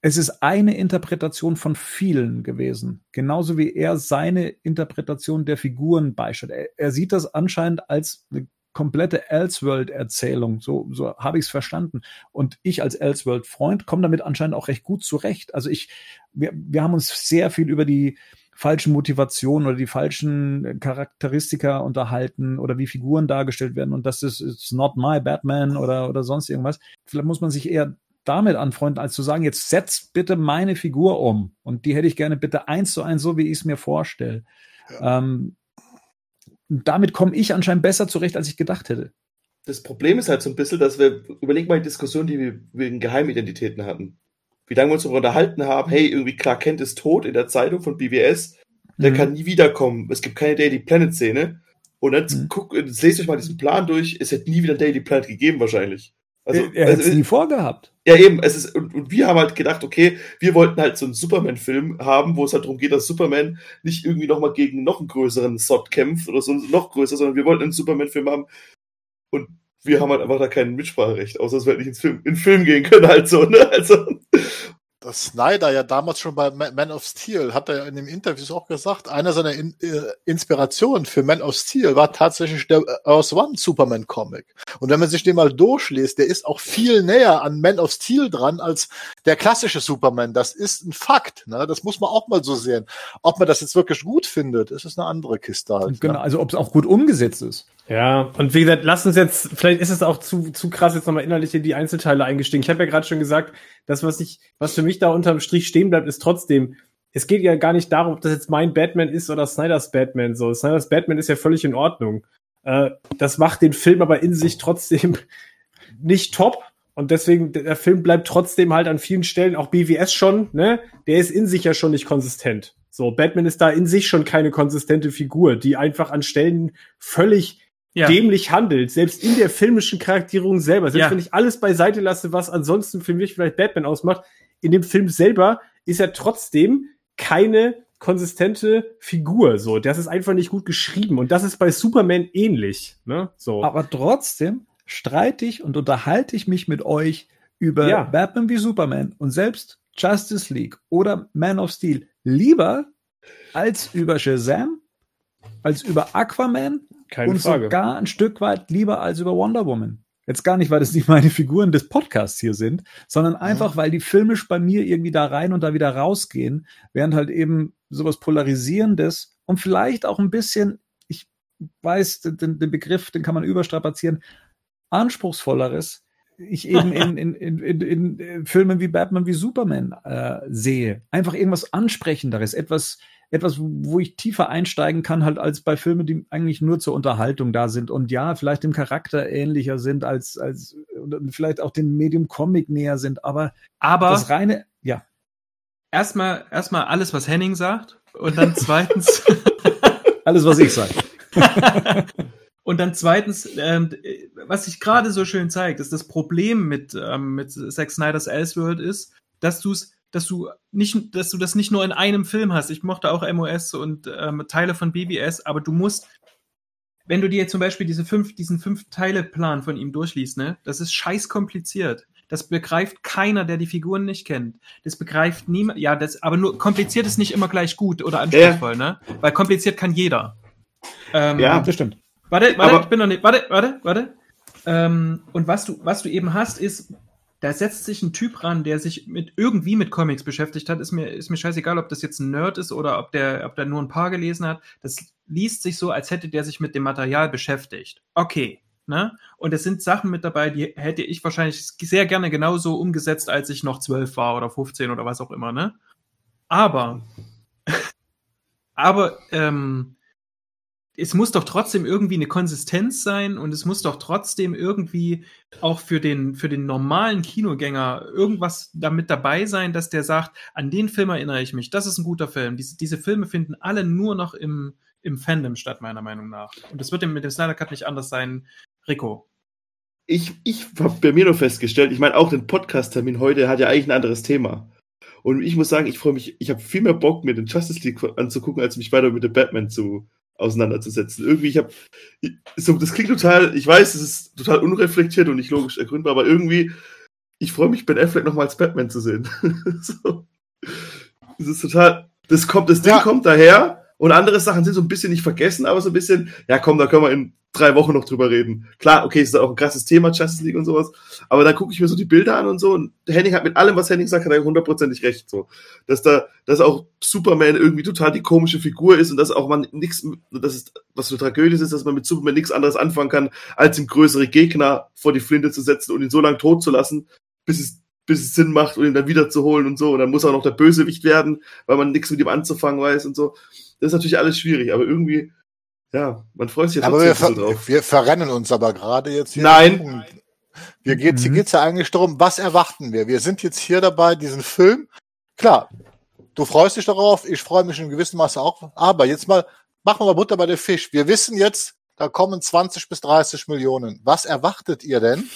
Es ist eine Interpretation von vielen gewesen. Genauso wie er seine Interpretation der Figuren beisteht. Er, er sieht das anscheinend als eine komplette Elseworld-Erzählung. So, so habe ich es verstanden. Und ich als Elseworld-Freund komme damit anscheinend auch recht gut zurecht. Also ich, wir, wir haben uns sehr viel über die falschen Motivationen oder die falschen Charakteristika unterhalten oder wie Figuren dargestellt werden und das ist it's not my Batman oder, oder sonst irgendwas. Vielleicht muss man sich eher damit anfreunden, als zu sagen, jetzt setz bitte meine Figur um. Und die hätte ich gerne bitte eins zu eins, so wie ich es mir vorstelle. Ja. Ähm, damit komme ich anscheinend besser zurecht, als ich gedacht hätte. Das Problem ist halt so ein bisschen, dass wir, überleg mal die Diskussion, die wir wegen Geheimidentitäten hatten wie lange wir uns darüber unterhalten haben, hey, irgendwie Clark Kent ist tot in der Zeitung von BBS, der mhm. kann nie wiederkommen. Es gibt keine Daily Planet Szene. Und jetzt mhm. guck, jetzt lest euch mal diesen Plan durch. Es hätte nie wieder Daily Planet gegeben, wahrscheinlich. Also, er, er hätte es nie vorgehabt. Ja, eben. Es ist, und, und wir haben halt gedacht, okay, wir wollten halt so einen Superman-Film haben, wo es halt darum geht, dass Superman nicht irgendwie nochmal gegen noch einen größeren Sod kämpft oder so noch größer, sondern wir wollten einen Superman-Film haben. Und wir haben halt einfach da kein Mitspracherecht, außer dass wir halt nicht ins Film, in den Film gehen können, halt so, ne? Also, dass Snyder ja damals schon bei Man of Steel, hat er ja in dem Interview auch gesagt, einer seiner in, äh, Inspirationen für Man of Steel war tatsächlich der äh, Earth One Superman Comic. Und wenn man sich den mal durchliest, der ist auch viel näher an Man of Steel dran als der klassische Superman. Das ist ein Fakt. Ne? Das muss man auch mal so sehen. Ob man das jetzt wirklich gut findet, ist es eine andere Kiste halt. Genau, ne? also ob es auch gut umgesetzt ist. Ja, und wie gesagt, lass uns jetzt, vielleicht ist es auch zu, zu krass, jetzt nochmal innerlich in die Einzelteile eingestiegen. Ich habe ja gerade schon gesagt, das, was ich, was für mich da unterm Strich stehen bleibt, ist trotzdem, es geht ja gar nicht darum, ob das jetzt mein Batman ist oder Snyders Batman. So, Snyders Batman ist ja völlig in Ordnung. Äh, das macht den Film aber in sich trotzdem nicht top. Und deswegen, der Film bleibt trotzdem halt an vielen Stellen, auch BWS schon, ne? Der ist in sich ja schon nicht konsistent. So, Batman ist da in sich schon keine konsistente Figur, die einfach an Stellen völlig ja. dämlich handelt, selbst in der filmischen Charakterierung selber. Selbst ja. wenn ich alles beiseite lasse, was ansonsten für mich vielleicht Batman ausmacht, in dem Film selber ist er trotzdem keine konsistente Figur. So, das ist einfach nicht gut geschrieben und das ist bei Superman ähnlich. Ne? So. Aber trotzdem streite ich und unterhalte ich mich mit euch über ja. Batman wie Superman und selbst Justice League oder Man of Steel lieber als über Shazam, als über Aquaman keine und Frage. sogar ein Stück weit lieber als über Wonder Woman. Jetzt gar nicht, weil das nicht meine Figuren des Podcasts hier sind, sondern einfach, weil die filmisch bei mir irgendwie da rein und da wieder rausgehen, während halt eben sowas Polarisierendes und vielleicht auch ein bisschen, ich weiß, den, den Begriff, den kann man überstrapazieren, anspruchsvolleres, ich eben in, in, in, in, in äh, Filmen wie Batman wie Superman äh, sehe. Einfach irgendwas Ansprechenderes, etwas, etwas, wo ich tiefer einsteigen kann, halt als bei Filmen, die eigentlich nur zur Unterhaltung da sind und ja, vielleicht dem Charakter ähnlicher sind als, als vielleicht auch dem Medium Comic näher sind, aber, aber das reine, ja. Erstmal, erstmal alles, was Henning sagt und dann zweitens alles, was ich sage. Und dann zweitens, ähm, was sich gerade so schön zeigt, ist das Problem mit, ähm, mit Zack Snyder's Elseworld ist, dass du es dass du nicht, dass du das nicht nur in einem Film hast. Ich mochte auch MOS und ähm, Teile von BBS, aber du musst, wenn du dir zum Beispiel diese fünf, diesen fünf Teile Plan von ihm durchliest, ne, das ist scheiß kompliziert. Das begreift keiner, der die Figuren nicht kennt. Das begreift niemand. Ja, das, aber nur kompliziert ist nicht immer gleich gut oder anspruchsvoll, ja. ne? Weil kompliziert kann jeder. Ähm, ja, das stimmt. Warte, warte, aber ich bin noch nicht. Warte, warte, warte. Ähm, und was du, was du eben hast, ist, da setzt sich ein Typ ran, der sich mit irgendwie mit Comics beschäftigt hat. Ist mir, ist mir scheißegal, ob das jetzt ein Nerd ist oder ob der, ob der nur ein paar gelesen hat. Das liest sich so, als hätte der sich mit dem Material beschäftigt. Okay. Ne? Und es sind Sachen mit dabei, die hätte ich wahrscheinlich sehr gerne genauso umgesetzt, als ich noch zwölf war oder 15 oder was auch immer, ne? Aber, aber ähm, es muss doch trotzdem irgendwie eine Konsistenz sein und es muss doch trotzdem irgendwie auch für den, für den normalen Kinogänger irgendwas damit dabei sein, dass der sagt, an den Film erinnere ich mich, das ist ein guter Film. Diese, diese Filme finden alle nur noch im, im Fandom statt, meiner Meinung nach. Und das wird mit dem Snyder Cut nicht anders sein. Rico. Ich, ich habe bei mir nur festgestellt, ich meine, auch den Podcast-Termin heute hat ja eigentlich ein anderes Thema. Und ich muss sagen, ich freue mich, ich habe viel mehr Bock, mir den Justice League anzugucken, als mich weiter mit dem Batman zu auseinanderzusetzen. Irgendwie, ich habe, so, das klingt total, ich weiß, es ist total unreflektiert und nicht logisch ergründbar, aber irgendwie, ich freue mich, Ben Affleck nochmal als Batman zu sehen. so. Das ist total, das kommt, das Ding Ja. kommt daher und andere Sachen sind so ein bisschen nicht vergessen, aber so ein bisschen, ja komm, da können wir in drei Wochen noch drüber reden. Klar, okay, ist auch ein krasses Thema, Justice League und sowas, aber dann gucke ich mir so die Bilder an und so und Henning hat mit allem, was Henning sagt, hat er hundertprozentig recht, so. Dass da, dass auch Superman irgendwie total die komische Figur ist und dass auch man nichts, das ist, was für Tragödie ist, dass man mit Superman nichts anderes anfangen kann, als ihm größere Gegner vor die Flinte zu setzen und ihn so lange tot zu lassen, bis es bis es Sinn macht und ihn dann wiederzuholen und so. Und dann muss er auch noch der Bösewicht werden, weil man nichts mit ihm anzufangen weiß und so. Das ist natürlich alles schwierig, aber irgendwie, ja, man freut sich ja Aber wir, so drauf. wir verrennen uns aber gerade jetzt hier. Nein. Wir geht's, hier Mhm. geht's ja eigentlich darum, was erwarten wir? Wir sind jetzt hier dabei, diesen Film. Klar, du freust dich darauf, ich freue mich in gewissem Maße auch. Aber jetzt mal, machen wir mal Butter bei der Fisch. Wir wissen jetzt, da kommen 20 bis 30 Millionen. Was erwartet ihr denn,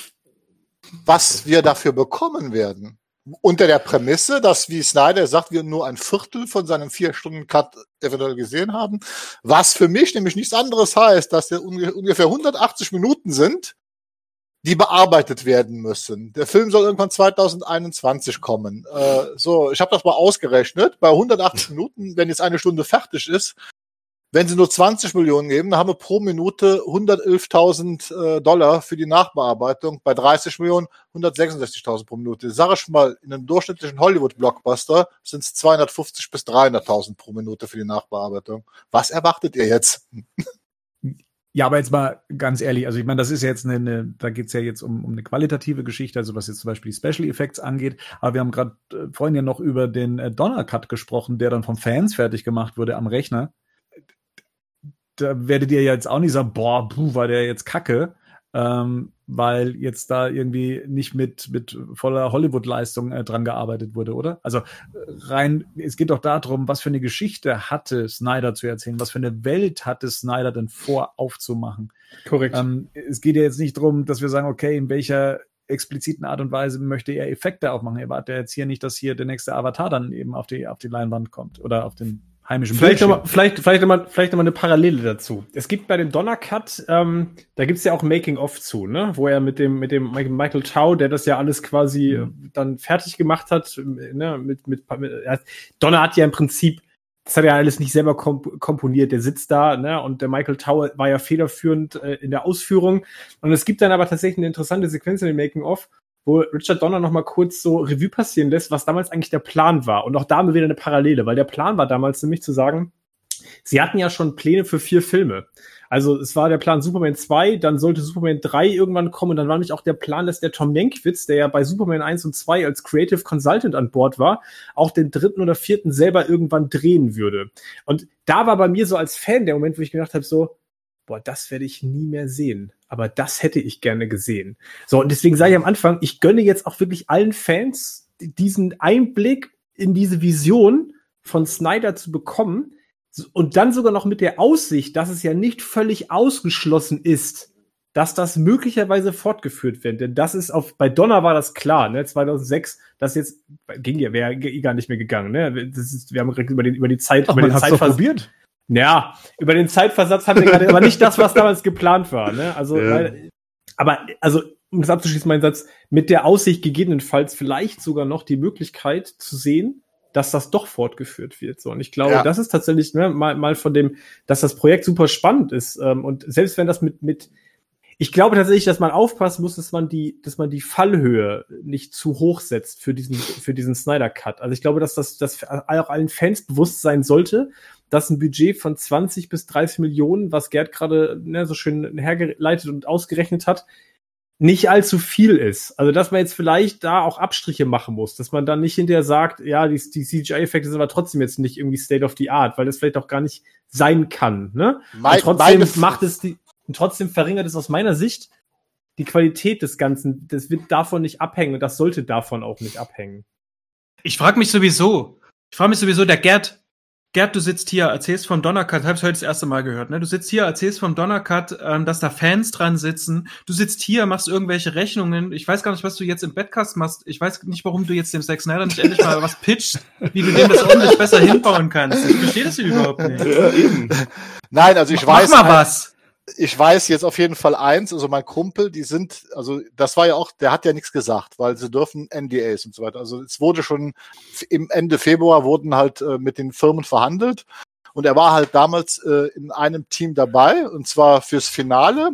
was wir dafür bekommen werden? Unter der Prämisse, dass, wie Snyder sagt, wir nur ein Viertel von seinem Vier-Stunden-Cut eventuell gesehen haben. Was für mich nämlich nichts anderes heißt, dass der unge- ungefähr 180 Minuten sind, die bearbeitet werden müssen. Der Film soll irgendwann 2021 kommen. Äh, so, ich habe das mal ausgerechnet. Bei 180 Minuten, wenn jetzt eine Stunde fertig ist, wenn sie nur 20 Millionen geben, dann haben wir pro Minute 111.000 äh, Dollar für die Nachbearbeitung. Bei 30 Millionen 166.000 pro Minute. Sag ich mal, in einem durchschnittlichen Hollywood-Blockbuster sind es 250 bis 300.000 pro Minute für die Nachbearbeitung. Was erwartet ihr jetzt? Ja, aber jetzt mal ganz ehrlich, also ich meine, das ist ja jetzt eine, eine da geht's ja jetzt um, um eine qualitative Geschichte, also was jetzt zum Beispiel die Special Effects angeht. Aber wir haben gerade äh, vorhin ja noch über den äh, Donner Cut gesprochen, der dann von Fans fertig gemacht wurde am Rechner. Da werdet ihr ja jetzt auch nicht sagen, boah, puh, war der jetzt kacke, ähm, weil jetzt da irgendwie nicht mit, mit voller Hollywood-Leistung äh, dran gearbeitet wurde, oder? Also äh, rein, es geht doch darum, was für eine Geschichte hatte Snyder zu erzählen, was für eine Welt hatte Snyder denn vor aufzumachen. Korrekt. Ähm, es geht ja jetzt nicht darum, dass wir sagen, okay, in welcher expliziten Art und Weise möchte er Effekte aufmachen. Er wartet ja jetzt hier nicht, dass hier der nächste Avatar dann eben auf die, auf die Leinwand kommt oder auf den heimischen Vielleicht Bildschirm. nochmal vielleicht, vielleicht noch mal, vielleicht noch mal eine Parallele dazu. Es gibt bei dem Donner Cut, ähm, da gibt's ja auch Making-of zu, ne? wo er mit dem, mit dem Michael Chow, der das ja alles quasi äh, dann fertig gemacht hat, äh, ne? mit, mit, mit er Donner hat ja im Prinzip, das hat er alles nicht selber komp komponiert, der sitzt da ne? und der Michael Chow war ja federführend äh, in der Ausführung. Und es gibt dann aber tatsächlich eine interessante Sequenz in dem Making-of, wo Richard Donner noch mal kurz so Revue passieren lässt, was damals eigentlich der Plan war. Und auch da haben wir wieder eine Parallele, weil der Plan war damals nämlich zu sagen, sie hatten ja schon Pläne für vier Filme. Also es war der Plan Superman 2, dann sollte Superman 3 irgendwann kommen und dann war nämlich auch der Plan, dass der Tom Mankiewicz, der ja bei Superman 1 und 2 als Creative Consultant an Bord war, auch den dritten oder vierten selber irgendwann drehen würde. Und da war bei mir so als Fan der Moment, wo ich gedacht habe, so, boah, das werde ich nie mehr sehen. Aber das hätte ich gerne gesehen. So, und deswegen sage ich am Anfang, ich gönne jetzt auch wirklich allen Fans diesen Einblick in diese Vision von Snyder zu bekommen und dann sogar noch mit der Aussicht, dass es ja nicht völlig ausgeschlossen ist, dass das möglicherweise fortgeführt wird. Denn das ist auf, bei Donner war das klar, ne, 2006, das jetzt, ging ja, wäre eh gar nicht mehr gegangen, ne, das ist, wir haben direkt über, den, über die Zeit, Ach, über man den Zeitver- probiert. Ja, über den Zeitversatz haben wir gerade, aber nicht das, was damals geplant war. Ne? Also, Ja. weil, aber also, um das abzuschließen, mein Satz, mit der Aussicht gegebenenfalls vielleicht sogar noch die Möglichkeit zu sehen, dass das doch fortgeführt wird. So, und ich glaube, Ja. das ist tatsächlich ne, mal, mal von dem, dass das Projekt super spannend ist. Ähm, und selbst wenn das mit, mit ich glaube tatsächlich, dass man aufpassen muss, dass man die, dass man die Fallhöhe nicht zu hoch setzt für diesen, für diesen Snyder Cut. Also ich glaube, dass das, das auch allen Fans bewusst sein sollte, dass ein Budget von 20 bis 30 Millionen, was Gerd gerade ne, so schön hergeleitet und ausgerechnet hat, nicht allzu viel ist. Also, dass man jetzt vielleicht da auch Abstriche machen muss, dass man dann nicht hinterher sagt, ja, die, die CGI-Effekte sind aber trotzdem jetzt nicht irgendwie State of the Art, weil das vielleicht auch gar nicht sein kann. Ne? Mein, und trotzdem meine- macht es die, und trotzdem verringert es aus meiner Sicht die Qualität des Ganzen. Das wird davon nicht abhängen und das sollte davon auch nicht abhängen. Ich frage mich sowieso, ich frage mich sowieso, der Gerd, Gerd, du sitzt hier, erzählst vom Donnercut, hab's heute das erste Mal gehört, ne? Du sitzt hier, erzählst vom Donnercut, ähm, dass da Fans dran sitzen. Du sitzt hier, machst irgendwelche Rechnungen. Ich weiß gar nicht, was du jetzt im Badcast machst. Ich weiß nicht, warum du jetzt dem Zack Snyder nicht endlich mal was pitcht, wie du dem das ordentlich besser hinbauen kannst. Ich verstehe das hier überhaupt nicht. Ja, eben. Nein, also ich Mach weiß, mal was. Ich weiß jetzt auf jeden Fall eins, also mein Kumpel, die sind, also das war ja auch, der hat ja nichts gesagt, weil sie dürfen NDAs und so weiter. Also es wurde schon im Ende Februar wurden halt äh, mit den Firmen verhandelt und er war halt damals äh, in einem Team dabei und zwar fürs Finale.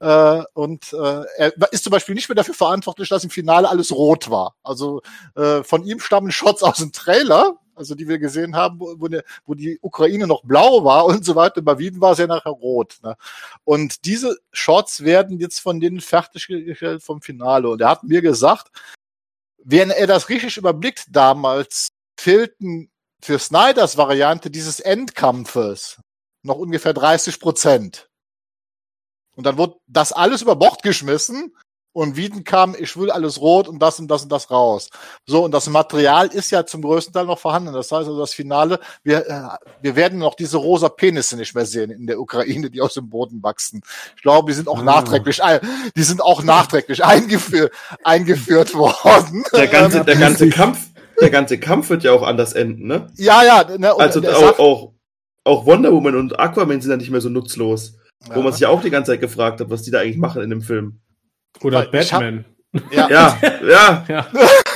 Äh, und äh, er ist zum Beispiel nicht mehr dafür verantwortlich, dass im Finale alles rot war. Also äh, von ihm stammen Shots aus dem Trailer, also die wir gesehen haben, wo, wo, der, wo die Ukraine noch blau war und so weiter. Bei Wien war es ja nachher rot. Ne? Und diese Shots werden jetzt von denen fertiggestellt vom Finale. Und er hat mir gesagt, wenn er das richtig überblickt damals, fehlten für Snyders Variante dieses Endkampfes noch ungefähr 30 Prozent. Und dann wurde das alles über Bord geschmissen und Wieden kam, ich will alles rot und das und das und das raus. So, und das Material ist ja zum größten Teil noch vorhanden. Das heißt also, das Finale, wir, äh, wir werden noch diese rosa Penisse nicht mehr sehen in der Ukraine, die aus dem Boden wachsen. Ich glaube, die sind auch Ah. nachträglich, die sind auch nachträglich eingeführt, eingeführt worden. Der ganze, der ganze. Kampf, der ganze Kampf wird ja auch anders enden, ne? Ja, ja, ne, und Also auch, auch, auch Wonder Woman und Aquaman sind ja nicht mehr so nutzlos. Wo Ja. man sich ja auch die ganze Zeit gefragt hat, was die da eigentlich machen in dem Film. Oder Weil ich hab- Batman. ja, Ja, ja. Ja.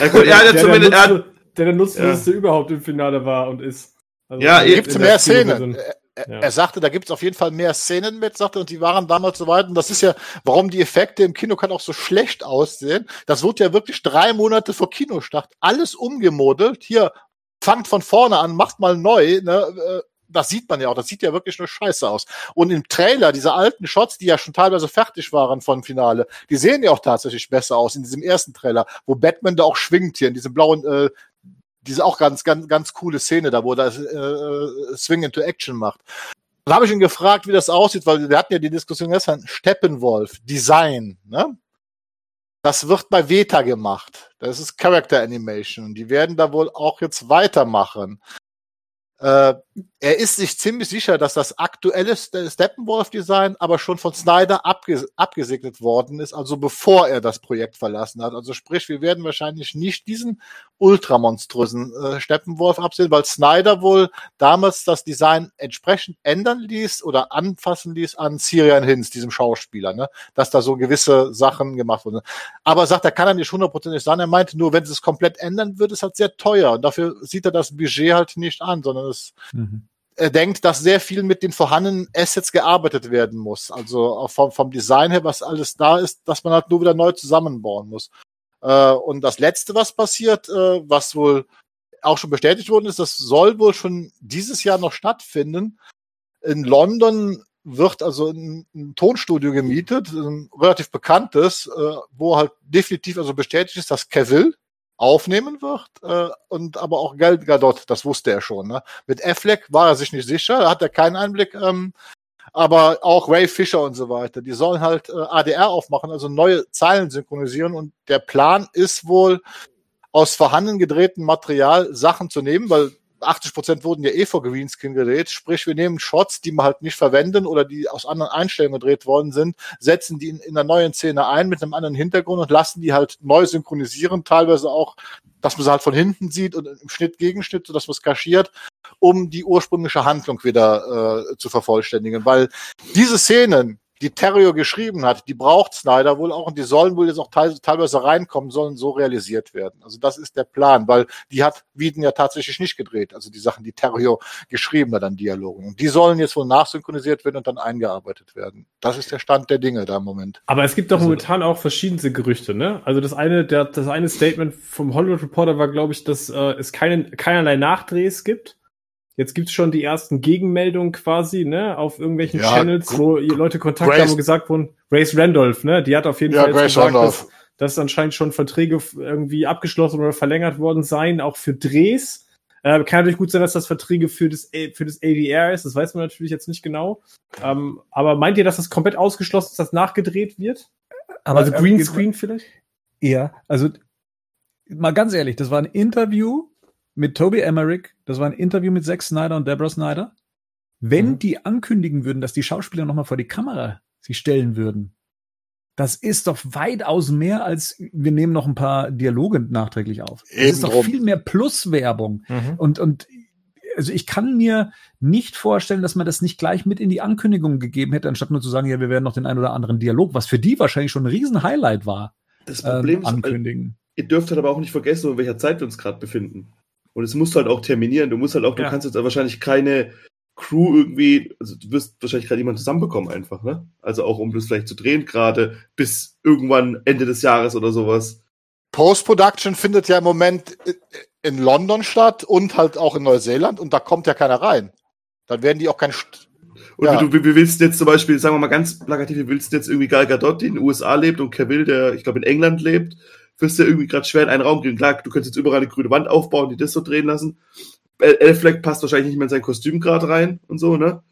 Ja, gut, ja, der, der, zumindest, der, er, Nutzlo- der der nutzloseste überhaupt im Finale war und ist. Also Ja, gibt's der mehr. Szenen. Er, er, Ja. er sagte, da gibt's auf jeden Fall mehr Szenen mit, sagte, und die waren damals so weit. Und das ist ja, warum die Effekte im Kino kann auch so schlecht aussehen. Das wurde ja wirklich drei Monate vor Kinostart alles umgemodelt. Hier, fangt von vorne an, macht mal neu. Ne? Äh, Das sieht man ja auch. Das sieht ja wirklich nur scheiße aus. Und im Trailer, diese alten Shots, die ja schon teilweise fertig waren von Finale, die sehen ja auch tatsächlich besser aus in diesem ersten Trailer, wo Batman da auch schwingt hier in diesem blauen, äh, diese auch ganz, ganz, ganz coole Szene da, wo er das äh, Swing into Action macht. Dann habe ich ihn gefragt, wie das aussieht, weil wir hatten ja die Diskussion gestern, Steppenwolf, Design, ne? Das wird bei Veta gemacht. Das ist Character Animation. Die werden da wohl auch jetzt weitermachen. Äh, er ist sich ziemlich sicher, dass das aktuelle Ste- Steppenwolf-Design aber schon von Snyder abges abgesegnet worden ist, also bevor er das Projekt verlassen hat. Also sprich, wir werden wahrscheinlich nicht diesen ultramonströsen äh, Steppenwolf absehen, weil Snyder wohl damals das Design entsprechend ändern ließ oder anfassen ließ an Sirian Hinz, diesem Schauspieler, ne? dass da so gewisse Sachen gemacht wurden. Aber sagt, er kann er nicht hundertprozentig sein. Er meinte nur, wenn sie es komplett ändern würde, ist halt sehr teuer. Und dafür sieht er das Budget halt nicht an, sondern es Mhm. er denkt, dass sehr viel mit den vorhandenen Assets gearbeitet werden muss. Also vom, vom Design her, was alles da ist, dass man halt nur wieder neu zusammenbauen muss. Äh, und das Letzte, was passiert, äh, was wohl auch schon bestätigt worden ist, das soll wohl schon dieses Jahr noch stattfinden. In London wird also ein, Tonstudio gemietet, ein relativ bekanntes, äh, wo halt definitiv also bestätigt ist, dass Cavill aufnehmen wird äh, und aber auch Gal Gadot, das wusste er schon. Ne? Mit Affleck war er sich nicht sicher, da hat er keinen Einblick, ähm, aber auch Ray Fisher und so weiter, die sollen halt äh, ADR aufmachen, also neue Zeilen synchronisieren. Und der Plan ist wohl, aus vorhanden gedrehtem Material Sachen zu nehmen, weil 80 Prozent wurden ja eh vor Greenscreen gedreht, sprich wir nehmen Shots, die wir halt nicht verwenden oder die aus anderen Einstellungen gedreht worden sind, setzen die in, in einer neuen Szene ein mit einem anderen Hintergrund und lassen die halt neu synchronisieren, teilweise auch, dass man sie halt von hinten sieht und im Schnitt Gegenschnitt, sodass man es kaschiert, um die ursprüngliche Handlung wieder äh, zu vervollständigen, weil diese Szenen, die Terrio geschrieben hat, die braucht Snyder wohl auch und die sollen wohl jetzt auch teil teilweise reinkommen, sollen so realisiert werden. Also das ist der Plan, weil die hat Wieden ja tatsächlich nicht gedreht. Also die Sachen, die Terrio geschrieben hat an Dialogen. Und die sollen jetzt wohl nachsynchronisiert werden und dann eingearbeitet werden. Das ist der Stand der Dinge da im Moment. Aber es gibt doch Also- momentan auch verschiedenste Gerüchte, ne? Also das eine, der, das eine Statement vom Hollywood Reporter war, glaube ich, dass äh, es keinen, keinerlei Nachdrehs gibt. Jetzt gibt's schon die ersten Gegenmeldungen quasi, ne, auf irgendwelchen Ja, Channels, wo Leute Kontakt Grace- haben und gesagt wurden, Grace Randolph, ne, die hat auf jeden Ja, Fall jetzt Grace gesagt, Randolph. dass, dass anscheinend schon Verträge irgendwie abgeschlossen oder verlängert worden seien, auch für Drehs. Äh, kann natürlich gut sein, dass das Verträge für das, A- für das ADR ist, das weiß man natürlich jetzt nicht genau. Ähm, aber meint ihr, dass das komplett ausgeschlossen ist, dass nachgedreht wird? Aber also äh, Greenscreen vielleicht? Ja, also mal ganz ehrlich, das war ein Interview mit Toby Emmerich, das war ein Interview mit Zack Snyder und Deborah Snyder. Wenn Mhm. die ankündigen würden, dass die Schauspieler nochmal vor die Kamera sich stellen würden, das ist doch weitaus mehr als wir nehmen noch ein paar Dialoge nachträglich auf. Das Eben ist doch drum. viel mehr Pluswerbung. Und, und also ich kann mir nicht vorstellen, dass man das nicht gleich mit in die Ankündigung gegeben hätte, anstatt nur zu sagen, ja, wir werden noch den einen oder anderen Dialog, was für die wahrscheinlich schon ein Riesen-Highlight war. Das Problem ähm, ist, ankündigen. ihr dürft halt aber auch nicht vergessen, in welcher Zeit wir uns gerade befinden. Und es musst du halt auch terminieren. Du musst halt auch, Ja. du kannst jetzt wahrscheinlich keine Crew irgendwie, also du wirst wahrscheinlich gerade jemanden zusammenbekommen einfach, ne? Also auch um das vielleicht zu drehen, gerade bis irgendwann Ende des Jahres oder sowas. Post-Production findet ja im Moment in London statt und halt auch in Neuseeland und da kommt ja keiner rein. Dann werden die auch kein. St Und Ja. wie, du, wie, wie willst du jetzt zum Beispiel, sagen wir mal ganz plakativ, wie willst du jetzt irgendwie Gal Gadot, die in den USA lebt und Cavill, der, ich glaube, in England lebt, wirst du irgendwie gerade schwer in einen Raum kriegen. Klar, du könntest jetzt überall eine grüne Wand aufbauen, die das so drehen lassen. El Elfleck passt wahrscheinlich nicht mehr in sein Kostüm gerade rein und so, ne?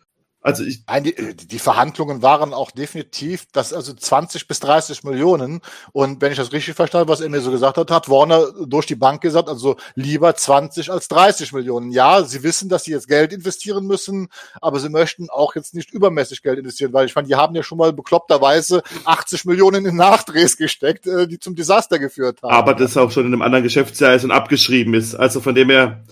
Also ich, Nein, die, die Verhandlungen waren auch definitiv, das also 20 bis 30 Millionen. Und wenn ich das richtig verstanden, habe, was er mir so gesagt hat, hat Warner durch die Bank gesagt, also lieber 20 als 30 Millionen. Ja, sie wissen, dass sie jetzt Geld investieren müssen, aber sie möchten auch jetzt nicht übermäßig Geld investieren, weil ich meine, die haben ja schon mal bekloppterweise 80 Millionen in Nachdrehs gesteckt, äh, die zum Desaster geführt haben. aber das auch schon in einem anderen Geschäftsjahr ist und abgeschrieben ist. Also von dem her,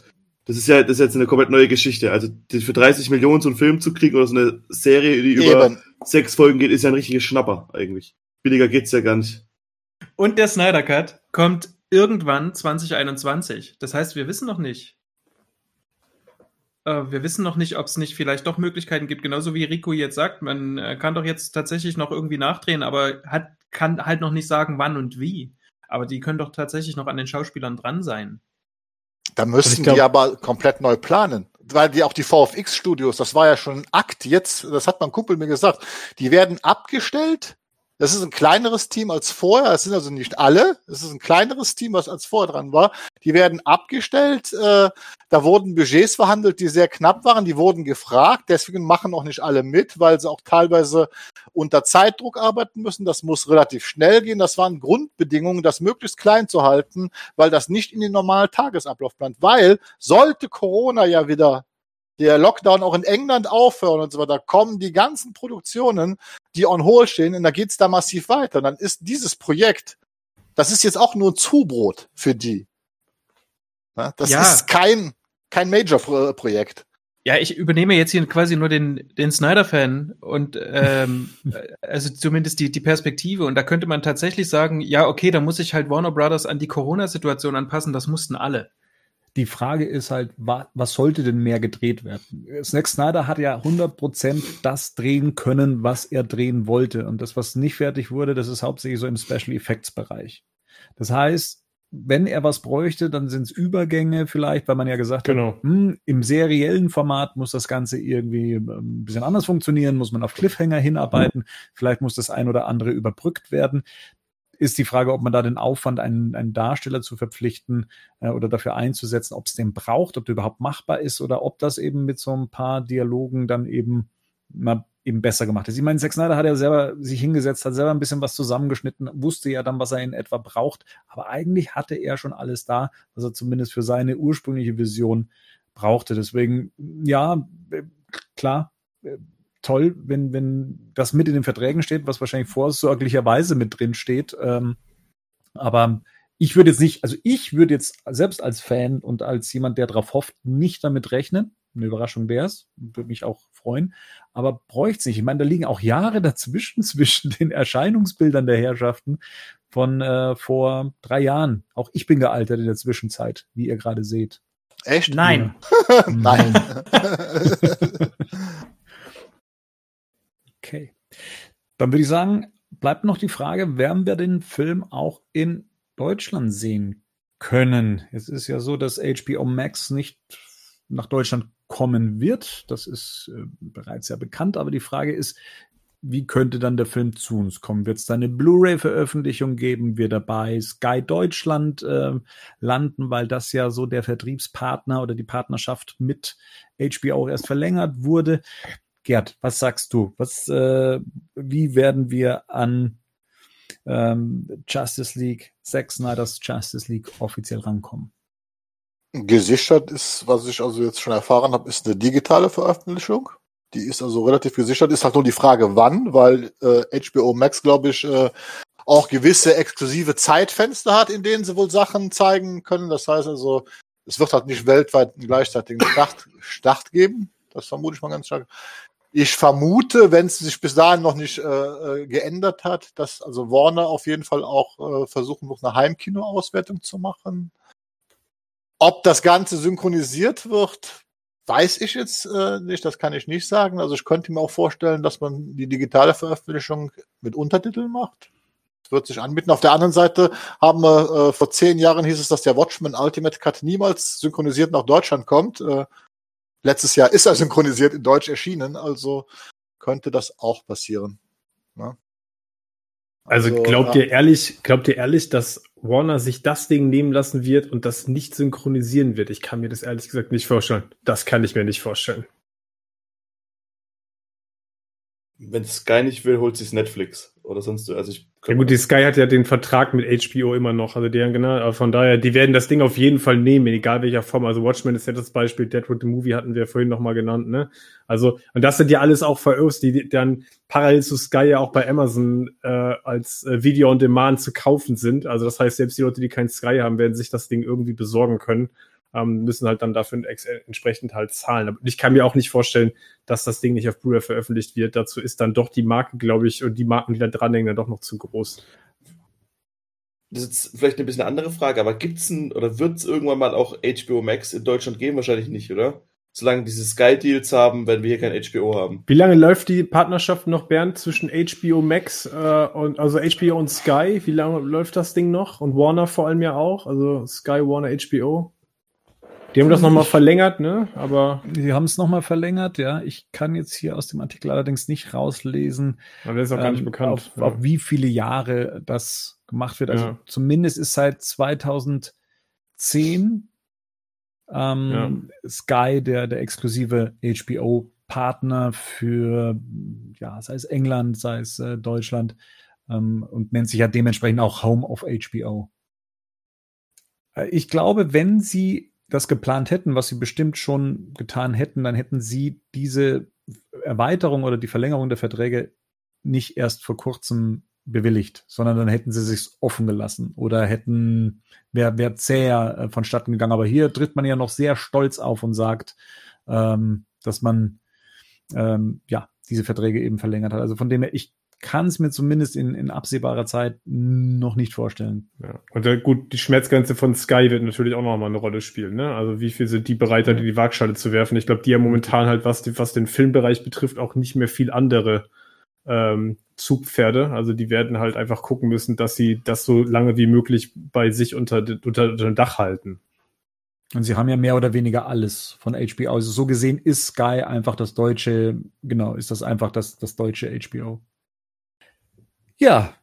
das ist ja, das ist jetzt eine komplett neue Geschichte. Also die- für 30 Millionen so einen Film zu kriegen oder so eine Serie, die über Eben. sechs Folgen geht, ist ja ein richtiges Schnapper eigentlich. Billiger geht's ja gar nicht. Und der Snyder Cut kommt irgendwann 2021. Das heißt, wir wissen noch nicht. Äh, wir wissen noch nicht, ob es nicht vielleicht doch Möglichkeiten gibt, genauso wie Rico jetzt sagt. Man äh, kann doch jetzt tatsächlich noch irgendwie nachdrehen, aber hat, kann halt noch nicht sagen, wann und wie. Aber die können doch tatsächlich noch an den Schauspielern dran sein. Da müssen glaub- die aber komplett neu planen. Weil die auch die VFX-Studios, das war ja schon ein Akt jetzt, das hat mein Kumpel mir gesagt, die werden abgestellt. Das ist ein kleineres Team als vorher. Es sind also nicht alle. Es ist ein kleineres Team, was als vorher dran war. Die werden abgestellt. Äh, da wurden Budgets verhandelt, die sehr knapp waren. Die wurden gefragt. Deswegen machen auch nicht alle mit, weil sie auch teilweise unter Zeitdruck arbeiten müssen. Das muss relativ schnell gehen. Das waren Grundbedingungen, das möglichst klein zu halten, weil das nicht in den normalen Tagesablauf plant. Weil sollte Corona ja wieder der Lockdown auch in England aufhören und so weiter, kommen die ganzen Produktionen, die on hold stehen, und da geht's da massiv weiter. Und dann ist dieses Projekt, das ist jetzt auch nur ein Zubrot für die. Das Ja. ist kein, kein Major-Projekt. Ja, ich übernehme jetzt hier quasi nur den, den Snyder-Fan und ähm, also zumindest die, die Perspektive. Und da könnte man tatsächlich sagen, ja, okay, da muss sich halt Warner Brothers an die Corona-Situation anpassen, das mussten alle. Die Frage ist halt, wa was sollte denn mehr gedreht werden? Zack Snyder hat ja 100% das drehen können, was er drehen wollte. Und das, was nicht fertig wurde, das ist hauptsächlich so im Special Effects Bereich. Das heißt, wenn er was bräuchte, dann sind es Übergänge vielleicht, weil man ja gesagt Genau. hat, hm, im seriellen Format muss das Ganze irgendwie ähm, ein bisschen anders funktionieren, muss man auf Cliffhanger hinarbeiten, vielleicht muss das ein oder andere überbrückt werden. Ist die Frage, ob man da den Aufwand, einen, einen Darsteller zu verpflichten äh, oder dafür einzusetzen, ob es den braucht, ob der überhaupt machbar ist oder ob das eben mit so ein paar Dialogen dann eben mal eben besser gemacht ist. Ich meine, Zack Snyder hat ja selber sich hingesetzt, hat selber ein bisschen was zusammengeschnitten, wusste ja dann, was er in etwa braucht, aber eigentlich hatte er schon alles da, was er zumindest für seine ursprüngliche Vision brauchte. Deswegen, ja, äh, klar, äh, toll, wenn, wenn das mit in den Verträgen steht, was wahrscheinlich vorsorglicherweise mit drin steht. Ähm, aber ich würde jetzt nicht, also ich würde jetzt selbst als Fan und als jemand, der darauf hofft, nicht damit rechnen. Eine Überraschung wäre es, würde mich auch freuen, aber bräuchte es nicht. Ich meine, da liegen auch Jahre dazwischen, zwischen den Erscheinungsbildern der Herrschaften von äh, vor drei Jahren. Auch ich bin gealtert in der Zwischenzeit, wie ihr gerade seht. Echt? Nein. Nein. Dann würde ich sagen, bleibt noch die Frage, werden wir den Film auch in Deutschland sehen können? Es ist ja so, dass HBO Max nicht nach Deutschland kommen wird. Das ist äh, bereits ja bekannt, aber die Frage ist, wie könnte dann der Film zu uns kommen? Wird es da eine Blu-ray-Veröffentlichung geben? Wir dabei Sky Deutschland äh, landen, weil das ja so der Vertriebspartner oder die Partnerschaft mit HBO erst verlängert wurde. Gerd, was sagst du? Was, äh, wie werden wir an ähm, Justice League, Zack Snyder's Justice League offiziell rankommen? Gesichert ist, was ich also jetzt schon erfahren habe, ist eine digitale Veröffentlichung. Die ist also relativ gesichert. Ist halt nur die Frage, wann, weil äh, HBO Max, glaube ich, äh, auch gewisse exklusive Zeitfenster hat, in denen sie wohl Sachen zeigen können. Das heißt also, es wird halt nicht weltweit einen gleichzeitigen Start, Start geben. Das vermute ich mal ganz stark. Ich vermute, wenn es sich bis dahin noch nicht äh, äh, geändert hat, dass also Warner auf jeden Fall auch äh, versuchen wird, eine Heimkino-Auswertung zu machen. Ob das Ganze synchronisiert wird, weiß ich jetzt äh, nicht, das kann ich nicht sagen. Also ich könnte mir auch vorstellen, dass man die digitale Veröffentlichung mit Untertiteln macht. Das wird sich anbieten. Auf der anderen Seite haben wir, äh, vor zehn Jahren hieß es, dass der Watchmen Ultimate Cut niemals synchronisiert nach Deutschland kommt. Äh, Letztes Jahr ist er synchronisiert in Deutsch erschienen, also könnte das auch passieren. Ne? Also, also, glaubt ja. ihr ehrlich, glaubt ihr ehrlich, dass Warner sich das Ding nehmen lassen wird und das nicht synchronisieren wird? Ich kann mir das ehrlich gesagt nicht vorstellen. Das kann ich mir nicht vorstellen. Wenn Sky nicht will, holt sich Netflix oder sonst so. Also ich ja gut, die Sky hat ja den Vertrag mit HBO immer noch, also deren genau, von daher, die werden das Ding auf jeden Fall nehmen, egal welcher Form. Also Watchmen ist ja das Beispiel, Deadwood the Movie hatten wir vorhin nochmal genannt, ne? Also, und das sind ja alles auch Veröffs, die dann parallel zu Sky ja auch bei Amazon äh, als äh, Video on Demand zu kaufen sind. Also das heißt, selbst die Leute, die kein Sky haben, werden sich das Ding irgendwie besorgen können ähm, müssen halt dann dafür entsprechend halt zahlen. Aber ich kann mir auch nicht vorstellen, dass das Ding nicht auf Blu-ray veröffentlicht wird. Dazu ist dann doch die Marke, glaube ich, und die Marken, die da dranhängen, dann doch noch zu groß. Das ist jetzt vielleicht ein bisschen eine andere Frage, aber gibt's ein oder wird es irgendwann mal auch HBO Max in Deutschland geben? Wahrscheinlich nicht, oder? Solange diese Sky-Deals haben, werden wir hier kein HBO haben. Wie lange läuft die Partnerschaft noch, Bernd, zwischen HBO Max äh, und also HBO und Sky? Wie lange läuft das Ding noch? Und Warner vor allem ja auch, also Sky, Warner, HBO? Die haben das nochmal verlängert, ne? Aber. Die haben es nochmal verlängert, ja. Ich kann jetzt hier aus dem Artikel allerdings nicht rauslesen. Aber das ist auch gar nicht ähm, bekannt. Auf, ja. auf, wie viele Jahre das gemacht wird. Also ja. zumindest ist seit 2010 ähm, ja. Sky der, der exklusive HBO-Partner für, ja, sei es England, sei es äh, Deutschland ähm, und nennt sich ja dementsprechend auch Home of HBO. Äh, ich glaube, wenn sie das geplant hätten, was sie bestimmt schon getan hätten, dann hätten sie diese Erweiterung oder die Verlängerung der Verträge nicht erst vor kurzem bewilligt, sondern dann hätten sie sich offen gelassen oder hätten, wäre wär zäher äh, vonstatten gegangen. Aber hier tritt man ja noch sehr stolz auf und sagt, ähm, dass man ähm, ja diese Verträge eben verlängert hat. Also von dem her, ich kann es mir zumindest in, in absehbarer Zeit noch nicht vorstellen. Ja. Und äh, gut, die Schmerzgrenze von Sky wird natürlich auch noch mal eine Rolle spielen. Ne? Also wie viel sind die bereit, ja. die Waagschale zu werfen? Ich glaube, die haben momentan halt, was, was den Filmbereich betrifft, auch nicht mehr viel andere ähm, Zugpferde. Also die werden halt einfach gucken müssen, dass sie das so lange wie möglich bei sich unter, unter, unter dem Dach halten. Und sie haben ja mehr oder weniger alles von HBO. Also so gesehen ist Sky einfach das deutsche, genau, ist das einfach das, das deutsche HBO. Ja,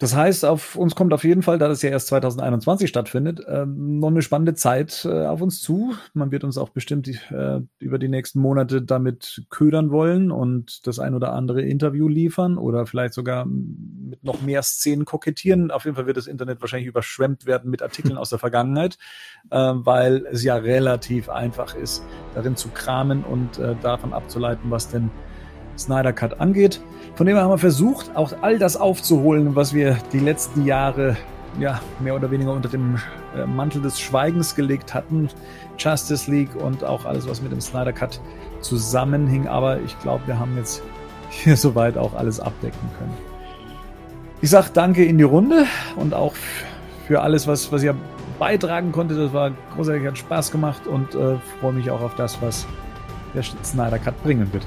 das heißt, auf uns kommt auf jeden Fall, da das ja erst 2021 stattfindet, äh, noch eine spannende Zeit äh, auf uns zu. Man wird uns auch bestimmt äh, über die nächsten Monate damit ködern wollen und das ein oder andere Interview liefern oder vielleicht sogar mit noch mehr Szenen kokettieren. Auf jeden Fall wird das Internet wahrscheinlich überschwemmt werden mit Artikeln aus der Vergangenheit, äh, weil es ja relativ einfach ist, darin zu kramen und äh, davon abzuleiten, was denn Snyder Cut angeht. Von dem her haben wir versucht, auch all das aufzuholen, was wir die letzten Jahre ja, mehr oder weniger unter dem äh, Mantel des Schweigens gelegt hatten. Justice League und auch alles, was mit dem Snyder Cut zusammenhing. Aber ich glaube, wir haben jetzt hier soweit auch alles abdecken können. Ich sage danke in die Runde und auch für alles, was, was ihr beitragen konntet. Das war großartig, hat Spaß gemacht und äh, freue mich auch auf das, was der Snyder Cut bringen wird.